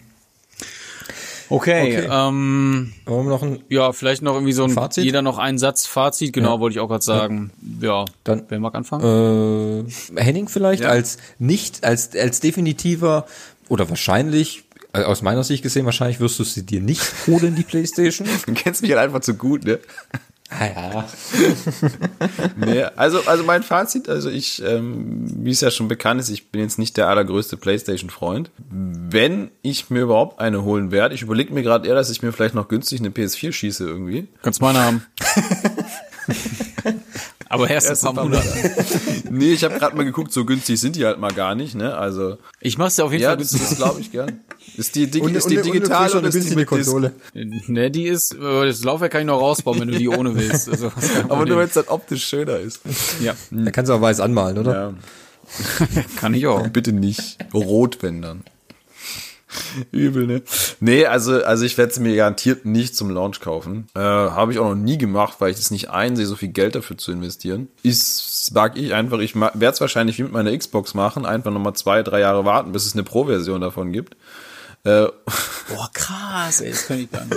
Okay, Okay. ähm, Wollen wir noch ein ja, vielleicht noch irgendwie so ein, Fazit? jeder noch einen Satz Fazit, genau, wollte ich auch gerade sagen. Ja, Dann- wer mag anfangen? äh, Henning vielleicht Ja. als nicht, als, als definitiver oder wahrscheinlich, äh, aus meiner Sicht gesehen, wahrscheinlich wirst du sie dir nicht holen, die Playstation. Du kennst mich halt einfach zu gut, ne? Ah, ja. Nee, also, also mein Fazit, also ich, ähm, wie es ja schon bekannt ist, ich bin jetzt nicht der allergrößte Playstation-Freund. Wenn ich mir überhaupt eine holen werde, ich überlege mir gerade eher, dass ich mir vielleicht noch günstig eine PS4 schieße irgendwie. Kannst meine haben. Aber erst, Erst ein paar Monate. Nee, ich habe gerade mal geguckt, so günstig sind die halt mal gar nicht, ne? Also, Ich mach's dir auf jeden ja, Fall das, günstig. das glaube ich gern. Ist die, Digi Und, ist die und, und digital oder eine ist die mit? Konsole. Ne, die ist, äh, das Laufwerk kann ich noch rausbauen, wenn du die ohne willst. Also, das Aber nur wenn es dann optisch schöner ist. ja, Da kannst du auch weiß anmalen, oder? Ja. kann ich auch. Bitte nicht. Rot, wenn dann. Übel, ne? Nee, also, also ich werde es mir garantiert nicht zum Launch kaufen. Äh, Habe ich auch noch nie gemacht, weil ich es nicht einsehe, so viel Geld dafür zu investieren. Ist, sag ich einfach, ich werde es wahrscheinlich wie mit meiner Xbox machen, einfach nochmal zwei, drei Jahre warten, bis es eine Pro-Version davon gibt. Äh, Boah, krass, ey, das kann ich gar nicht.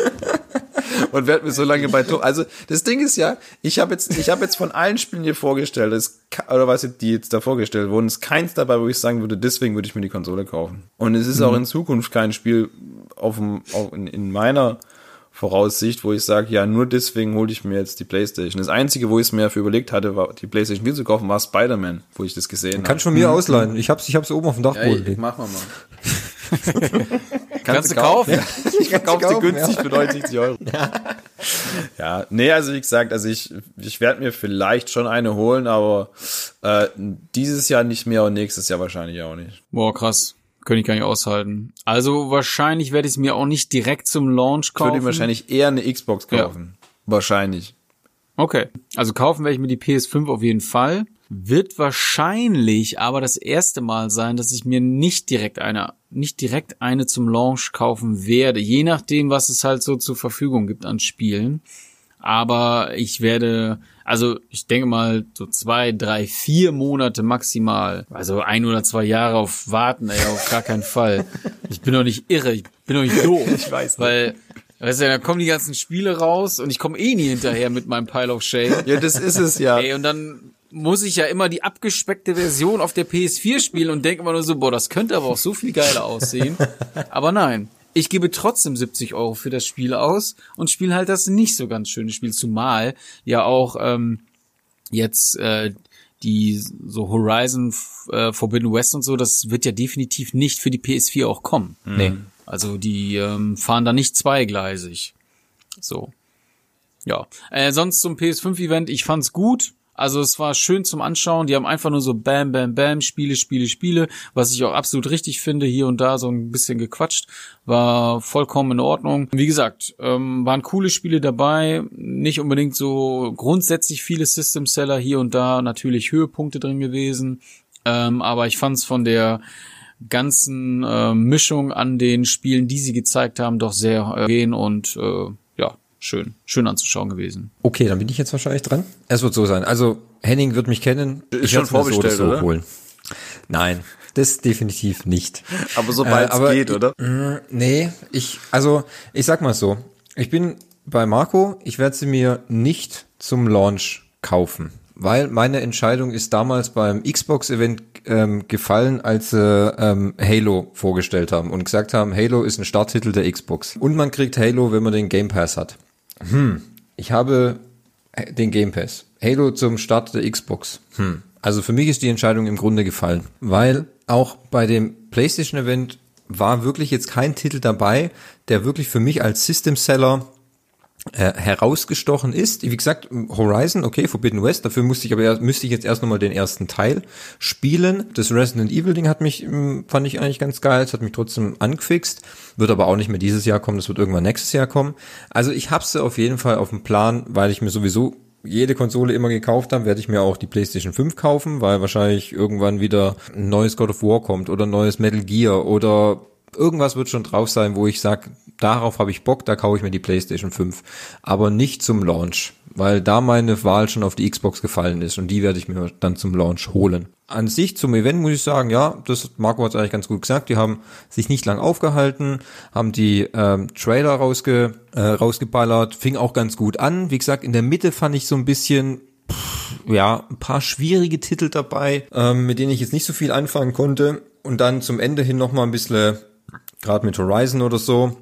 und werde mir so lange bei to Also das Ding ist ja, ich habe jetzt, ich habe jetzt von allen Spielen hier vorgestellt, das, oder was die jetzt da vorgestellt wurden, ist keins dabei, wo ich sagen würde, deswegen würde ich mir die Konsole kaufen. Und es ist auch in Zukunft kein Spiel auf, dem, auf in, in meiner Voraussicht, wo ich sage, ja, nur deswegen hole ich mir jetzt die Playstation. Das Einzige, wo ich es mir dafür überlegt hatte, war die Playstation 4 zu kaufen, war Spider-Man, wo ich das gesehen habe. Kannst du von mir ausleihen. Ich hab's, ich hab's oben auf dem Dachboden Ey, liegen. mach mal mal. Kannst du kaufen? Ich verkaufe sie kaufen, günstig ja. für 90 Euro. Ja. nee, also wie gesagt, also ich, ich werde mir vielleicht schon eine holen, aber äh, dieses Jahr nicht mehr und nächstes Jahr wahrscheinlich auch nicht. Boah, krass. Könnte ich gar nicht aushalten. Also wahrscheinlich werde ich es mir auch nicht direkt zum Launch Ich würde kaufen. mir wahrscheinlich eher eine Xbox Ja. kaufen. Wahrscheinlich. Okay. Also kaufen werde ich mir die PS5 auf jeden Fall. Wird wahrscheinlich aber das erste Mal sein, dass ich mir nicht direkt eine, nicht direkt eine zum Launch kaufen werde. Je nachdem, was es halt so zur Verfügung gibt an Spielen. Aber ich werde, also ich denke mal so zwei, drei, vier Monate maximal. Also ein oder zwei Jahre auf warten, ey, auf gar keinen Fall. Ich bin doch nicht irre, ich bin doch nicht doof. Ich weiß nicht. Weil, weißt du, da kommen die ganzen Spiele raus und ich komme eh nie hinterher mit meinem Pile of Shame. Ja, das ist es ja. Ey, und dann muss ich ja immer die abgespeckte Version auf der PS4 spielen und denke immer nur so, boah, das könnte aber auch so viel geiler aussehen. Aber nein, ich gebe trotzdem 70 Euro für das Spiel aus und spiele halt das nicht so ganz schöne Spiel, zumal ja auch ähm, jetzt äh, die so Horizon äh, Forbidden West und so, das wird ja definitiv nicht für die PS4 auch kommen. Nee. Also die ähm, fahren da nicht zweigleisig. So. Ja. Äh, sonst zum PS5-Event, ich fand's gut. Also es war schön zum Anschauen. Die haben einfach nur so Bam, Bam, Bam, Spiele, Spiele, Spiele, was ich auch absolut richtig finde. Hier und da so ein bisschen gequatscht, war vollkommen in Ordnung. Wie gesagt, ähm, waren coole Spiele dabei, nicht unbedingt so grundsätzlich viele System Seller hier und da, natürlich Höhepunkte drin gewesen. Ähm, aber ich fand's von der ganzen äh, Mischung an den Spielen, die sie gezeigt haben, doch sehr äh, gehen und äh, schön, schön anzuschauen gewesen. Okay, dann bin ich jetzt wahrscheinlich dran. Es wird so sein. Also Henning wird mich kennen. Ist ich schon vorbestellt, so so holen. Nein, das definitiv nicht. Aber sobald es Äh, geht, oder? Mm, Nee, ich, also ich sag mal so, ich bin bei Marco, ich werde sie mir nicht zum Launch kaufen, weil meine Entscheidung ist damals beim Xbox-Event ähm, gefallen, als sie ähm, Halo vorgestellt haben und gesagt haben, Halo ist ein Starttitel der Xbox. Und man kriegt Halo, wenn man den Game Pass hat. Hm, ich habe den Game Pass. Halo zum Start der Xbox. Hm. Also für mich ist die Entscheidung im Grunde gefallen, weil auch bei dem PlayStation Event war wirklich jetzt kein Titel dabei, der wirklich für mich als System Seller äh, herausgestochen ist. Wie gesagt, Horizon, okay, Forbidden West, dafür musste ich aber erst, müsste ich jetzt erst nochmal den ersten Teil spielen. Das Resident Evil Ding hat mich, ähm, fand ich eigentlich ganz geil, es hat mich trotzdem angefixt, wird aber auch nicht mehr dieses Jahr kommen, das wird irgendwann nächstes Jahr kommen. Also ich habe sie auf jeden Fall auf dem Plan, weil ich mir sowieso jede Konsole immer gekauft habe, werde ich mir auch die PlayStation 5 kaufen, weil wahrscheinlich irgendwann wieder ein neues God of War kommt oder ein neues Metal Gear oder irgendwas wird schon drauf sein, wo ich sag, darauf habe ich Bock, da kaufe ich mir die PlayStation 5. Aber nicht zum Launch, weil da meine Wahl schon auf die Xbox gefallen ist und die werde ich mir dann zum Launch holen. An sich zum Event muss ich sagen, ja, das Marco hat es eigentlich ganz gut gesagt. Die haben sich nicht lang aufgehalten, haben die ähm, Trailer rausge, äh, rausgeballert, fing auch ganz gut an. Wie gesagt, in der Mitte fand ich so ein bisschen ja, ein paar schwierige Titel dabei, ähm, mit denen ich jetzt nicht so viel anfangen konnte. Und dann zum Ende hin nochmal ein bisschen, gerade mit Horizon oder so,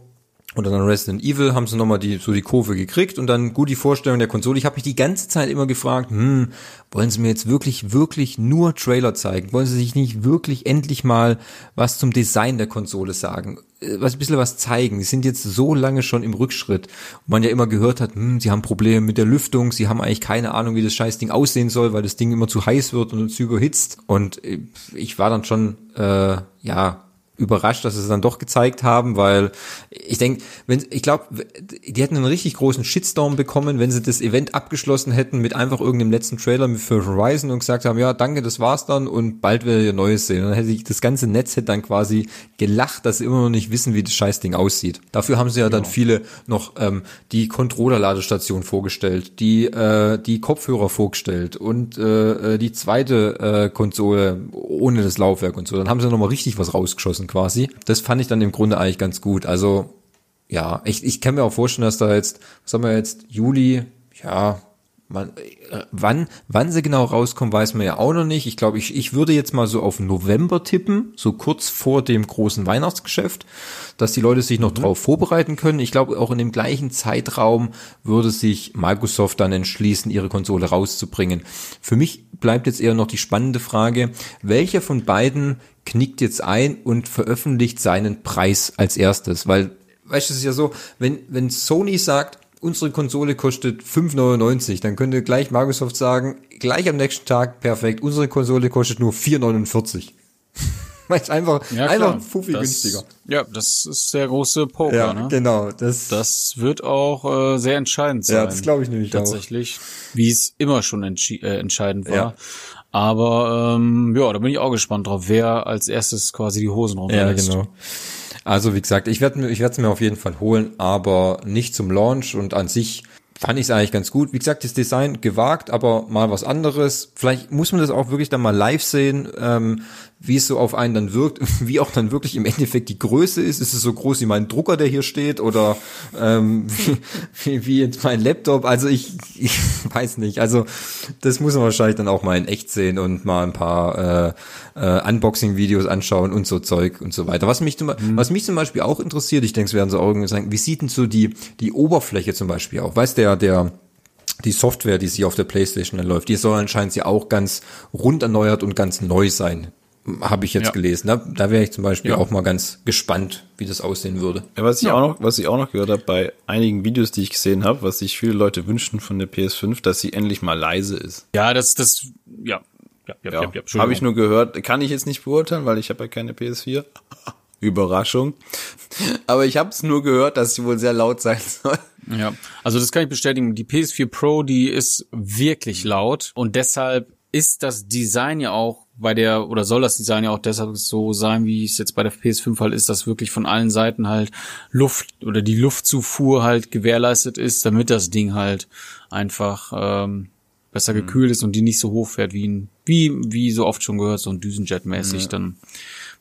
oder dann Resident Evil haben sie nochmal die, so die Kurve gekriegt und dann gut die Vorstellung der Konsole. Ich habe mich die ganze Zeit immer gefragt, hm, wollen sie mir jetzt wirklich, wirklich nur Trailer zeigen? Wollen sie sich nicht wirklich endlich mal was zum Design der Konsole sagen? Äh, Was, ein bisschen was zeigen. Sie sind jetzt so lange schon im Rückschritt. Und man ja immer gehört hat, hm, sie haben Probleme mit der Lüftung, sie haben eigentlich keine Ahnung, wie das scheiß Ding aussehen soll, weil das Ding immer zu heiß wird und zu überhitzt. Und äh, ich war dann schon, äh, ja, überrascht, dass sie es dann doch gezeigt haben, weil ich denke, wenn ich glaube, die hätten einen richtig großen Shitstorm bekommen, wenn sie das Event abgeschlossen hätten mit einfach irgendeinem letzten Trailer für Horizon und gesagt haben, ja, danke, das war's dann und bald werdet ihr Neues sehen. Und dann hätte ich das ganze Netz hätte dann quasi gelacht, dass sie immer noch nicht wissen, wie das Scheißding aussieht. Dafür haben sie ja dann viele noch ähm, die Controller-Ladestation vorgestellt, die äh, die Kopfhörer vorgestellt und äh, äh, die zweite äh, Konsole ohne das Laufwerk und so. Dann haben sie nochmal richtig was rausgeschossen quasi. Das fand ich dann im Grunde eigentlich ganz gut. Also ja, ich, ich kann mir auch vorstellen, dass da jetzt, was haben wir jetzt, Juli, ja, man, äh, wann, wann sie genau rauskommen, weiß man ja auch noch nicht. Ich glaube, ich, ich würde jetzt mal so auf November tippen, so kurz vor dem großen Weihnachtsgeschäft, dass die Leute sich noch drauf vorbereiten können. Ich glaube, auch in dem gleichen Zeitraum würde sich Microsoft dann entschließen, ihre Konsole rauszubringen. Für mich bleibt jetzt eher noch die spannende Frage, welcher von beiden knickt jetzt ein und veröffentlicht seinen Preis als erstes? Weil, weißt du, es ist ja so, wenn, wenn Sony sagt, unsere Konsole kostet 5,99, dann könnte gleich Microsoft sagen, gleich am nächsten Tag, perfekt, unsere Konsole kostet nur 4,49. Weil einfach, Ja, einfach fuffi das, günstiger. Ja, das ist der große Poker, Ja, ne? genau. Das, Das wird auch äh, sehr entscheidend sein. Ja, das glaube ich nämlich Tatsächlich. Wie es immer schon äh, entscheidend war. Ja. Aber ähm, ja, da bin ich auch gespannt drauf, wer als erstes quasi die Hosen Ja, runterlässt. genau. Also wie gesagt, ich werde ich werde es mir auf jeden Fall holen, aber nicht zum Launch und an sich fand ich es eigentlich ganz gut. Wie gesagt, das Design gewagt, aber mal was anderes. Vielleicht muss man das auch wirklich dann mal live sehen, ähm, wie es so auf einen dann wirkt, wie auch dann wirklich im Endeffekt die Größe ist. Ist es so groß wie mein Drucker, der hier steht, oder ähm, wie, wie, jetzt mein Laptop? Also ich, ich weiß nicht. Also das muss man wahrscheinlich dann auch mal in echt sehen und mal ein paar äh, äh, Unboxing-Videos anschauen und so Zeug und so weiter. Was mich, zum, was mich zum Beispiel auch interessiert, ich denke, es werden so Augen sagen, wie sieht denn so die, die Oberfläche zum Beispiel auch? Weißt der, der die Software, die sie auf der Playstation läuft, die soll anscheinend sie auch ganz rund erneuert und ganz neu sein. Habe ich jetzt Ja. gelesen. Da, da wäre ich zum Beispiel Ja. auch mal ganz gespannt, wie das aussehen würde. Ja, was ich auch noch, was ich auch noch gehört habe bei einigen Videos, die ich gesehen habe, was sich viele Leute wünschen von der PS5, dass sie endlich mal leise ist. Ja, das, das, ja. Ja, ja, ja, ja, habe ich nur gehört. Kann ich jetzt nicht beurteilen, weil ich habe ja keine PS4. Überraschung. Aber ich habe es nur gehört, dass sie wohl sehr laut sein soll. Ja, also das kann ich bestätigen. Die PS4 Pro, die ist wirklich laut und deshalb ist das Design ja auch bei der, oder soll das Design ja auch deshalb so sein, wie es jetzt bei der PS5 halt ist, dass wirklich von allen Seiten halt Luft oder die Luftzufuhr halt gewährleistet ist, damit das Ding halt einfach ähm, besser gekühlt ist und die nicht so hoch fährt wie ein, wie, wie so oft schon gehört, so ein Düsenjet-mäßig dann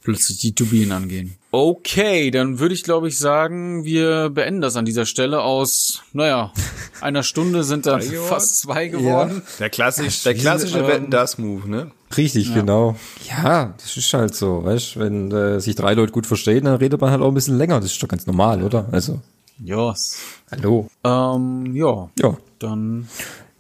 plötzlich die Turbinen angehen. Okay, dann würde ich glaube ich sagen, wir beenden das an dieser Stelle aus, naja, einer Stunde sind dann fast zwei geworden. Der klassisch, der klassische ähm, Wetten das Move, ne? Richtig, genau. Ja, das ist halt so, weißt wenn äh, sich drei Leute gut verstehen, dann redet man halt auch ein bisschen länger. Das ist doch ganz normal, oder? Also, Yes. hallo. Ähm, ja, Ja. dann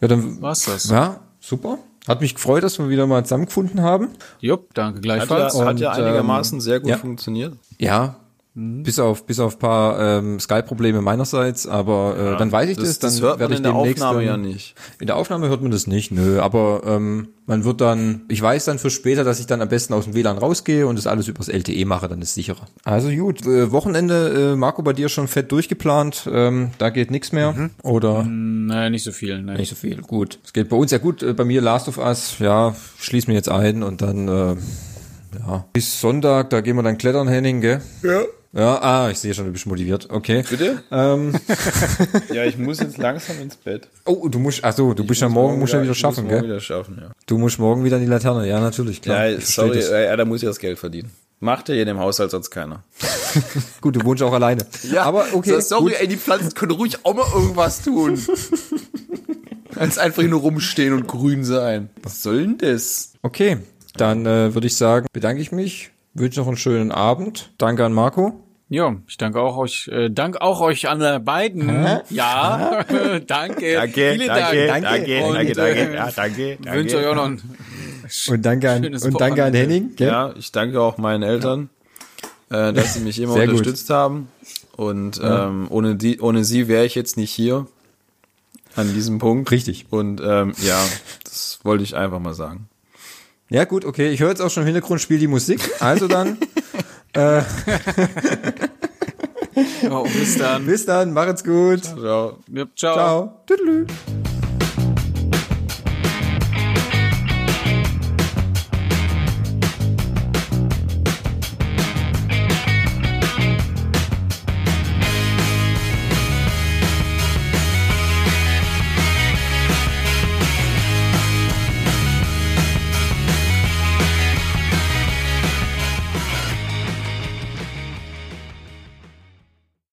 Ja, dann war's das. Ja, super. Hat mich gefreut, dass wir wieder mal zusammengefunden haben. Jupp, danke Hat gleichfalls. ja, hat ja Und, einigermaßen sehr gut ja. funktioniert. Ja. Bis auf bis auf paar ähm, Sky-Probleme meinerseits, aber äh, dann weiß ich das, dann das hört werde man ich in der Aufnahme ja nicht. In der Aufnahme hört man das nicht, nö, aber ähm, man wird dann, ich weiß dann für später, dass ich dann am besten aus dem WLAN rausgehe und das alles übers LTE mache, dann ist sicherer. Also gut, äh, Wochenende, äh, Marco, bei dir schon fett durchgeplant, ähm, da geht nichts mehr oder Naja, nicht so viel. Ne. nicht so viel, gut. Es geht bei uns ja gut, äh, bei mir Last of Us, ja, schließ mir jetzt ein und dann, äh, ja, bis Sonntag, da gehen wir dann klettern, Henning, gell? Ja. Ja, ah, ich sehe schon, du bist motiviert. Okay. Bitte? Ähm, Ja, ich muss jetzt langsam ins Bett. oh, du musst, ach so, du bist ja morgen, musst ja wieder schaffen, ich morgen gell? wieder schaffen, ja. Du musst morgen wieder in die Laterne. Ja, natürlich, klar. Ja, Ich sorry, das. ja, da muss ich das Geld verdienen. Macht ja hier in dem Haushalt sonst keiner. Gut, du wohnst auch alleine. aber okay. so, sorry, gut. ey, die Pflanzen können ruhig auch mal irgendwas tun. Als einfach nur rumstehen und grün sein. Was soll denn das? Okay, dann äh, würde ich sagen, bedanke ich mich, wünsche noch einen schönen Abend. Danke an Marco. Ja, ich danke auch euch, äh, danke auch euch an beiden. Ja, danke. Vielen Dank. danke, Und, danke, danke, äh, ja, danke, Ich wünsche euch auch noch ein Und danke an, Schönes und danke an. Henning. Gell? Ja, ich danke auch meinen Eltern, äh, dass sie mich immer Sehr gut. unterstützt haben. Und ähm, ohne, die, ohne sie wäre ich jetzt nicht hier an diesem Punkt. Richtig. Und ähm, ja, das wollte ich einfach mal sagen. Ja, gut, okay. Ich höre jetzt auch schon im Hintergrund, spiel die Musik. Also dann, Oh, bis dann. bis dann, macht's gut. Ciao. Ciao. Ciao. Tüdelü.